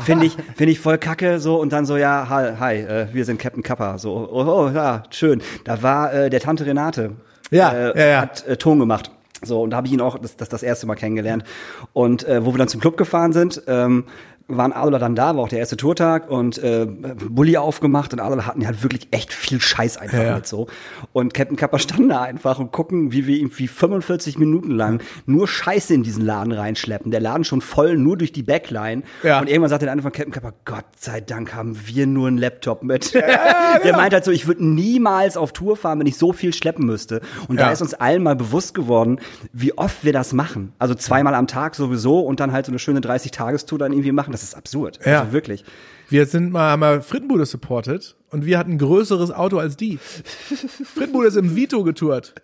[SPEAKER 4] Finde ich, finde ich voll kacke so und dann so, ja, hi, hi äh, wir sind Captain Kappa. So, oh, oh ja, schön. Da war äh, der Tante Renate.
[SPEAKER 3] Ja,
[SPEAKER 4] äh,
[SPEAKER 3] ja, ja.
[SPEAKER 4] hat äh, Ton gemacht. So, und da habe ich ihn auch das, das, das erste Mal kennengelernt. Und äh, wo wir dann zum Club gefahren sind, ähm, waren Adola dann da, war auch der erste Tourtag und äh, Bulli aufgemacht und Adola hatten ja halt wirklich echt viel Scheiß einfach
[SPEAKER 3] Ja, ja.
[SPEAKER 4] mit so. Und Captain Kappa standen da einfach und gucken, wie wir ihm wie 45 Minuten lang nur Scheiße in diesen Laden reinschleppen. Der Laden schon voll, nur durch die Backline.
[SPEAKER 3] Ja.
[SPEAKER 4] Und irgendwann sagte der eine von Captain Kappa, Gott sei Dank haben wir nur einen Laptop mit. der meint halt so, ich würde niemals auf Tour fahren, wenn ich so viel schleppen müsste. Und da
[SPEAKER 3] Ja.
[SPEAKER 4] ist uns allen mal bewusst geworden, wie oft wir das machen. Also zweimal am Tag sowieso und dann halt so eine schöne 30-Tagestour dann irgendwie machen. Das ist absurd.
[SPEAKER 3] Ja.
[SPEAKER 4] Also wirklich.
[SPEAKER 3] Wir sind mal, haben mal Frittenbude supported und wir hatten ein größeres Auto als die. Frittenbude ist im Vito getourt.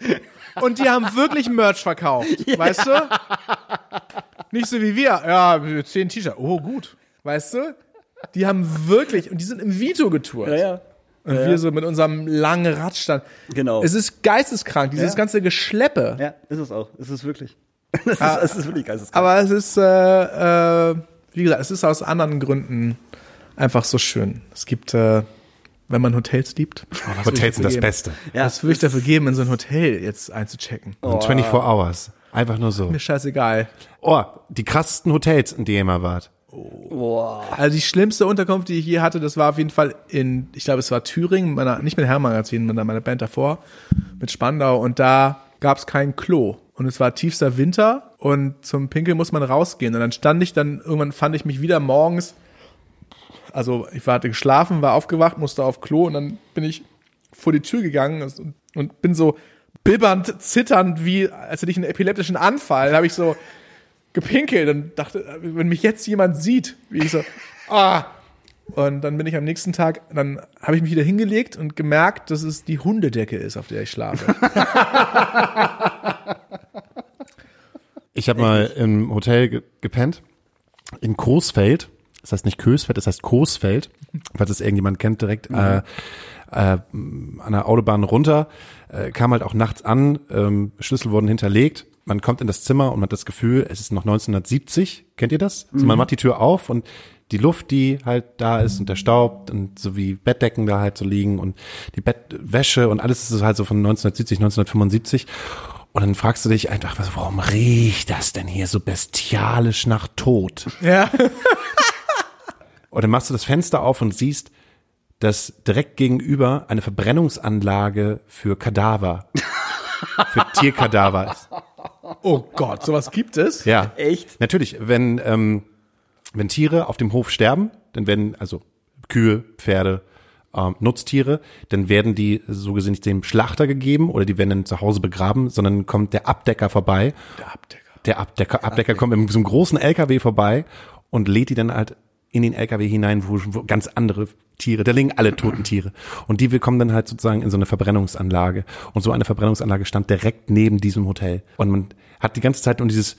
[SPEAKER 3] Und die haben wirklich Merch verkauft. Weißt du? Nicht so wie wir. Ja, zehn T-Shirts. Oh, gut. Weißt du? Die haben wirklich, und die sind im Vito getourt.
[SPEAKER 4] ja.
[SPEAKER 3] Und wir so mit unserem langen Radstand.
[SPEAKER 4] Genau.
[SPEAKER 3] Es ist geisteskrank, dieses
[SPEAKER 4] Ja.
[SPEAKER 3] ganze Geschleppe.
[SPEAKER 4] Ja, ist es auch. Ist es wirklich. Es ist, es ist wirklich geisteskrank.
[SPEAKER 3] Aber es ist, äh, äh, wie gesagt, es ist aus anderen Gründen einfach so schön. Es gibt, äh, wenn man Hotels liebt. Oh,
[SPEAKER 5] Hotels sind das
[SPEAKER 3] geben?
[SPEAKER 5] Beste.
[SPEAKER 4] Ja,
[SPEAKER 3] was würde ich dafür geben, in so ein Hotel jetzt einzuchecken?
[SPEAKER 5] Und 24 Hours. Einfach nur so.
[SPEAKER 3] Mir scheißegal.
[SPEAKER 5] Oh, die krassesten Hotels, in denen ihr mal wart.
[SPEAKER 3] Also die schlimmste Unterkunft, die ich je hatte, das war auf jeden Fall in, ich glaube, es war Thüringen, meiner, nicht mit Herrmagazin, mit meiner Band davor, mit Spandau. Und da gab es kein Klo. Und es war tiefster Winter und zum Pinkeln muss man rausgehen. Und dann stand ich dann, irgendwann fand ich mich wieder morgens, also ich war- hatte geschlafen, war aufgewacht, musste auf Klo und dann bin ich vor die Tür gegangen und, und bin so bibbernd, zitternd, wie als hätte ich einen epileptischen Anfall. Habe ich so gepinkelt und dachte, wenn mich jetzt jemand sieht, wie ich so, ah. Und dann bin ich am nächsten Tag, dann habe ich mich wieder hingelegt und gemerkt, dass es die Hundedecke ist, auf der ich schlafe.
[SPEAKER 5] Ich habe mal im Hotel ge gepennt, in Coesfeld. Das heißt nicht Kösfeld, das heißt Coesfeld, falls es irgendjemand kennt, direkt äh, äh, an der Autobahn runter. Äh, kam halt auch nachts an, ähm, Schlüssel wurden hinterlegt. Man kommt in das Zimmer und man hat das Gefühl, es ist noch 1970. Kennt ihr das? Also man macht die Tür auf und die Luft, die halt da ist und der Staub und so wie Bettdecken da halt so liegen und die Bettwäsche und alles ist halt so von 1970, 1975. Und dann fragst du dich einfach, was, warum riecht das denn hier so bestialisch nach Tod?
[SPEAKER 3] ja.
[SPEAKER 5] Und dann machst du das Fenster auf und siehst, dass direkt gegenüber eine Verbrennungsanlage für Kadaver, für Tierkadaver ist.
[SPEAKER 3] Oh Gott, sowas gibt es?
[SPEAKER 5] Ja.
[SPEAKER 4] Echt?
[SPEAKER 5] Natürlich, wenn, ähm, wenn Tiere auf dem Hof sterben, dann werden, also Kühe, Pferde, ähm, Nutztiere, dann werden die so gesehen nicht dem Schlachter gegeben oder die werden dann zu Hause begraben, sondern kommt der Abdecker vorbei.
[SPEAKER 3] Der Abdecker.
[SPEAKER 5] Der Abdecker, Abdecker kommt mit so einem großen LKW vorbei und lädt die dann halt in den LKW hinein, wo, wo ganz andere Tiere, da liegen alle toten Tiere. Und die kommen dann halt sozusagen in so eine Verbrennungsanlage. Und so eine Verbrennungsanlage stand direkt neben diesem Hotel. Und man hat die ganze Zeit nur dieses,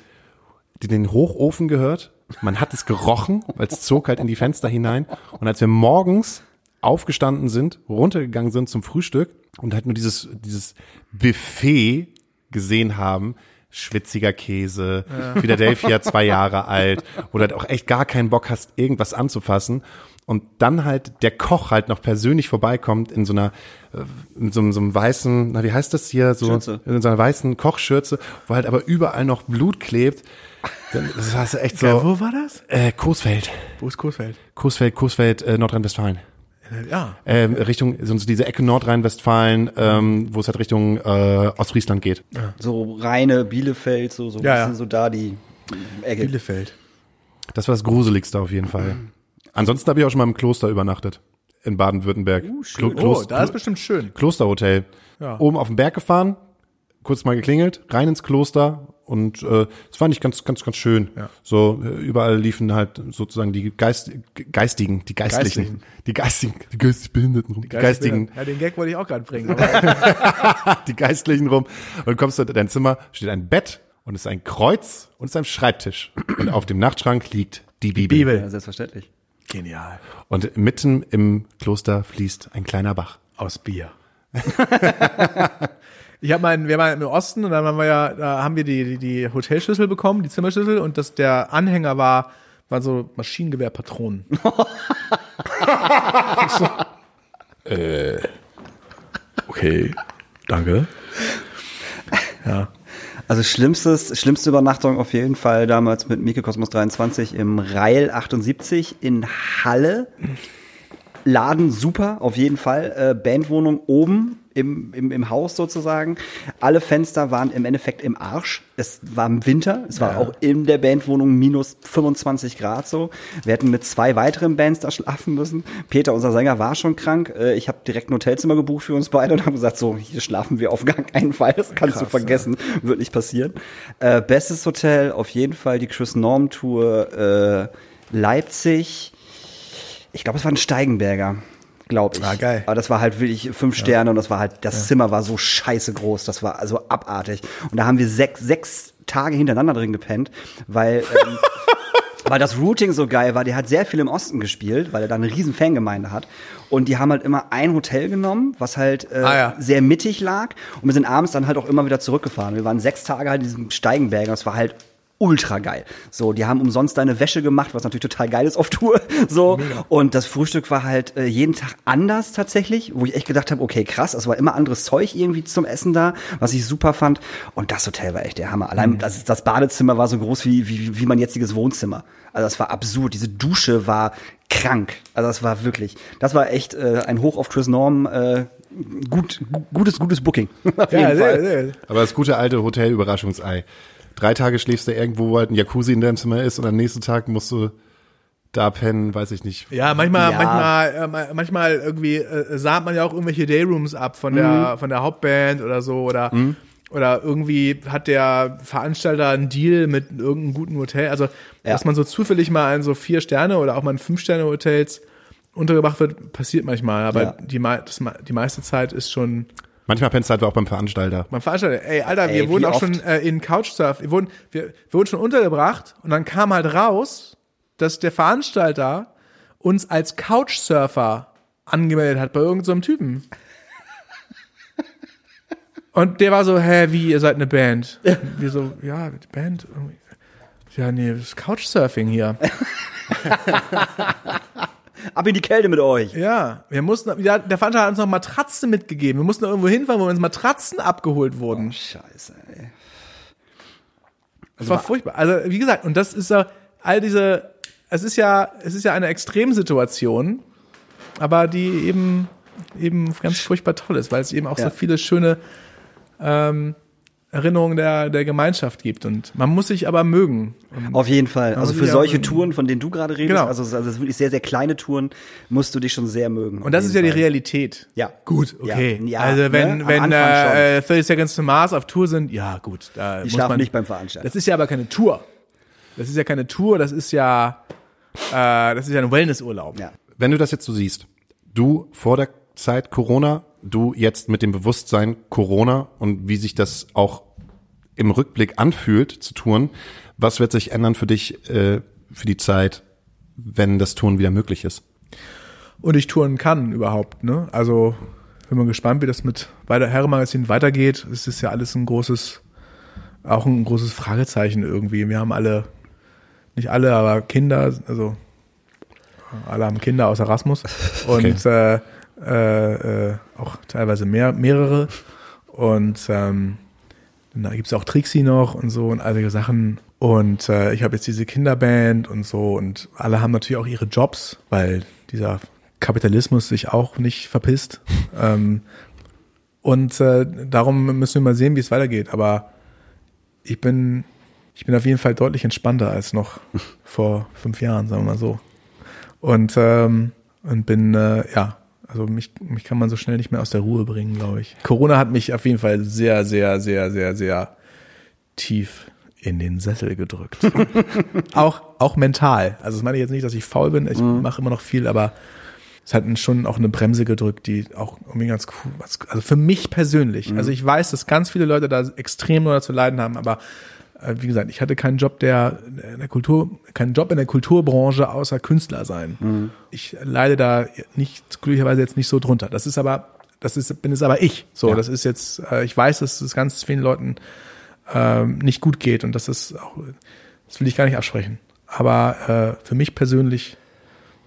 [SPEAKER 5] den Hochofen gehört. Man hat es gerochen, weil es zog halt in die Fenster hinein. Und als wir morgens aufgestanden sind, runtergegangen sind zum Frühstück und halt nur dieses, dieses Buffet gesehen haben, schwitziger Käse, Philadelphia zwei Jahre alt, wo du halt auch echt gar keinen Bock hast, irgendwas anzufassen. Und dann halt der Koch halt noch persönlich vorbeikommt in so einer, äh, in so, einem- so einem weißen, na wie heißt das hier, so
[SPEAKER 4] Schürze.
[SPEAKER 5] in so einer weißen Kochschürze, wo halt aber überall noch Blut klebt. Das war echt so,
[SPEAKER 3] Ja, wo war das?
[SPEAKER 5] äh, Coesfeld,
[SPEAKER 3] Wo ist Coesfeld?
[SPEAKER 5] Coesfeld, Coesfeld, äh, Nordrhein-Westfalen.
[SPEAKER 3] Ja.
[SPEAKER 5] Ähm, Richtung, so diese Ecke Nordrhein-Westfalen, ähm, wo es halt Richtung äh, Ostfriesland geht.
[SPEAKER 4] So reine Bielefeld, so, so,
[SPEAKER 3] Ja,
[SPEAKER 4] bisschen
[SPEAKER 3] ja.
[SPEAKER 4] so da die Ecke.
[SPEAKER 3] Bielefeld.
[SPEAKER 5] Das war das Gruseligste auf jeden Fall. Ansonsten habe ich auch schon mal im Kloster übernachtet. In Baden-Württemberg. Klo
[SPEAKER 3] Oh,
[SPEAKER 5] Klos-
[SPEAKER 3] da ist bestimmt schön.
[SPEAKER 5] Klosterhotel.
[SPEAKER 3] Ja.
[SPEAKER 5] Oben auf den Berg gefahren, kurz mal geklingelt, rein ins Kloster und äh, es fand ich ganz, ganz, ganz schön.
[SPEAKER 3] Ja.
[SPEAKER 5] So äh, überall liefen halt sozusagen die Geist, geistigen, die geistlichen,
[SPEAKER 3] Geistlichen.
[SPEAKER 5] die geistigen, die geistig Behinderten rum, die geistigen,
[SPEAKER 3] Ja, den Gag wollte ich auch gerade bringen.
[SPEAKER 5] Die Geistlichen rum. Und kommst du in dein Zimmer, steht ein Bett und es ist ein Kreuz und es ist ein Schreibtisch. Und auf dem Nachtschrank liegt die Bibel.
[SPEAKER 4] Ja,
[SPEAKER 3] Bibel.
[SPEAKER 4] selbstverständlich.
[SPEAKER 3] Genial.
[SPEAKER 5] Und mitten im Kloster fließt ein kleiner Bach.
[SPEAKER 3] Aus Bier. ich habe mal, wir waren im Osten und dann haben wir ja, da haben wir die, die, die Hotelschlüssel bekommen, die Zimmerschlüssel und das, der Anhänger war, waren so Maschinengewehrpatronen. so. äh, okay, danke. Ja.
[SPEAKER 4] Also schlimmstes, schlimmste Übernachtung auf jeden Fall damals mit Mieke Kosmos 23 im Rail 78 in Halle. Laden super, auf jeden Fall. Äh, Bandwohnung oben im, im, im Haus sozusagen. Alle Fenster waren im Endeffekt im Arsch. Es war im Winter. Es war auch in der Bandwohnung minus 25 Grad so. Wir hätten mit zwei weiteren Bands da schlafen müssen. Peter, unser Sänger, war schon krank. Äh, ich habe direkt ein Hotelzimmer gebucht für uns beide und haben gesagt, so, hier schlafen wir auf gar keinen Fall. Das kannst du vergessen. Wird nicht passieren. Äh, bestes Hotel, auf jeden Fall die Chris Norm Tour äh, Leipzig. Ich glaube, es war ein Steigenberger, glaube ich.
[SPEAKER 3] Ah, geil.
[SPEAKER 4] Aber das war halt wirklich fünf Sterne und das war halt, das Zimmer war so scheiße groß, das war also abartig. Und da haben wir sechs, sechs Tage hintereinander drin gepennt, weil, ähm, weil das Routing so geil war. Der hat sehr viel im Osten gespielt, weil er da eine riesen Fangemeinde hat. Und die haben halt immer ein Hotel genommen, was halt äh,
[SPEAKER 3] Ah, ja.
[SPEAKER 4] sehr mittig lag. Und wir sind abends dann halt auch immer wieder zurückgefahren. Wir waren sechs Tage halt in diesem Steigenberger. Das war halt ultra geil. So, die haben umsonst deine Wäsche gemacht, was natürlich total geil ist auf Tour. So und das Frühstück war halt äh, jeden Tag anders tatsächlich, wo ich echt gedacht habe, okay, krass, es war immer anderes Zeug irgendwie zum Essen da, was ich super fand. Und das Hotel war echt der Hammer. Allein das, das Badezimmer war so groß wie, wie wie mein jetziges Wohnzimmer. Also das war absurd. Diese Dusche war krank. Also das war wirklich, das war echt äh, ein Hoch auf Chris Norm. Äh, gut, gu- gutes, gutes Booking. auf jeden Fall.
[SPEAKER 5] Aber das gute alte Hotel-Überraschungsei. Drei Tage schläfst du irgendwo, wo halt ein Jacuzzi in deinem Zimmer ist und am nächsten Tag musst du da pennen, weiß ich nicht.
[SPEAKER 3] Ja, manchmal,
[SPEAKER 4] Ja.
[SPEAKER 3] manchmal, äh, ma- manchmal irgendwie äh, sahnt man ja auch irgendwelche Dayrooms ab von der von der Hauptband oder so oder oder irgendwie hat der Veranstalter einen Deal mit irgendeinem guten Hotel. Also dass man so zufällig mal in so vier Sterne oder auch mal in fünf Sterne Hotels untergebracht wird, passiert manchmal. Aber
[SPEAKER 4] Ja.
[SPEAKER 3] die, die meiste Zeit ist schon
[SPEAKER 5] Manchmal pennst du halt auch beim Veranstalter.
[SPEAKER 3] man Veranstalter, ey, Alter,
[SPEAKER 4] Ey,
[SPEAKER 3] wir wurden
[SPEAKER 4] wie
[SPEAKER 3] auch
[SPEAKER 4] oft?
[SPEAKER 3] schon äh, in Couchsurf, wir wurden, wir, wir wurden schon untergebracht und dann kam halt raus, dass der Veranstalter uns als Couchsurfer angemeldet hat bei irgendeinem so einem Typen. Und der war so, hä, wie, ihr seid eine Band? Und wir so, ja, die Band, ja, nee, das ist Couchsurfing hier.
[SPEAKER 4] Ab in die Kälte mit euch.
[SPEAKER 3] Ja, wir mussten, ja, der Veranstalter hat uns noch Matratzen mitgegeben. Wir mussten irgendwo hinfahren, wo uns Matratzen abgeholt wurden.
[SPEAKER 4] Scheiße, ey.
[SPEAKER 3] Das war furchtbar. Also, wie gesagt, und das ist ja all diese, es ist ja, es ist ja eine Extremsituation, aber die eben, eben ganz furchtbar toll ist, weil es eben auch
[SPEAKER 4] Ja.
[SPEAKER 3] so viele schöne ähm, Erinnerungen der, der Gemeinschaft gibt. Und man muss sich aber mögen. Und
[SPEAKER 4] Auf jeden Fall. Also für solche Touren, von denen du gerade redest,
[SPEAKER 3] Genau.
[SPEAKER 4] also, also wirklich sehr, sehr kleine Touren, musst du dich schon sehr mögen.
[SPEAKER 3] Und das ist ja die Realität.
[SPEAKER 4] Ja.
[SPEAKER 3] Gut, okay.
[SPEAKER 4] Ja, ja,
[SPEAKER 3] also wenn,
[SPEAKER 4] ne? Am
[SPEAKER 3] wenn äh, 30 Seconds to Mars auf Tour sind, ja gut. Da
[SPEAKER 4] Die
[SPEAKER 3] muss
[SPEAKER 4] schlafen
[SPEAKER 3] man,
[SPEAKER 4] nicht beim Veranstalter.
[SPEAKER 3] Das ist ja aber keine Tour. Das ist ja keine Tour, das ist ja, äh, das ist ja ein Wellnessurlaub.
[SPEAKER 4] Ja.
[SPEAKER 5] Wenn du das jetzt so siehst, du vor der Zeit Corona, du jetzt mit dem Bewusstsein Corona und wie sich das auch im Rückblick anfühlt zu touren, was wird sich ändern für dich äh, für die Zeit, wenn das Touren wieder möglich ist?
[SPEAKER 3] und ich touren kann überhaupt. Ne? Also bin mal gespannt, wie das mit weiter Herrenmagazin weitergeht. Es ist ja alles ein großes, auch ein großes Fragezeichen irgendwie. Wir haben alle, nicht alle, aber Kinder, also alle haben Kinder aus Erasmus und äh, äh, äh, auch teilweise mehr, mehrere. Und ähm, da gibt's auch Trixie noch und so und all solche Sachen. Und äh, ich habe jetzt diese Kinderband und so und alle haben natürlich auch ihre Jobs, weil dieser Kapitalismus sich auch nicht verpisst. ähm, und äh, darum müssen wir mal sehen, wie es weitergeht. Aber ich bin, ich bin auf jeden Fall deutlich entspannter als noch vor fünf Jahren, sagen wir mal so. Und, ähm, und bin, äh, ja, also mich, mich kann man so schnell nicht mehr aus der Ruhe bringen, glaube ich. Corona hat mich auf jeden Fall sehr, sehr, sehr, sehr, sehr tief in den Sessel gedrückt. auch, auch mental. Also das meine ich jetzt nicht, dass ich faul bin. Ich mache immer noch viel, aber es hat schon auch eine Bremse gedrückt, die auch irgendwie ganz cool, also für mich persönlich. Also ich weiß, dass ganz viele Leute da extrem nur zu leiden haben, aber wie gesagt, ich hatte keinen Job der, in der Kultur, keinen Job in der Kulturbranche außer Künstler sein. Ich leide da nicht, glücklicherweise jetzt nicht so drunter. Das ist aber, das ist, bin es aber ich. So, das ist jetzt, äh, ich weiß, dass es ganz vielen Leuten ähm, nicht gut geht und das ist auch, das will ich gar nicht absprechen. Aber äh, für mich persönlich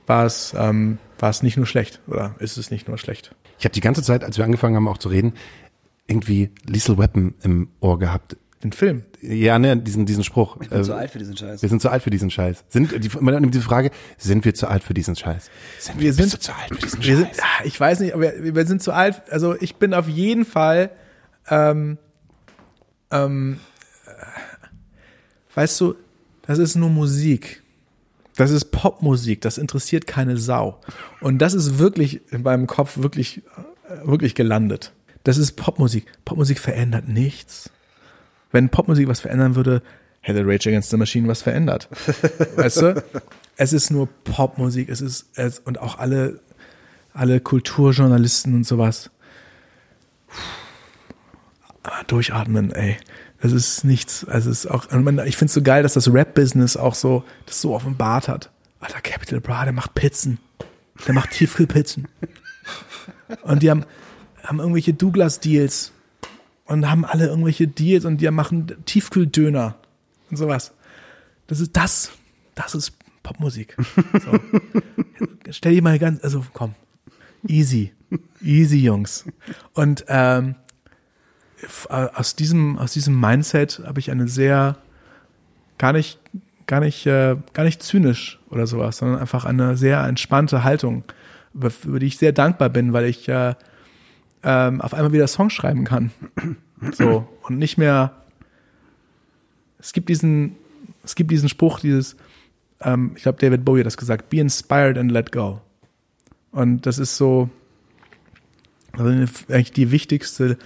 [SPEAKER 3] war es, ähm, war es nicht nur schlecht oder ist es nicht nur schlecht.
[SPEAKER 5] Ich habe die ganze Zeit, als wir angefangen haben auch zu reden, irgendwie Lethal Weapon im Ohr gehabt.
[SPEAKER 3] Den Film.
[SPEAKER 5] Ja, ne, diesen, diesen Spruch.
[SPEAKER 4] Ich bin
[SPEAKER 5] Äh,
[SPEAKER 4] zu alt für diesen Scheiß.
[SPEAKER 5] Wir sind zu alt für diesen Scheiß. Sind die, man nimmt die Frage, sind wir zu alt für diesen Scheiß? Sind
[SPEAKER 3] Wir sind
[SPEAKER 5] bist du zu alt für diesen
[SPEAKER 3] Wir
[SPEAKER 5] Scheiß?
[SPEAKER 3] sind, ah, ich weiß nicht, aber wir, wir sind zu alt. Also ich bin auf jeden Fall, ähm, ähm, äh, weißt du, das ist nur Musik. Das ist Popmusik. Das interessiert keine Sau. Und das ist wirklich in meinem Kopf wirklich, äh, wirklich gelandet. Das ist Popmusik. Popmusik verändert nichts. Wenn Popmusik was verändern würde, hätte Rage Against the Machine was verändert. Weißt du? Es ist nur Popmusik, es ist, es, und auch alle, alle Kulturjournalisten und sowas. Aber durchatmen, ey. Das ist nichts, also es ist auch, ich finde es so geil, dass das Rap-Business auch so, das so offenbart hat. Alter, Capital Bra, der macht Pizzen. Der macht Tiefkühlpizzen. Und die haben, haben irgendwelche Douglas-Deals und haben alle irgendwelche Deals und die machen Tiefkühldöner und sowas. das ist das, das ist Popmusik. So. Stell dir mal ganz, also komm, easy, easy Jungs. Und ähm, äh, aus diesem aus diesem Mindset habe ich eine sehr gar nicht gar nicht äh, gar nicht zynisch oder sowas, sondern einfach eine sehr entspannte Haltung, über, über die ich sehr dankbar bin, weil ich äh, ähm, auf einmal wieder Songs schreiben kann. So und nicht mehr. Es gibt diesen es gibt diesen Spruch, dieses ähm, ich glaube David Bowie hat das gesagt, be inspired and let go. Und das ist so also eigentlich die wichtigste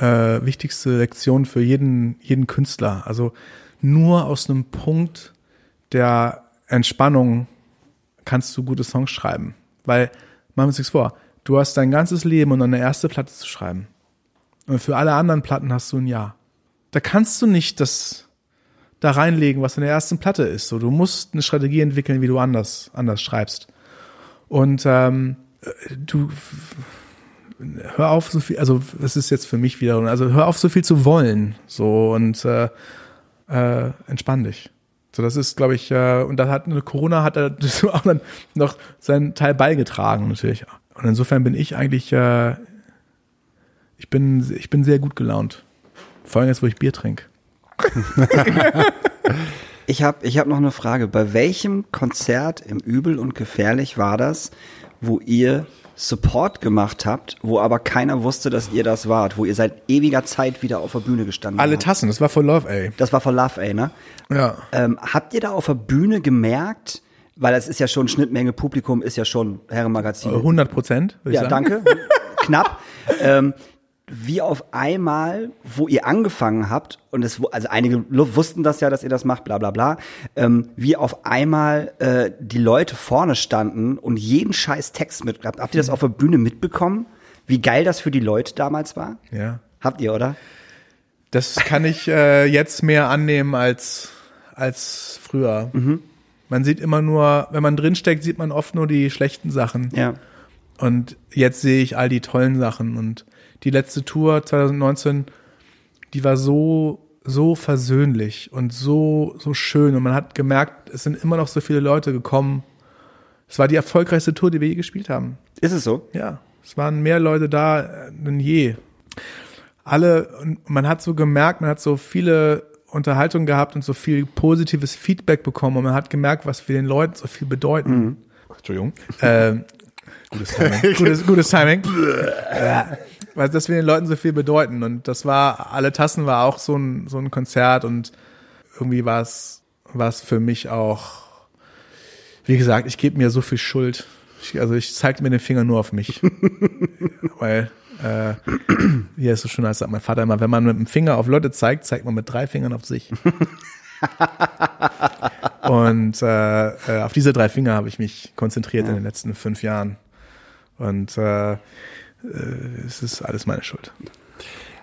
[SPEAKER 3] äh, wichtigste Lektion für jeden, jeden Künstler. Also nur aus einem Punkt der Entspannung kannst du gute Songs schreiben. Weil, machen wir uns nichts vor, du hast dein ganzes Leben, um eine erste Platte zu schreiben. Und für alle anderen Platten hast du ein Jahr. Da kannst du nicht das da reinlegen, was in der ersten Platte ist. So, du musst eine Strategie entwickeln, wie du anders, anders schreibst. Und ähm, du hör auf so viel, also das ist jetzt für mich wieder, also hör auf so viel zu wollen, so und äh, äh, entspann dich. So, das ist, glaube ich, äh, und da hat Corona hat er auch dann noch seinen Teil beigetragen natürlich. Und insofern bin ich eigentlich, äh, ich bin, ich bin sehr gut gelaunt. Vor allem jetzt, wo ich Bier trinke.
[SPEAKER 4] Ich habe ich hab noch eine Frage. Bei welchem Konzert im Übel und Gefährlich war das, wo ihr Support gemacht habt, wo aber keiner wusste, dass ihr das wart, wo ihr seit ewiger Zeit wieder auf der Bühne gestanden
[SPEAKER 3] Alle
[SPEAKER 4] habt?
[SPEAKER 3] Tassen, das war for Love, ey.
[SPEAKER 4] Das war for Love, ey, ne?
[SPEAKER 3] Ja.
[SPEAKER 4] Ähm, habt ihr da auf der Bühne gemerkt, weil das ist ja schon Schnittmenge Publikum, ist ja schon Herrenmagazin.
[SPEAKER 3] 100 Prozent, würde ich
[SPEAKER 4] Ja,
[SPEAKER 3] sagen.
[SPEAKER 4] danke. Knapp. Ähm, wie auf einmal, wo ihr angefangen habt, und es, also einige wussten das ja, dass ihr das macht, bla bla bla, ähm, wie auf einmal äh, die Leute vorne standen und jeden scheiß Text mit. Habt, habt ihr das auf der Bühne mitbekommen? Wie geil das für die Leute damals war?
[SPEAKER 3] Ja.
[SPEAKER 4] Habt ihr, oder?
[SPEAKER 3] Das kann ich äh, jetzt mehr annehmen als, als früher. Man sieht immer nur, wenn man drinsteckt, sieht man oft nur die schlechten Sachen.
[SPEAKER 4] Ja.
[SPEAKER 3] Und jetzt sehe ich all die tollen Sachen. Und die letzte Tour 2019, die war so, so versöhnlich und so, so schön. Und man hat gemerkt, es sind immer noch so viele Leute gekommen. Es war die erfolgreichste Tour, die wir je gespielt haben.
[SPEAKER 4] Ist es so?
[SPEAKER 3] Ja, es waren mehr Leute da äh, denn je. Alle, und man hat so gemerkt, man hat so viele Unterhaltungen gehabt und so viel positives Feedback bekommen und man hat gemerkt, was wir den Leuten so viel bedeuten. Entschuldigung. Ähm, gutes Timing. gutes, gutes Timing. Weil dass wir den Leuten so viel bedeuten und das war, alle Tassen war auch so ein, so ein Konzert und irgendwie war es, war es für mich auch, wie gesagt, ich gebe mir so viel Schuld. Ich, also ich zeige mir den Finger nur auf mich. Weil, äh, hier ist so schön, als sagt mein Vater immer, wenn man mit dem Finger auf Leute zeigt, zeigt man mit drei Fingern auf sich. Und äh, äh, auf diese drei Finger habe ich mich konzentriert in den letzten fünf Jahren. Und äh, äh, es ist alles meine Schuld.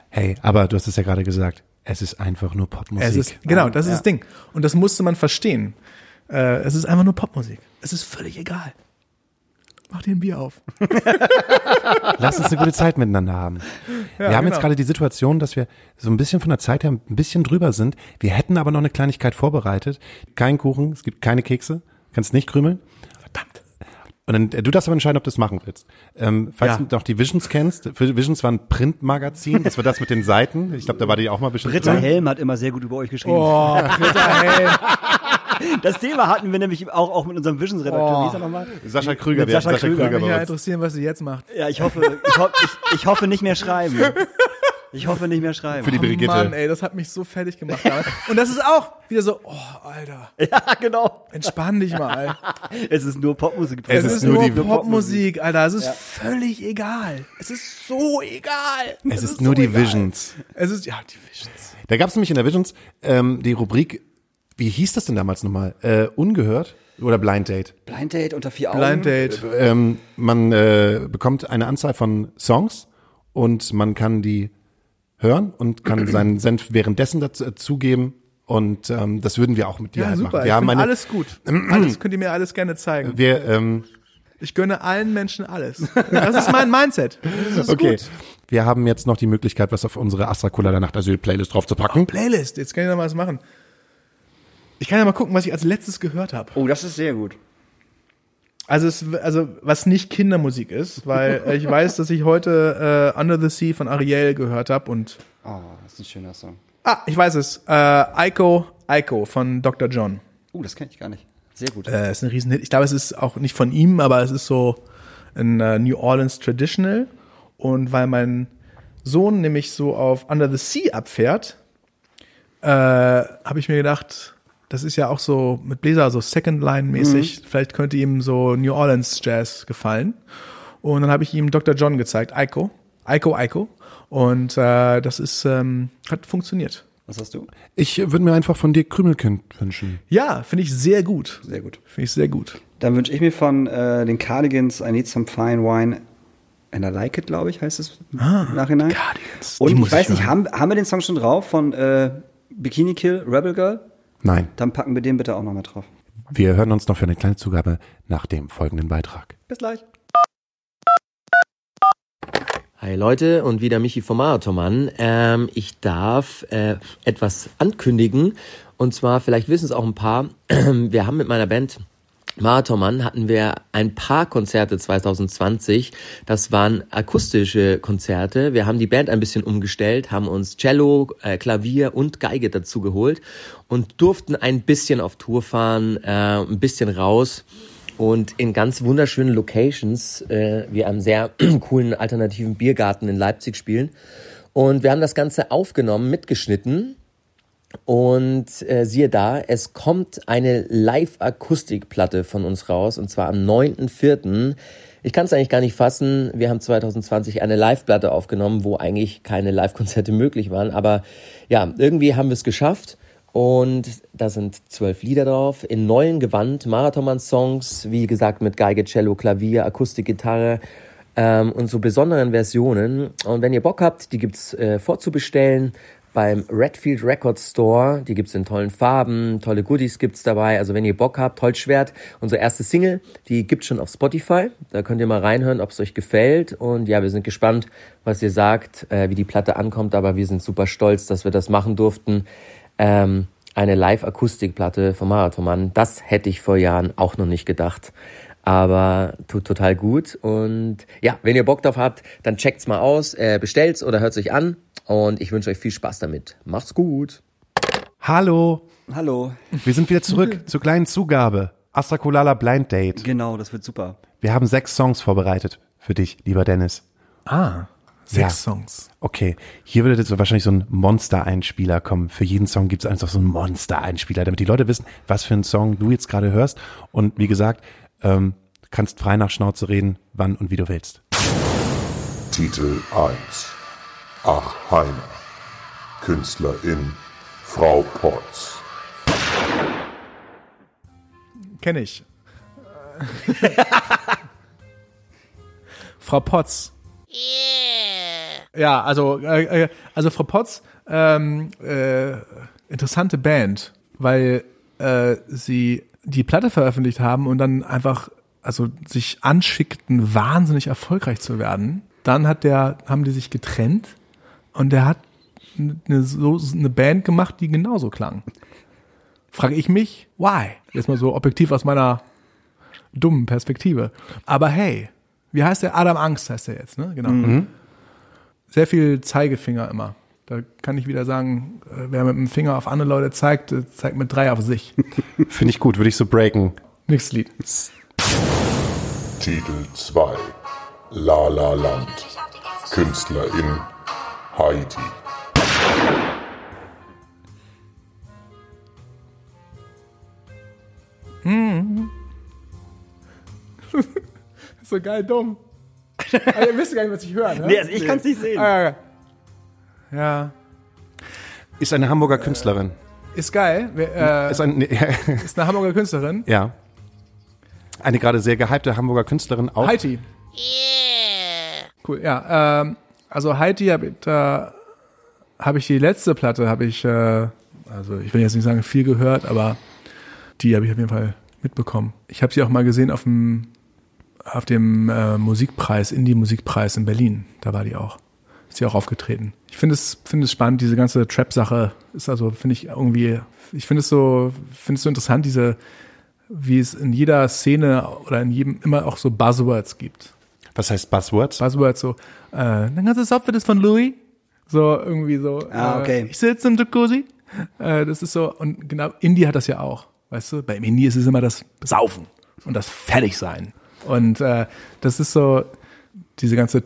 [SPEAKER 5] Hey, aber du hast es ja gerade gesagt, es ist einfach nur Popmusik.
[SPEAKER 3] Es ist, genau, das ist das Ding. Und das musste man verstehen. Äh, es ist einfach nur Popmusik. Es ist völlig egal. Mach dir ein Bier auf.
[SPEAKER 5] Lass uns eine gute Zeit miteinander haben. wir haben jetzt
[SPEAKER 3] genau.
[SPEAKER 5] gerade die Situation, dass wir so ein bisschen von der Zeit her ein bisschen drüber sind. Wir hätten aber noch eine Kleinigkeit vorbereitet. Kein Kuchen, es gibt keine Kekse, kannst nicht krümeln.
[SPEAKER 3] Verdammt.
[SPEAKER 5] Und dann, äh, du darfst aber entscheiden, ob du das machen willst. Ähm, falls
[SPEAKER 3] Ja.
[SPEAKER 5] du noch die Visions kennst, Visions war ein Printmagazin, das war das mit den Seiten. Ich glaube, da war die auch mal bestimmt
[SPEAKER 4] Britta
[SPEAKER 5] drin.
[SPEAKER 4] Helm hat immer sehr gut über euch geschrieben.
[SPEAKER 3] Oh, Britta, hey.
[SPEAKER 4] Das Thema hatten wir nämlich auch, auch mit unserem Visions-Redakteur. Wie ist er nochmal?
[SPEAKER 5] Sascha Krüger,
[SPEAKER 4] Sascha
[SPEAKER 5] Sascha
[SPEAKER 4] Krüger.
[SPEAKER 5] Krüger
[SPEAKER 3] Mich ja
[SPEAKER 5] bei uns.
[SPEAKER 3] interessieren, was sie jetzt macht.
[SPEAKER 4] Ja, ich hoffe, ich, ho ich, ich hoffe nicht mehr schreiben. Ich hoffe nicht mehr schreiben.
[SPEAKER 5] Für die Brigitte.
[SPEAKER 3] Oh Mann, ey, das hat mich so fertig gemacht. Und das ist auch wieder so, oh, Alter,
[SPEAKER 4] ja, genau.
[SPEAKER 3] entspann dich mal.
[SPEAKER 4] Es ist nur Popmusik.
[SPEAKER 3] Es,
[SPEAKER 5] ist
[SPEAKER 3] ist,
[SPEAKER 5] nur
[SPEAKER 3] nur
[SPEAKER 5] die
[SPEAKER 3] Popmusik, Alter. Es ist völlig egal. Es ist so egal.
[SPEAKER 5] Es ist nur
[SPEAKER 3] so
[SPEAKER 5] die
[SPEAKER 3] egal.
[SPEAKER 5] Visions.
[SPEAKER 3] Es ist, ja, die Visions.
[SPEAKER 5] Da gab es nämlich in der Visions ähm, die Rubrik, wie hieß das denn damals nochmal? Äh, ungehört oder Blind Date?
[SPEAKER 4] Blind Date unter vier Augen.
[SPEAKER 3] Blind Date.
[SPEAKER 5] Ähm, man äh, bekommt eine Anzahl von Songs und man kann die hören und kann seinen Senf währenddessen dazu, dazugeben. Und ähm, das würden wir auch mit dir
[SPEAKER 3] Ja,
[SPEAKER 5] halt
[SPEAKER 3] super.
[SPEAKER 5] machen.
[SPEAKER 3] Ich
[SPEAKER 5] Wir haben eine,
[SPEAKER 3] alles gut. Alles könnt ihr mir alles gerne zeigen.
[SPEAKER 5] wir, ähm,
[SPEAKER 3] Ich gönne allen Menschen alles. Das ist mein Mindset. Das ist
[SPEAKER 5] okay.
[SPEAKER 3] gut.
[SPEAKER 5] Wir haben jetzt noch die Möglichkeit, was auf unsere Astra Colada Nacht Asyl Playlist draufzupacken.
[SPEAKER 3] Playlist. Jetzt kann ich noch was machen. Ich kann ja mal gucken, was ich als letztes gehört habe.
[SPEAKER 4] Oh, das ist sehr gut.
[SPEAKER 3] Also, es, also was nicht Kindermusik ist, weil ich weiß, dass ich heute äh, Under the Sea von Ariel gehört habe und
[SPEAKER 4] Oh, das ist ein schöner Song.
[SPEAKER 3] ah, ich weiß es. Äh, Ico, Ico von Dr. John.
[SPEAKER 4] Oh, das kenne ich gar nicht. Sehr gut.
[SPEAKER 3] Äh, ist ein Riesenhit. Ich glaube, es ist auch nicht von ihm, aber es ist so ein äh, New Orleans Traditional. Und weil mein Sohn nämlich so auf Under the Sea abfährt, äh, habe ich mir gedacht, das ist ja auch so mit Bläser so Second Line mäßig. Vielleicht könnte ihm so New Orleans Jazz gefallen. Und dann habe ich ihm Dr. John gezeigt, Ico, Ico, Ico. Und äh, das ist ähm, hat funktioniert.
[SPEAKER 4] Was hast du?
[SPEAKER 5] Ich würde mir einfach von dir Krümelkind wünschen.
[SPEAKER 3] Ja, finde ich sehr gut.
[SPEAKER 4] Sehr gut.
[SPEAKER 3] Finde ich sehr gut.
[SPEAKER 4] Dann wünsche ich mir von äh, den Cardigans I Need Some Fine Wine and I Like It, glaube ich, heißt es im Nachhinein.
[SPEAKER 3] Cardigans, die
[SPEAKER 4] Und
[SPEAKER 3] muss
[SPEAKER 4] ich weiß
[SPEAKER 3] ich
[SPEAKER 4] nicht, haben, haben wir den Song schon drauf von äh, Bikini Kill, Rebel Girl?
[SPEAKER 5] Nein,
[SPEAKER 4] Dann packen wir den bitte auch nochmal drauf.
[SPEAKER 5] wir hören uns noch für eine kleine Zugabe nach dem folgenden Beitrag.
[SPEAKER 4] Bis gleich.
[SPEAKER 1] Hi Leute und wieder Michi vom Marathonmann. Ähm, ich darf äh, etwas ankündigen und zwar, vielleicht wissen es auch ein paar, wir haben mit meiner Band Marathonmann hatten wir ein paar Konzerte 2020. Das waren akustische Konzerte. Wir haben die Band ein bisschen umgestellt, haben uns Cello, äh, Klavier und Geige dazu geholt und durften ein bisschen auf Tour fahren, äh, ein bisschen raus und in ganz wunderschönen Locations, äh, wie einem sehr coolen alternativen Biergarten in Leipzig spielen. Und wir haben das Ganze aufgenommen, mitgeschnitten. Und äh, siehe da, es kommt eine Live-Akustikplatte von uns raus, und zwar am 9.4. Ich kann es eigentlich gar nicht fassen. Wir haben 2020 eine Live-Platte aufgenommen, wo eigentlich keine Live-Konzerte möglich waren. Aber ja, irgendwie haben wir es geschafft. Und da sind zwölf Lieder drauf, in neuen Gewand, Marathonmann-Songs, wie gesagt, mit Geige, Cello, Klavier, Akustikgitarre ähm, und so besonderen Versionen. Und wenn ihr Bock habt, die gibt's äh, vorzubestellen beim Redfield Record Store. Die gibt's in tollen Farben, tolle Goodies gibt's dabei. Also wenn ihr Bock habt, Holzschwert, unsere erste Single, die gibt's schon auf Spotify. Da könnt ihr mal reinhören, ob es euch gefällt. Und ja, wir sind gespannt, was ihr sagt, äh, wie die Platte ankommt. Aber wir sind super stolz, dass wir das machen durften. Ähm, eine Live-Akustikplatte vom Marathonmann. Das hätte ich vor Jahren auch noch nicht gedacht. Aber tut total gut. Und ja, wenn ihr Bock drauf habt, dann checkt's mal aus, äh, bestellt's oder hört's euch an. Und ich wünsche euch viel Spaß damit. Macht's gut.
[SPEAKER 5] Hallo,
[SPEAKER 4] Hallo.
[SPEAKER 5] wir sind wieder zurück zur kleinen Zugabe. Astra Colala Blind Date.
[SPEAKER 4] Genau, das wird super.
[SPEAKER 5] Wir haben sechs Songs vorbereitet für dich, lieber Dennis.
[SPEAKER 3] Ah, sechs
[SPEAKER 5] Ja.
[SPEAKER 3] Songs.
[SPEAKER 5] Okay, hier würde jetzt wahrscheinlich so ein Monster-Einspieler kommen. Für jeden Song gibt es einfach so einen Monster-Einspieler, damit die Leute wissen, was für einen Song du jetzt gerade hörst. Und wie gesagt, ähm, kannst frei nach Schnauze reden, wann und wie du willst.
[SPEAKER 6] Titel 1 Ach Heiner Künstlerin Frau Potz
[SPEAKER 3] Kenne ich. Frau Potz. Ja, also, äh, äh, also Frau Potz, ähm, äh, interessante Band, weil äh, sie die Platte veröffentlicht haben und dann einfach, also sich anschickten, wahnsinnig erfolgreich zu werden. Dann hat der, haben die sich getrennt und der hat eine, so, eine Band gemacht, die genauso klang frage ich mich, why? Jetzt mal so objektiv aus meiner dummen Perspektive. Aber hey, wie heißt der? Adam Angst heißt der jetzt, ne? Genau. Sehr viel Zeigefinger immer. Da kann ich wieder sagen, äh, wer mit dem Finger auf andere Leute zeigt, äh, zeigt mit drei auf sich.
[SPEAKER 5] Finde ich gut, würde ich so breaken.
[SPEAKER 3] Nächstes Lied.
[SPEAKER 6] Titel 2 La La Land Künstlerin Heidi
[SPEAKER 3] So geil dumm. Aber ihr wisst gar nicht, was ich höre, ne?
[SPEAKER 4] Nee, also ich kann's nicht sehen.
[SPEAKER 3] Ah, ja. ja.
[SPEAKER 5] Ist eine Hamburger Künstlerin.
[SPEAKER 3] Ist geil. Wer, Äh,
[SPEAKER 5] Ist ein,
[SPEAKER 3] ist eine Hamburger Künstlerin.
[SPEAKER 5] ja. Eine gerade sehr gehypte Hamburger Künstlerin auch.
[SPEAKER 3] Haiti. Cool, ja. Ähm, also Haiti habe da habe ich die letzte Platte, habe ich, äh, also ich will jetzt nicht sagen viel gehört, aber die habe ich auf jeden Fall mitbekommen. Ich habe sie auch mal gesehen auf dem auf dem äh, Musikpreis, Indie-Musikpreis in Berlin. Da war die auch. ist sie auch aufgetreten. Ich finde es, finde es spannend, diese ganze Trap-Sache ist also, finde ich irgendwie, ich finde es so, finde es so interessant, diese, wie es in jeder Szene oder in jedem immer auch so Buzzwords gibt.
[SPEAKER 5] Was heißt Buzzwords?
[SPEAKER 3] Buzzwords so, äh, dein ganzes Outfit ist von Louis. So, irgendwie so.
[SPEAKER 4] Ah, okay.
[SPEAKER 3] Äh, ich sitze im Jacuzzi. Äh, das ist so, und genau, Indie hat das ja auch. Weißt du, beim Indie ist es immer das Saufen und das Fertigsein. Und äh, das ist so, diese ganze,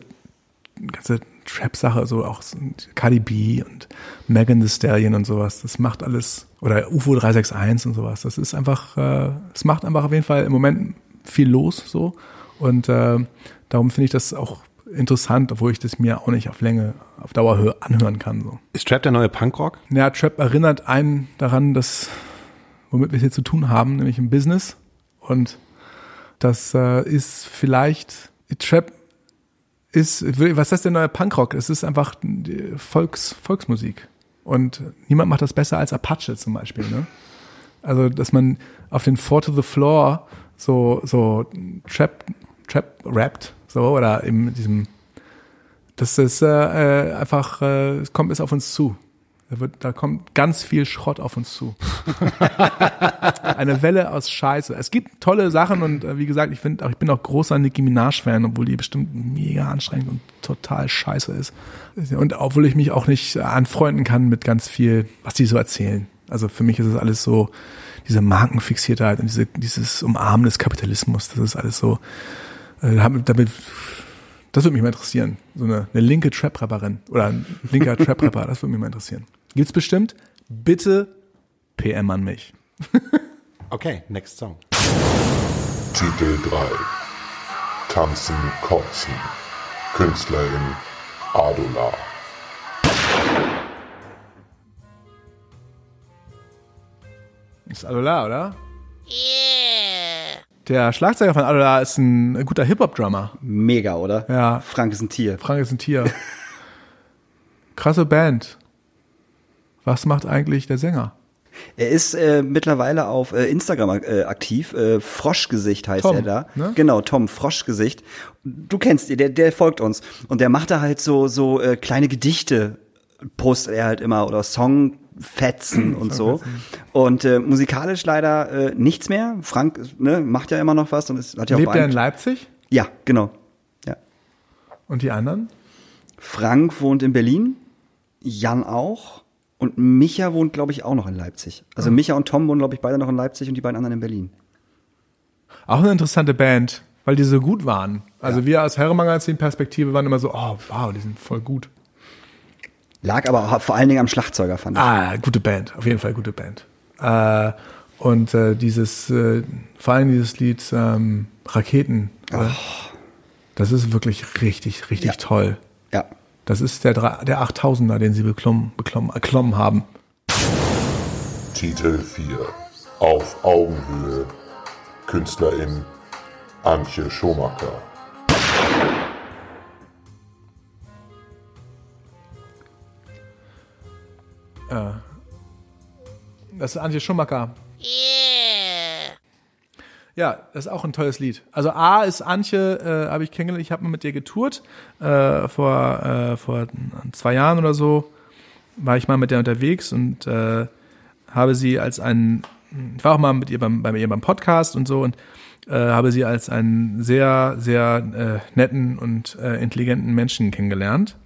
[SPEAKER 3] ganze Trap-Sache, so auch so Cardi B und Megan Thee Stallion und sowas, das macht alles, oder UFO 361 und sowas, das ist einfach, äh, es macht einfach auf jeden Fall im Moment viel los, so. Und äh, darum finde ich das auch interessant, obwohl ich das mir auch nicht auf Länge, auf Dauer hör, anhören kann, so.
[SPEAKER 5] Ist Trap der neue Punkrock?
[SPEAKER 3] Ja, Trap erinnert einen daran, dass, womit wir es hier zu tun haben, nämlich im Business. Und das äh, ist vielleicht, Trap ist, was heißt der neue Punkrock? Es ist einfach Volks, Volksmusik. Und niemand macht das besser als Apache zum Beispiel, ne? Also, dass man auf den Four to the Floor so, so Trap, Trap rappt, so, oder in diesem, das ist äh, äh, einfach, äh, es kommt bis auf uns zu. Da, wird, da kommt ganz viel Schrott auf uns zu. Eine Welle aus Scheiße. Es gibt tolle Sachen und äh, wie gesagt, ich finde auch, ich bin auch großer Nicki Minaj-Fan, obwohl die bestimmt mega anstrengend und total scheiße ist. Und obwohl ich mich auch nicht anfreunden kann mit ganz viel, was die so erzählen. Also für mich ist es alles so, diese Markenfixiertheit und diese, dieses Umarmen des Kapitalismus, das ist alles so, äh, damit, damit das würde mich mal interessieren. So eine, eine linke Trap-Rapperin oder ein linker Trap-Rapper, das würde mich mal interessieren. Gibt's bestimmt? Bitte PM an mich.
[SPEAKER 5] Okay, next song.
[SPEAKER 6] Titel 3 Tanzen, Kotzen Künstlerin Adola
[SPEAKER 3] Ist Adola, oder? Yeah. Der Schlagzeuger von Adola ist ein guter Hip-Hop-Drummer.
[SPEAKER 4] Mega, oder?
[SPEAKER 3] Ja.
[SPEAKER 4] Frank ist ein Tier.
[SPEAKER 3] Frank ist ein Tier. Krasse Band. Was macht eigentlich der Sänger?
[SPEAKER 4] Er ist äh, mittlerweile auf äh, Instagram äh, aktiv. Äh, Froschgesicht heißt
[SPEAKER 3] Tom,
[SPEAKER 4] er da.
[SPEAKER 3] ne?
[SPEAKER 4] Genau, Tom Froschgesicht. Du kennst ihn, der, der folgt uns. Und der macht da halt so, so äh, kleine Gedichte, postet er halt immer oder Songfetzen und so. Und äh, musikalisch leider äh, nichts mehr. Frank ne, macht ja immer noch was und es hat ja auch
[SPEAKER 3] Lebt er in. Leipzig?
[SPEAKER 4] Ja, genau. Ja.
[SPEAKER 3] Und die anderen?
[SPEAKER 4] Frank wohnt in Berlin, Jan auch. Und Micha wohnt, glaube ich, auch noch in Leipzig. Also Micha und Tom wohnen, glaube ich, beide noch in Leipzig und die beiden anderen in Berlin.
[SPEAKER 3] Auch eine interessante Band, weil die so gut waren. Also wir aus Herrenmagazin-Perspektive waren immer so, oh wow, die sind voll gut.
[SPEAKER 4] Lag aber auch vor allen Dingen am Schlagzeuger, fand ich.
[SPEAKER 3] Ah, gute Band, auf jeden Fall gute Band. Äh, und äh, dieses, äh, vor allem dieses Lied ähm, Raketen, äh, das ist wirklich richtig, richtig
[SPEAKER 4] Ja.
[SPEAKER 3] toll.
[SPEAKER 4] Ja.
[SPEAKER 3] Das ist der, der 8000er, den sie beklommen, beklommen, erklommen haben.
[SPEAKER 6] Titel 4 Auf Augenhöhe Künstlerin Antje Schomacker
[SPEAKER 3] Das ist Antje Schumacher. Ja, das ist auch ein tolles Lied. Also A ist Antje, äh, habe ich kennengelernt, ich habe mal mit dir getourt. Äh, vor, äh, vor zwei Jahren oder so war ich mal mit der unterwegs und äh, habe sie als einen, ich war auch mal mit ihr beim, bei ihr beim Podcast und so und äh, habe sie als einen sehr, sehr äh, netten und äh, intelligenten Menschen kennengelernt.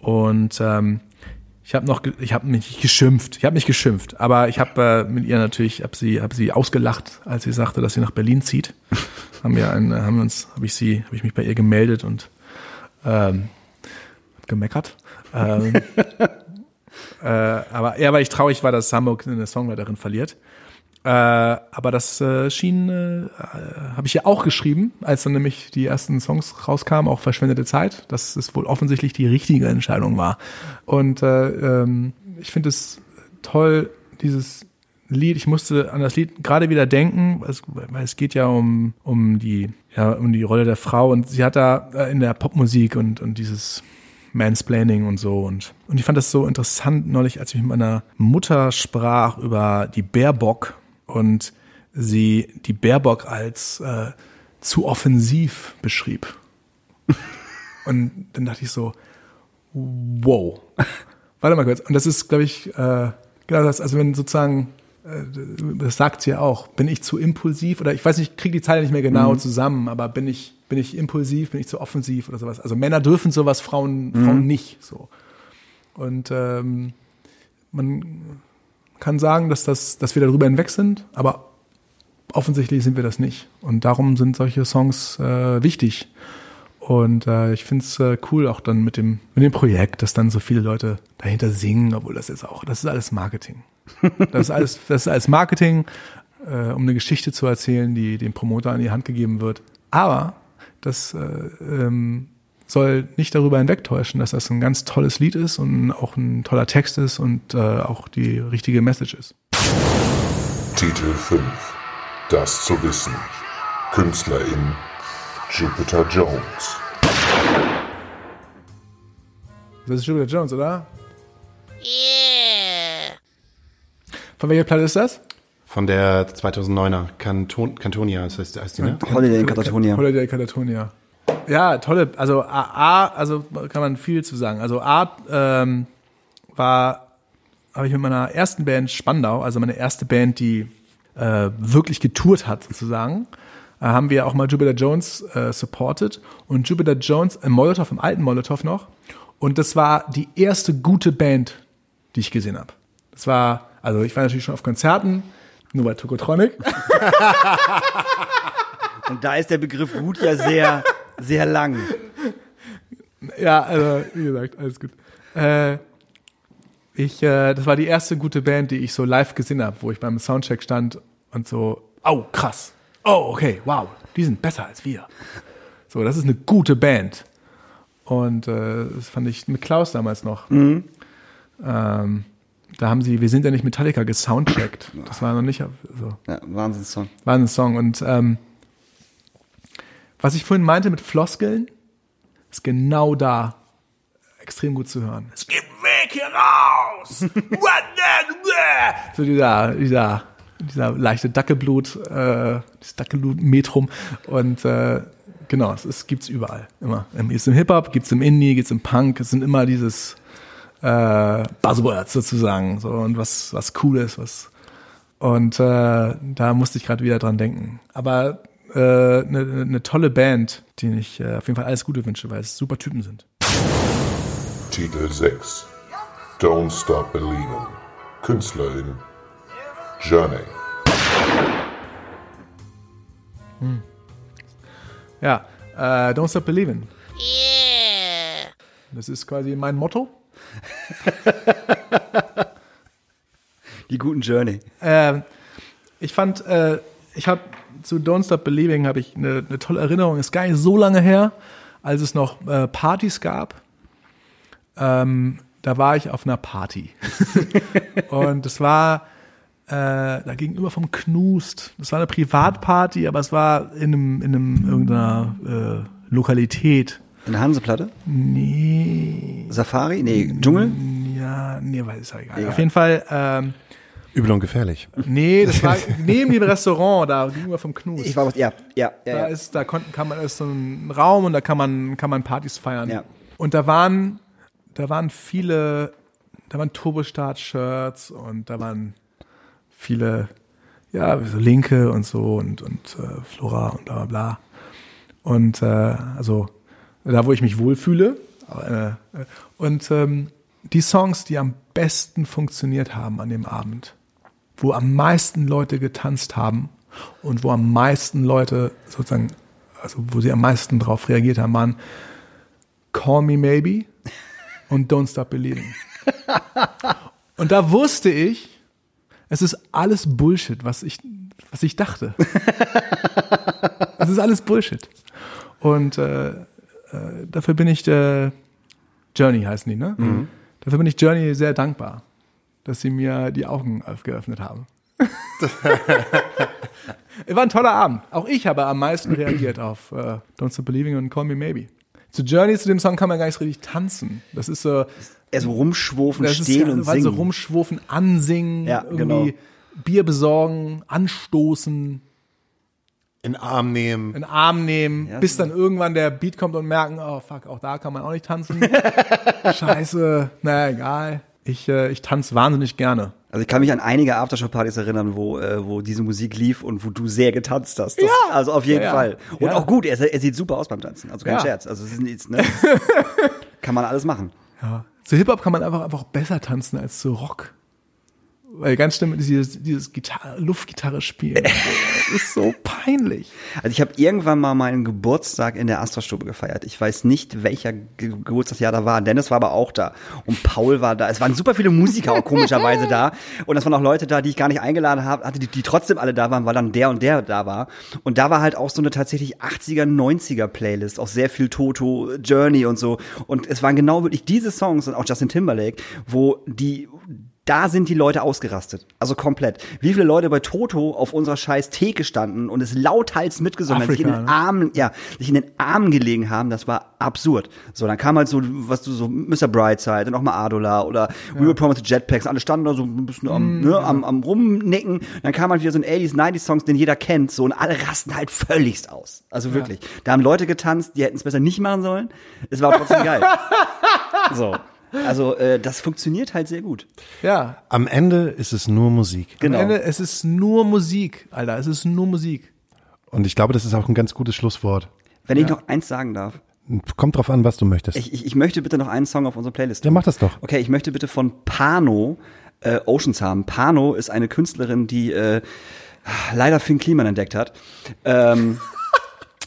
[SPEAKER 3] Und ähm, ich habe noch, ich habe mich geschimpft. Ich habe mich geschimpft, aber ich habe äh, mit ihr natürlich, habe sie, habe sie ausgelacht, als sie sagte, dass sie nach Berlin zieht. haben wir, ein, haben uns, habe ich sie, habe ich mich bei ihr gemeldet und ähm, gemeckert. Ähm, äh, aber eher, weil ich traurig war, dass Hamburg eine Songwriterin verliert. Äh, aber das äh, schien, äh, habe ich ja auch geschrieben, als dann nämlich die ersten Songs rauskamen, auch verschwendete Zeit, dass es wohl offensichtlich die richtige Entscheidung war. Und äh, ähm, ich finde es toll, dieses Lied, ich musste an das Lied gerade wieder denken, weil es, weil es geht ja um, um die, ja, um die Rolle der Frau und sie hat da äh, in der Popmusik und, und dieses Mansplaining und so. Und, und ich fand das so interessant neulich, als ich mit meiner Mutter sprach über die Baerbock und sie die Baerbock als äh, zu offensiv beschrieb. Und dann dachte ich so, wow. Warte mal kurz. Und das ist, glaube ich, äh, genau das, also wenn sozusagen, äh, das sagt sie ja auch, bin ich zu impulsiv oder ich weiß nicht, ich kriege die Zeile nicht mehr genau zusammen, aber bin ich, bin ich impulsiv, bin ich zu offensiv oder sowas. Also Männer dürfen sowas, Frauen, Frauen nicht so. Und ähm, man kann sagen, dass, das, dass wir darüber hinweg sind, aber offensichtlich sind wir das nicht. Und darum sind solche Songs äh, wichtig. Und äh, ich finde es äh, cool auch dann mit dem, mit dem Projekt, dass dann so viele Leute dahinter singen, obwohl das ist auch, das ist alles Marketing. Das ist alles, das ist alles Marketing, äh, um eine Geschichte zu erzählen, die dem Promoter an die Hand gegeben wird. Aber das äh, ähm, soll nicht darüber hinwegtäuschen, dass das ein ganz tolles Lied ist und auch ein toller Text ist und äh, auch die richtige Message ist.
[SPEAKER 6] Titel 5. Das zu wissen. Künstlerin Jupiter Jones.
[SPEAKER 3] Das ist Jupiter Jones, oder? Yeah. Von welcher Platte ist das?
[SPEAKER 5] Von der 2009er Canton, Cantonia, das heißt, heißt die, ne?
[SPEAKER 4] Holiday in Catatonia.
[SPEAKER 3] Holiday Catatonia. Ja, tolle, also A, A, also kann man viel zu sagen. Also A ähm, war, habe ich mit meiner ersten Band Spandau, also meine erste Band, die äh, wirklich getourt hat sozusagen, äh, haben wir auch mal Jupiter Jones äh, supported und Jupiter Jones im Molotow, im alten Molotow noch. Und das war die erste gute Band, die ich gesehen habe. Das war, also ich war natürlich schon auf Konzerten, nur bei Tokotronic.
[SPEAKER 4] Und da ist der Begriff gut ja sehr, sehr lang.
[SPEAKER 3] Ja, also, wie gesagt, alles gut. Äh, ich, äh, das war die erste gute Band, die ich so live gesehen habe, wo ich beim Soundcheck stand und so, oh, krass. Oh, okay, wow, die sind besser als wir. So, das ist eine gute Band. Und äh, das fand ich mit Klaus damals noch. Ähm, da haben sie, wir sind ja nicht Metallica gesoundcheckt. Das war noch nicht so.
[SPEAKER 4] Ja, Wahnsinnssong.
[SPEAKER 3] War ein Song. Und ähm, was ich vorhin meinte mit Floskeln, ist genau da extrem gut zu hören. Es gibt einen Weg hier raus! What the- so dieser, dieser, dieser leichte Dackelblut, äh, das Dackelblut-Metrum. Und äh, genau, es ist, gibt's überall. Immer. Gibt's im Hip-Hop, gibt's im Indie, gibt's im Punk. Es sind immer dieses äh, Buzzwords sozusagen. So, und was, was cool ist, was und äh, da musste ich gerade wieder dran denken. Aber eine äh, ne, ne tolle Band, denen ich äh, auf jeden Fall alles Gute wünsche, weil es super Typen sind.
[SPEAKER 6] Titel 6. Don't Stop Believing. Künstlerin Journey.
[SPEAKER 3] Ja, äh, Don't Stop Believing. Yeah. Das ist quasi mein Motto.
[SPEAKER 4] Die guten Journey.
[SPEAKER 3] Ähm, ich fand, äh, ich habe zu Don't Stop Believing habe ich eine, eine tolle Erinnerung. Ist gar nicht so lange her, als es noch äh, Partys gab. Ähm, da war ich auf einer Party und es war äh, da gegenüber vom Knust. Das war eine Privatparty, aber es war in einem in einem irgendeiner äh, Lokalität.
[SPEAKER 4] Eine Hanseplatte?
[SPEAKER 3] Nee,
[SPEAKER 4] Safari? Nee, Dschungel?
[SPEAKER 3] ja, nee, weiß ist ja egal. Auf jeden Fall. Ähm,
[SPEAKER 5] Übel und gefährlich.
[SPEAKER 3] Nee, das war neben dem Restaurant, da gegenüber vom Knus.
[SPEAKER 4] Ich war, ja, ja, ja.
[SPEAKER 3] da
[SPEAKER 4] ja.
[SPEAKER 3] ist, da konnten, kann man, ist so ein Raum und da kann man, kann man Partys feiern.
[SPEAKER 4] Ja.
[SPEAKER 3] Und da waren, da waren viele, da waren Turbostart-Shirts und da waren viele, ja, so Linke und so und, und äh, Flora und bla bla bla. Und äh, also da, wo ich mich wohlfühle. Aber, äh, äh, und ähm, die Songs, die am besten funktioniert haben an dem Abend, wo am meisten Leute getanzt haben und wo am meisten Leute sozusagen, also wo sie am meisten drauf reagiert haben, waren Call Me Maybe und Don't Stop Believing. Und da wusste ich, es ist alles Bullshit, was ich, was ich dachte. Es ist alles Bullshit. Und äh, äh, dafür bin ich äh, Journey heißen die, ne? Dafür bin ich Journey sehr dankbar, dass sie mir die Augen geöffnet haben. Es war ein toller Abend. Auch ich habe am meisten reagiert auf äh, Don't Stop Believing und Call Me Maybe. Zu Journey, zu dem Song kann man gar nicht richtig tanzen. Das ist so,
[SPEAKER 4] Er so
[SPEAKER 3] ist
[SPEAKER 4] stehen
[SPEAKER 3] ja,
[SPEAKER 4] und
[SPEAKER 3] weil so
[SPEAKER 4] singen.
[SPEAKER 3] rumschwufen, ansingen,
[SPEAKER 4] Ja,
[SPEAKER 3] irgendwie
[SPEAKER 4] genau.
[SPEAKER 3] Bier besorgen, anstoßen.
[SPEAKER 5] In Arm nehmen.
[SPEAKER 3] in Arm nehmen,
[SPEAKER 4] Ja,
[SPEAKER 3] bis dann irgendwann der Beat kommt und merken, oh fuck, auch da kann man auch nicht tanzen. Scheiße, naja, egal. Ich, äh, ich tanze wahnsinnig gerne.
[SPEAKER 4] Also ich kann mich an einige Aftershow-Partys erinnern, wo, äh, wo diese Musik lief und wo du sehr getanzt hast. Das,
[SPEAKER 3] Ja.
[SPEAKER 4] Also auf jeden
[SPEAKER 3] Ja.
[SPEAKER 4] Fall. Und
[SPEAKER 3] Ja.
[SPEAKER 4] auch gut, er, er sieht super aus beim Tanzen. Also kein
[SPEAKER 3] Ja.
[SPEAKER 4] Scherz. Also es ist nichts, ne? kann man alles machen.
[SPEAKER 3] Ja. Zu Hip-Hop kann man einfach, einfach besser tanzen als zu Rock. Weil ganz schlimm ist dieses, dieses Gitarre, Luftgitarre spielen. das ist so peinlich.
[SPEAKER 4] Also ich habe irgendwann mal meinen Geburtstag in der Astra-Stube gefeiert. Ich weiß nicht, welcher Ge Geburtstagsjahr da war. Dennis war aber auch da. Und Paul war da. Es waren super viele Musiker auch komischerweise da. Und es waren auch Leute da, die ich gar nicht eingeladen habe, hatte, die, die trotzdem alle da waren, weil dann der und der da war. Und da war halt auch so eine tatsächlich 80er, 90er Playlist. Auch sehr viel Toto, Journey und so. Und es waren genau wirklich diese Songs und auch Justin Timberlake, wo die da sind die Leute ausgerastet. Also komplett. Wie viele Leute bei Toto auf unserer scheiß Theke standen und es lauthals mitgesungen haben, sich in den
[SPEAKER 3] ne?
[SPEAKER 4] Armen, ja, sich in den Armen gelegen haben, das war absurd. So, dann kam halt so, was du so, Mr. Brightside und auch mal Adola oder We Were Promised Jetpacks, alle standen da so ein bisschen am,
[SPEAKER 3] Mhm.
[SPEAKER 4] ne, am, am rumnicken. Dann kam halt wieder so ein 80s, 90s Songs, den jeder kennt, so, und alle rasten halt völligst aus. Also wirklich. Da haben Leute getanzt, die hätten es besser nicht machen sollen. Es war trotzdem geil. So. Also, äh, das funktioniert halt sehr gut.
[SPEAKER 3] Ja.
[SPEAKER 5] Am Ende ist es nur Musik.
[SPEAKER 4] Genau.
[SPEAKER 3] Am Ende, es ist nur Musik, Alter. Es ist nur Musik.
[SPEAKER 5] Und ich glaube, das ist auch ein ganz gutes Schlusswort.
[SPEAKER 4] Wenn ich noch eins sagen darf.
[SPEAKER 5] Kommt drauf an, was du möchtest.
[SPEAKER 4] Ich, ich, ich möchte bitte noch einen Song auf unsere Playlist.
[SPEAKER 5] ja, mach das doch.
[SPEAKER 4] Okay, ich möchte bitte von Pano äh, Oceans haben. Pano ist eine Künstlerin, die äh, leider Finn Kliman entdeckt hat. Ähm,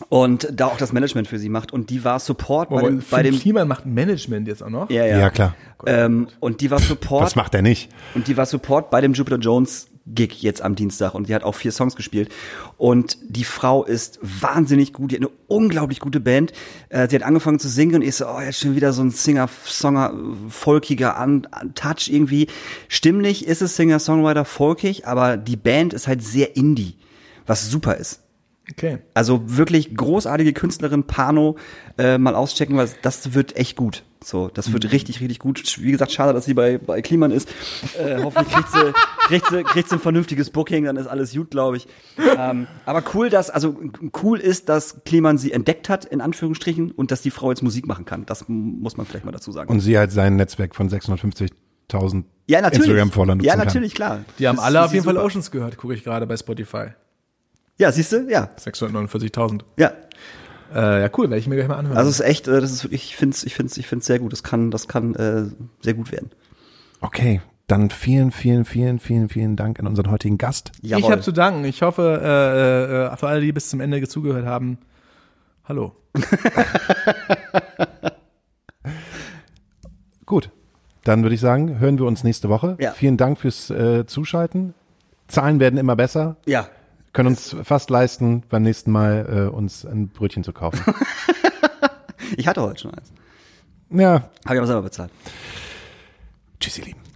[SPEAKER 4] und da auch das Management für sie macht. Und die war Support bei dem, bei dem
[SPEAKER 3] Kliman macht Management jetzt auch noch.
[SPEAKER 4] ja, ja.
[SPEAKER 5] Ja, klar.
[SPEAKER 4] Ähm, und die war Support.
[SPEAKER 5] Was macht er nicht?
[SPEAKER 4] Und die war Support bei dem Jupiter Jones Gig jetzt am Dienstag und die hat auch vier Songs gespielt. Und die Frau ist wahnsinnig gut, die hat eine unglaublich gute Band. Äh, sie hat angefangen zu singen und ich so, oh, jetzt schon wieder so ein Singer-Songer, folkiger an, an Touch irgendwie. Stimmlich ist es Singer-Songwriter folkig, aber die Band ist halt sehr Indie, was super ist.
[SPEAKER 3] Okay.
[SPEAKER 4] Also wirklich großartige Künstlerin Pano äh, mal auschecken, weil das wird echt gut. So, das wird richtig, richtig gut. Wie gesagt, schade, dass sie bei, bei Kliman ist. Äh, hoffentlich kriegt sie, kriegt, sie, kriegt sie ein vernünftiges Booking, dann ist alles gut, glaube ich. Ähm, aber cool, dass, also cool ist, dass Kliman sie entdeckt hat, in Anführungsstrichen, und dass die Frau jetzt Musik machen kann. Das muss man vielleicht mal dazu sagen.
[SPEAKER 5] Und sie halt sein Netzwerk von 650.000
[SPEAKER 4] ja, natürlich.
[SPEAKER 5] Instagram-Followern
[SPEAKER 4] Ja, natürlich, klar.
[SPEAKER 3] Die haben
[SPEAKER 4] Das
[SPEAKER 3] alle auf jeden Fall. Oceans gehört, gucke ich gerade bei Spotify.
[SPEAKER 4] Ja, siehst du? Ja.
[SPEAKER 3] 649.000.
[SPEAKER 4] Ja.
[SPEAKER 3] Äh, ja, cool, werde ich mir gleich mal anhören.
[SPEAKER 4] Also es ist echt, äh, das ist wirklich, ich finde es ich find's, ich find's sehr gut. Das kann, das kann äh, sehr gut werden.
[SPEAKER 5] Okay, dann vielen, vielen, vielen, vielen, vielen Dank an unseren heutigen Gast.
[SPEAKER 3] ich habe zu danken. Ich hoffe, äh, äh, für alle, die bis zum Ende zugehört haben, hallo.
[SPEAKER 5] Gut, dann würde ich sagen, hören wir uns nächste Woche.
[SPEAKER 4] Ja.
[SPEAKER 5] Vielen Dank fürs äh, Zuschalten. Zahlen werden immer besser.
[SPEAKER 4] Ja.
[SPEAKER 5] Können uns fast leisten, beim nächsten Mal äh, uns ein Brötchen zu kaufen.
[SPEAKER 4] Ich hatte heute schon eins.
[SPEAKER 5] ja,
[SPEAKER 4] Habe ich aber selber bezahlt.
[SPEAKER 5] tschüss ihr Lieben.